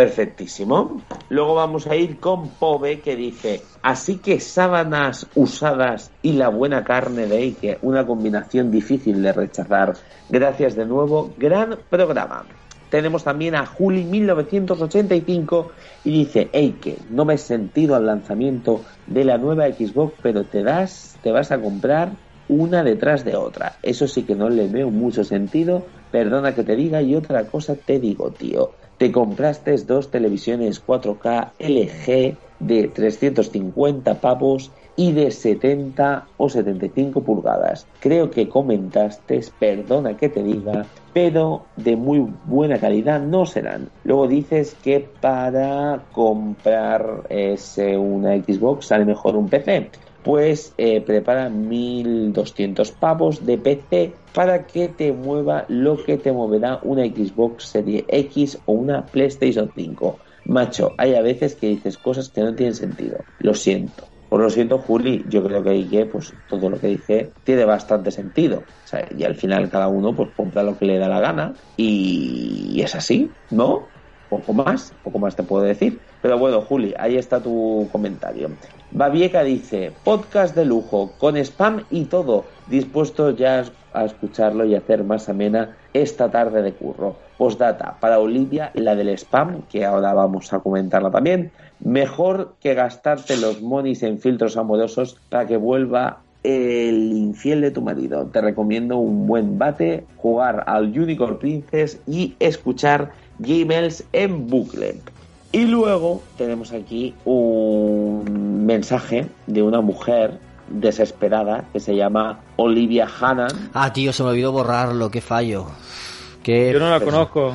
Perfectísimo. Luego vamos a ir con Pove que dice, así que sábanas usadas y la buena carne de Eike, una combinación difícil de rechazar. Gracias de nuevo, gran programa. Tenemos también a Juli 1985 y dice, Eike, no me he sentido al lanzamiento de la nueva Xbox, pero te das, te vas a comprar una detrás de otra. Eso sí que no le veo mucho sentido. Perdona que te diga y otra cosa te digo, tío te compraste dos televisiones 4K LG de 350 pavos y de 70 o 75 pulgadas. Creo que comentaste, perdona que te diga, pero de muy buena calidad no serán. Luego dices que para comprar ese, una Xbox sale mejor un PC pues eh, prepara 1200 pavos de PC para que te mueva lo que te moverá una Xbox Serie X o una PlayStation 5. Macho, hay a veces que dices cosas que no tienen sentido. Lo siento. Por lo siento, Juli, yo creo que, pues todo lo que dije tiene bastante sentido. y al final cada uno pues compra lo que le da la gana y es así, ¿no? Poco más, poco más te puedo decir. Pero bueno, Juli, ahí está tu comentario. Babieca dice, podcast de lujo, con spam y todo, dispuesto ya a escucharlo y hacer más amena esta tarde de curro. Postdata, para Olivia, la del spam, que ahora vamos a comentarla también, mejor que gastarte los monis en filtros amorosos para que vuelva el infiel de tu marido. Te recomiendo un buen bate, jugar al Unicorn Princess y escuchar Gmails en bucle. Y luego tenemos aquí un mensaje de una mujer desesperada que se llama Olivia Hannan.
Ah, tío, se me olvidó borrarlo, qué fallo. Qué
Yo no la conozco.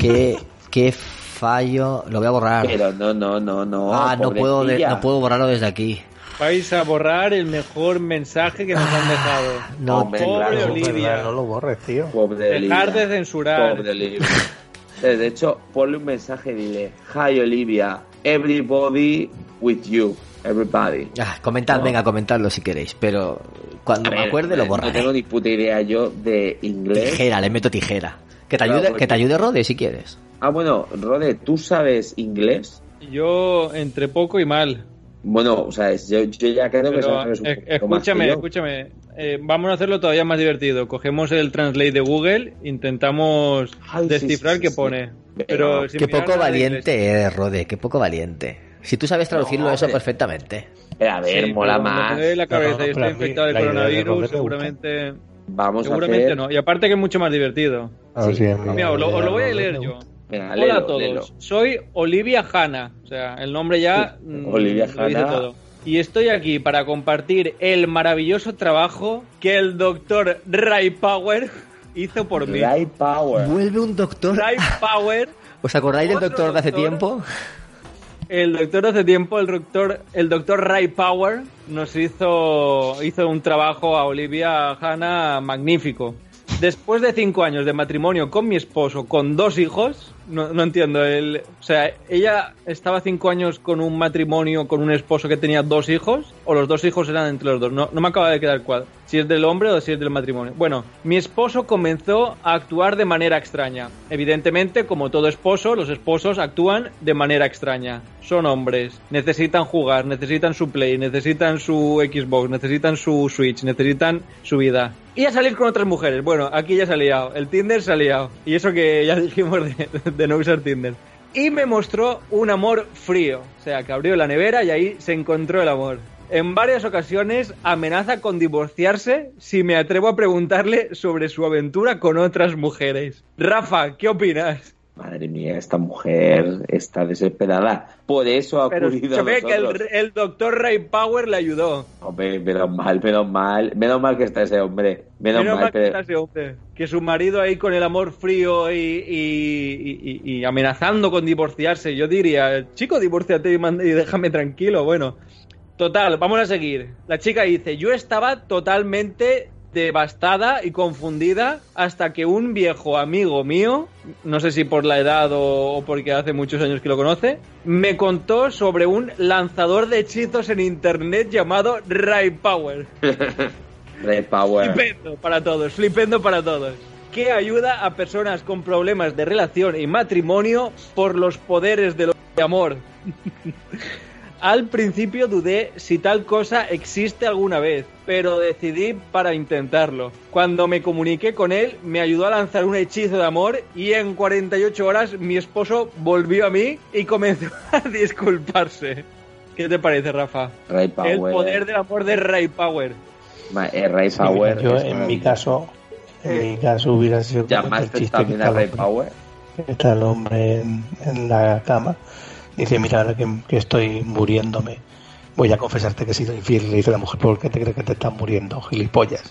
Qué, qué fallo. Lo voy a borrar.
Pero no, no, no, no.
Ah, no puedo, no puedo borrarlo desde aquí.
Vais a borrar el mejor mensaje que nos han dejado.
No,
pobre Olivia.
No lo borres, tío.
Pobre
Dejar de censurar.
Pobre Olivia. De hecho, ponle un mensaje y dile, Hi Olivia, everybody with you. Everybody.
Ah, comentad, venga, comentadlo si queréis, pero cuando me acuerde lo borraré.
No tengo ni puta idea yo de inglés.
Tijera, le meto tijera. Que te ayude, que te ayude Rode si quieres.
Ah, bueno, Rode, ¿tú sabes inglés?
Yo entre poco y mal.
Bueno, o sea, yo, ya creo que sabes un poco
Escúchame, escúchame. Eh, vamos a hacerlo todavía más divertido. Cogemos el translate de Google, intentamos descifrar qué pone. Pero
qué poco valiente eres, Rode, qué poco valiente. Si tú sabes traducirlo eso perfectamente.
a ver, mola más.
la cabeza y está infectado de coronavirus, seguramente. Vamos seguramente a hacer... no. Y aparte que es mucho más divertido.
Ah, sí,
Mira, os lo, voy a leer yo. Hola a todos, soy Olivia Hanna, o sea, el nombre ya
mm, Olivia Hanna.
Y estoy aquí para compartir el maravilloso trabajo que el doctor Ray Power hizo por mí.
Ray Power.
Vuelve un doctor.
Ray Power.
¿Os acordáis del doctor, de hace tiempo?
El doctor de hace tiempo, el doctor, el doctor Ray Power, nos hizo, hizo un trabajo a Olivia Hanna magnífico. Después de cinco años de matrimonio con mi esposo, con dos hijos, No, no entiendo. El, o sea, ella estaba cinco años con un matrimonio, con un esposo que tenía dos hijos, o los dos hijos eran entre los dos. No, no me acaba de quedar cuadro. Si es del hombre o si es del matrimonio. Bueno, mi esposo comenzó a actuar de manera extraña. Evidentemente, como todo esposo, los esposos actúan de manera extraña. Son hombres, necesitan jugar, necesitan su Play, necesitan su Xbox, necesitan su Switch, necesitan su vida. Y a salir con otras mujeres. Bueno, aquí ya se ha liado. El Tinder se ha liado. Y eso que ya dijimos de, de no usar Tinder. Y me mostró un amor frío. O sea, que abrió la nevera y ahí se encontró el amor. En varias ocasiones amenaza con divorciarse si me atrevo a preguntarle sobre su aventura con otras mujeres. Rafa, ¿qué opinas?
Madre mía, esta mujer está desesperada. Por eso ha
Pero
acudido
se ve que el, el doctor Ray Power le ayudó.
Hombre, menos mal, menos mal. Menos mal que está ese hombre. Menos,
Menos
mal,
mal que
pero-
está ese hombre. Que su marido ahí con el amor frío y, y- y- y amenazando con divorciarse. Yo diría, chico, y, manda- y déjame tranquilo. Bueno, total, vamos a seguir. La chica dice, yo estaba totalmente devastada y confundida hasta que un viejo amigo mío, no sé si por la edad o, porque hace muchos años que lo conoce, me contó sobre un lanzador de hechizos en internet llamado Ray Power.
Ray Power.
Flipendo para todos, flipendo para todos. Que ayuda a personas con problemas de relación y matrimonio por los poderes del amor. Al principio dudé si tal cosa existe alguna vez, pero decidí para intentarlo. Cuando me comuniqué con él, me ayudó a lanzar un hechizo de amor y en 48 horas mi esposo volvió a mí y comenzó a disculparse. ¿Qué te parece, Rafa?
Ray Power.
El poder del amor de Ray Power.
Eh, Ray Power.
yo en mi caso, en mi caso hubiera sido
¿Llamaste también a Ray Power?
está el hombre en, en la cama. Dice, mira, ahora que, que estoy muriéndome, voy a confesarte que he sido infiel. Le dice la mujer, ¿por qué te crees que te estás muriendo, gilipollas?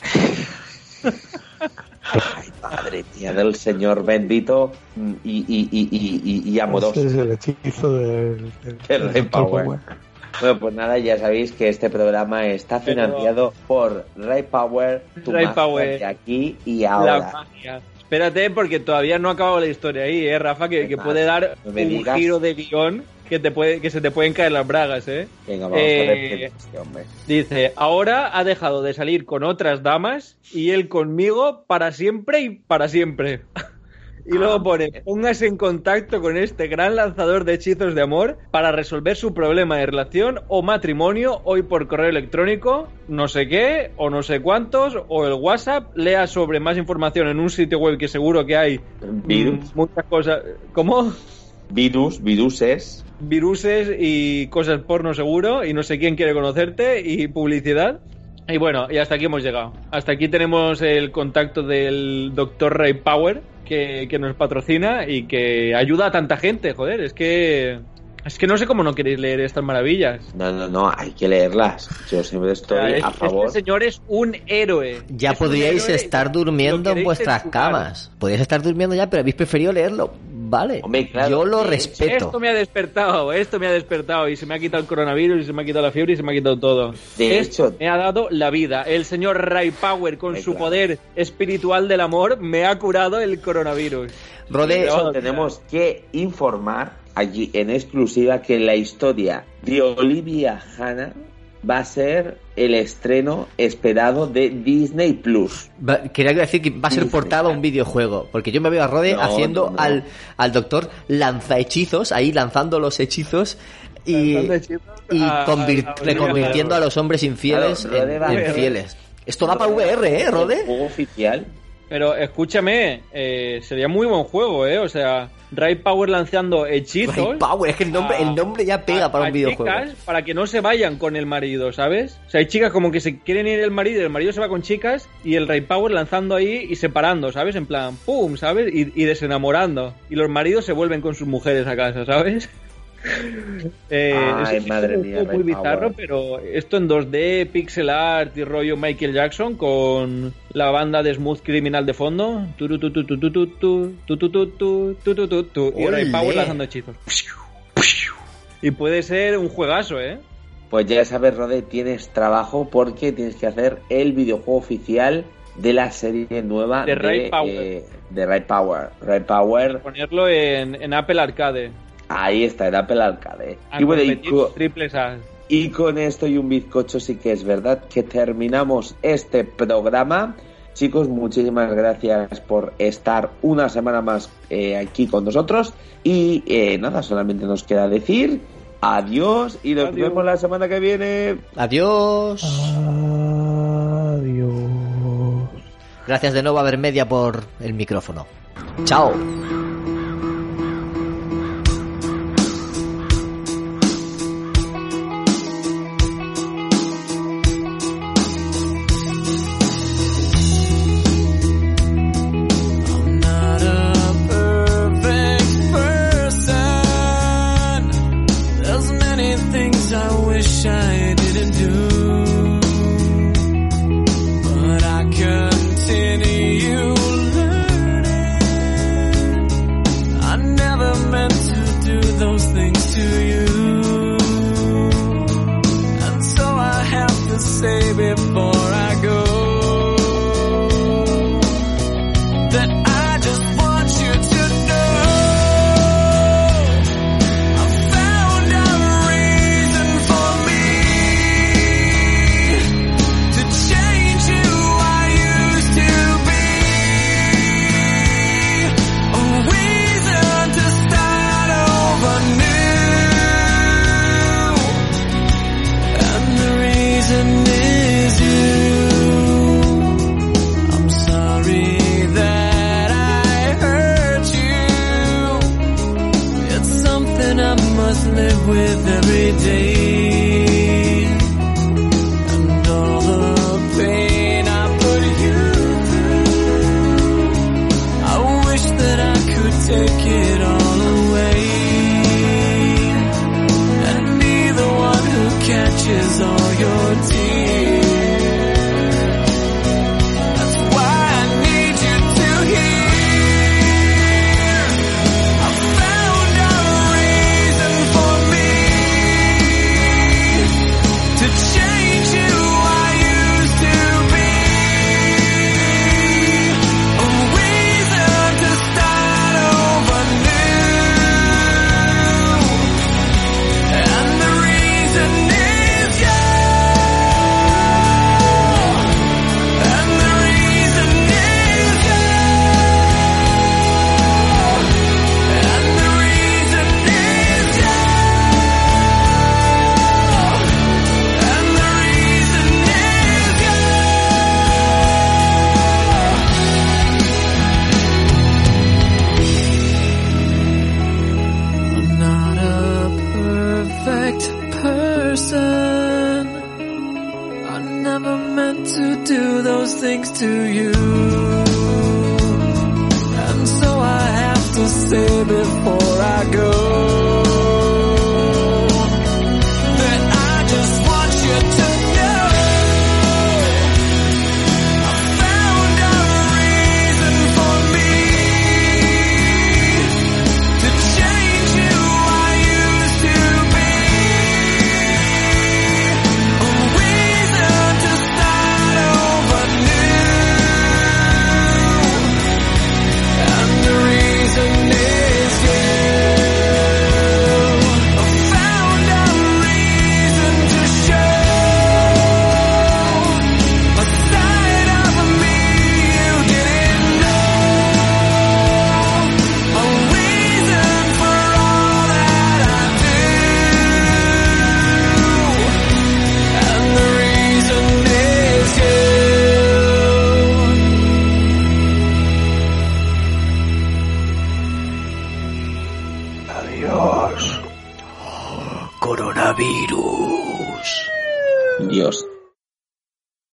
Ay, madre mía, del Señor bendito y, y, y, y, y, amoroso.
Ese es el hechizo del, del-
El
del.
Power. Bueno, pues nada, ya sabéis que este programa está
Pero-
financiado por Ray Power, tu
Ray Power.
de aquí y
La
ahora.
magia. Espérate, porque todavía no ha acabado la historia ahí, ¿eh, Rafa? Que, puede dar un
digas.
giro de guion que, te puede, que se te pueden caer las bragas, ¿eh?
Venga, vamos
Eh,
a ver dice este.
Dice, ahora ha dejado de salir con otras damas y él conmigo para siempre y para siempre. Y
Ah,
luego pone, póngase en contacto con este gran lanzador de hechizos de amor para resolver su problema de relación o matrimonio hoy por correo electrónico, no sé qué, o no sé cuántos, o el WhatsApp, lea sobre más información en un sitio web que seguro que hay mm, muchas cosas. ¿Cómo?
Virus, viruses.
viruses y cosas porno seguro y no sé quién quiere conocerte y publicidad. Y bueno, y hasta aquí hemos llegado. Hasta aquí tenemos el contacto del doctor Ray Power que, que nos patrocina y que ayuda a tanta gente, joder, es que... Es que no sé cómo no queréis leer estas maravillas.
No, no, no, hay que leerlas. Yo siempre
O sea,
estoy
es-
a favor.
Este señor es un héroe.
Ya
Es
podríais
héroe
estar durmiendo en vuestras camas. Podríais estar durmiendo ya, pero habéis preferido leerlo. Vale.
Hombre, claro,
Yo lo respeto.
Esto me ha despertado, esto me ha despertado y se me ha quitado el coronavirus y se me ha quitado la fiebre y se me ha quitado todo.
De
Esto
hecho-
me ha dado la vida. El señor Ray Power con su
claro.
poder espiritual del amor me ha curado el coronavirus.
De
Rode,
tenemos que informar allí en exclusiva que la historia de Olivia Hanna va a ser el estreno esperado de Disney Plus.
va- quería decir que va a ser
Disney.
portada a un videojuego. Porque yo me veo a Rode
No,
haciendo
no, no.
Al, al doctor lanzahechizos, ahí lanzando los hechizos y,
hechizos
y
a-
convir-
a- a-
reconvirtiendo a los hombres infieles
Claro,
en,
va
fieles. Esto da para VR, ¿eh,
El
Rode?
juego oficial.
Pero escúchame, eh, sería muy buen juego, ¿eh? O sea, Ray Power lanzando hechizos.
Ray Power, es que el nombre,
a-
el nombre ya pega
a-
para un videojuego.
chicas para que no se vayan con el marido, ¿sabes? O sea, hay chicas como que se quieren ir el marido y el marido se va con chicas y el Ray Power lanzando ahí y separando, ¿sabes? En plan, ¡pum! ¿sabes? Y, y desenamorando. Y los maridos se vuelven con sus mujeres a casa, ¿sabes?
Ay,
es,
madre mía,
muy bizarro, pero esto en 2D, pixel art y rollo Michael Jackson con la banda de Smooth Criminal de fondo. Y ahora
hay
Power lanzando hechizos. Y puede ser un juegazo, ¿eh?
Pues ya sabes, Rode, tienes trabajo porque tienes que hacer el videojuego oficial de la serie nueva
de, Ray Power.
De Ray Power. Ray Power.
Ponerlo en Apple Arcade.
Ahí está, en Apple Arcade.
y bueno, y con,
y con esto y un bizcocho sí que es verdad que terminamos este programa. Chicos, muchísimas gracias por estar una semana más eh, aquí con nosotros. Y eh, nada, solamente nos queda decir adiós y nos vemos la semana que viene.
Adiós.
Adiós.
Gracias de nuevo a Vermedia por el micrófono. Chao.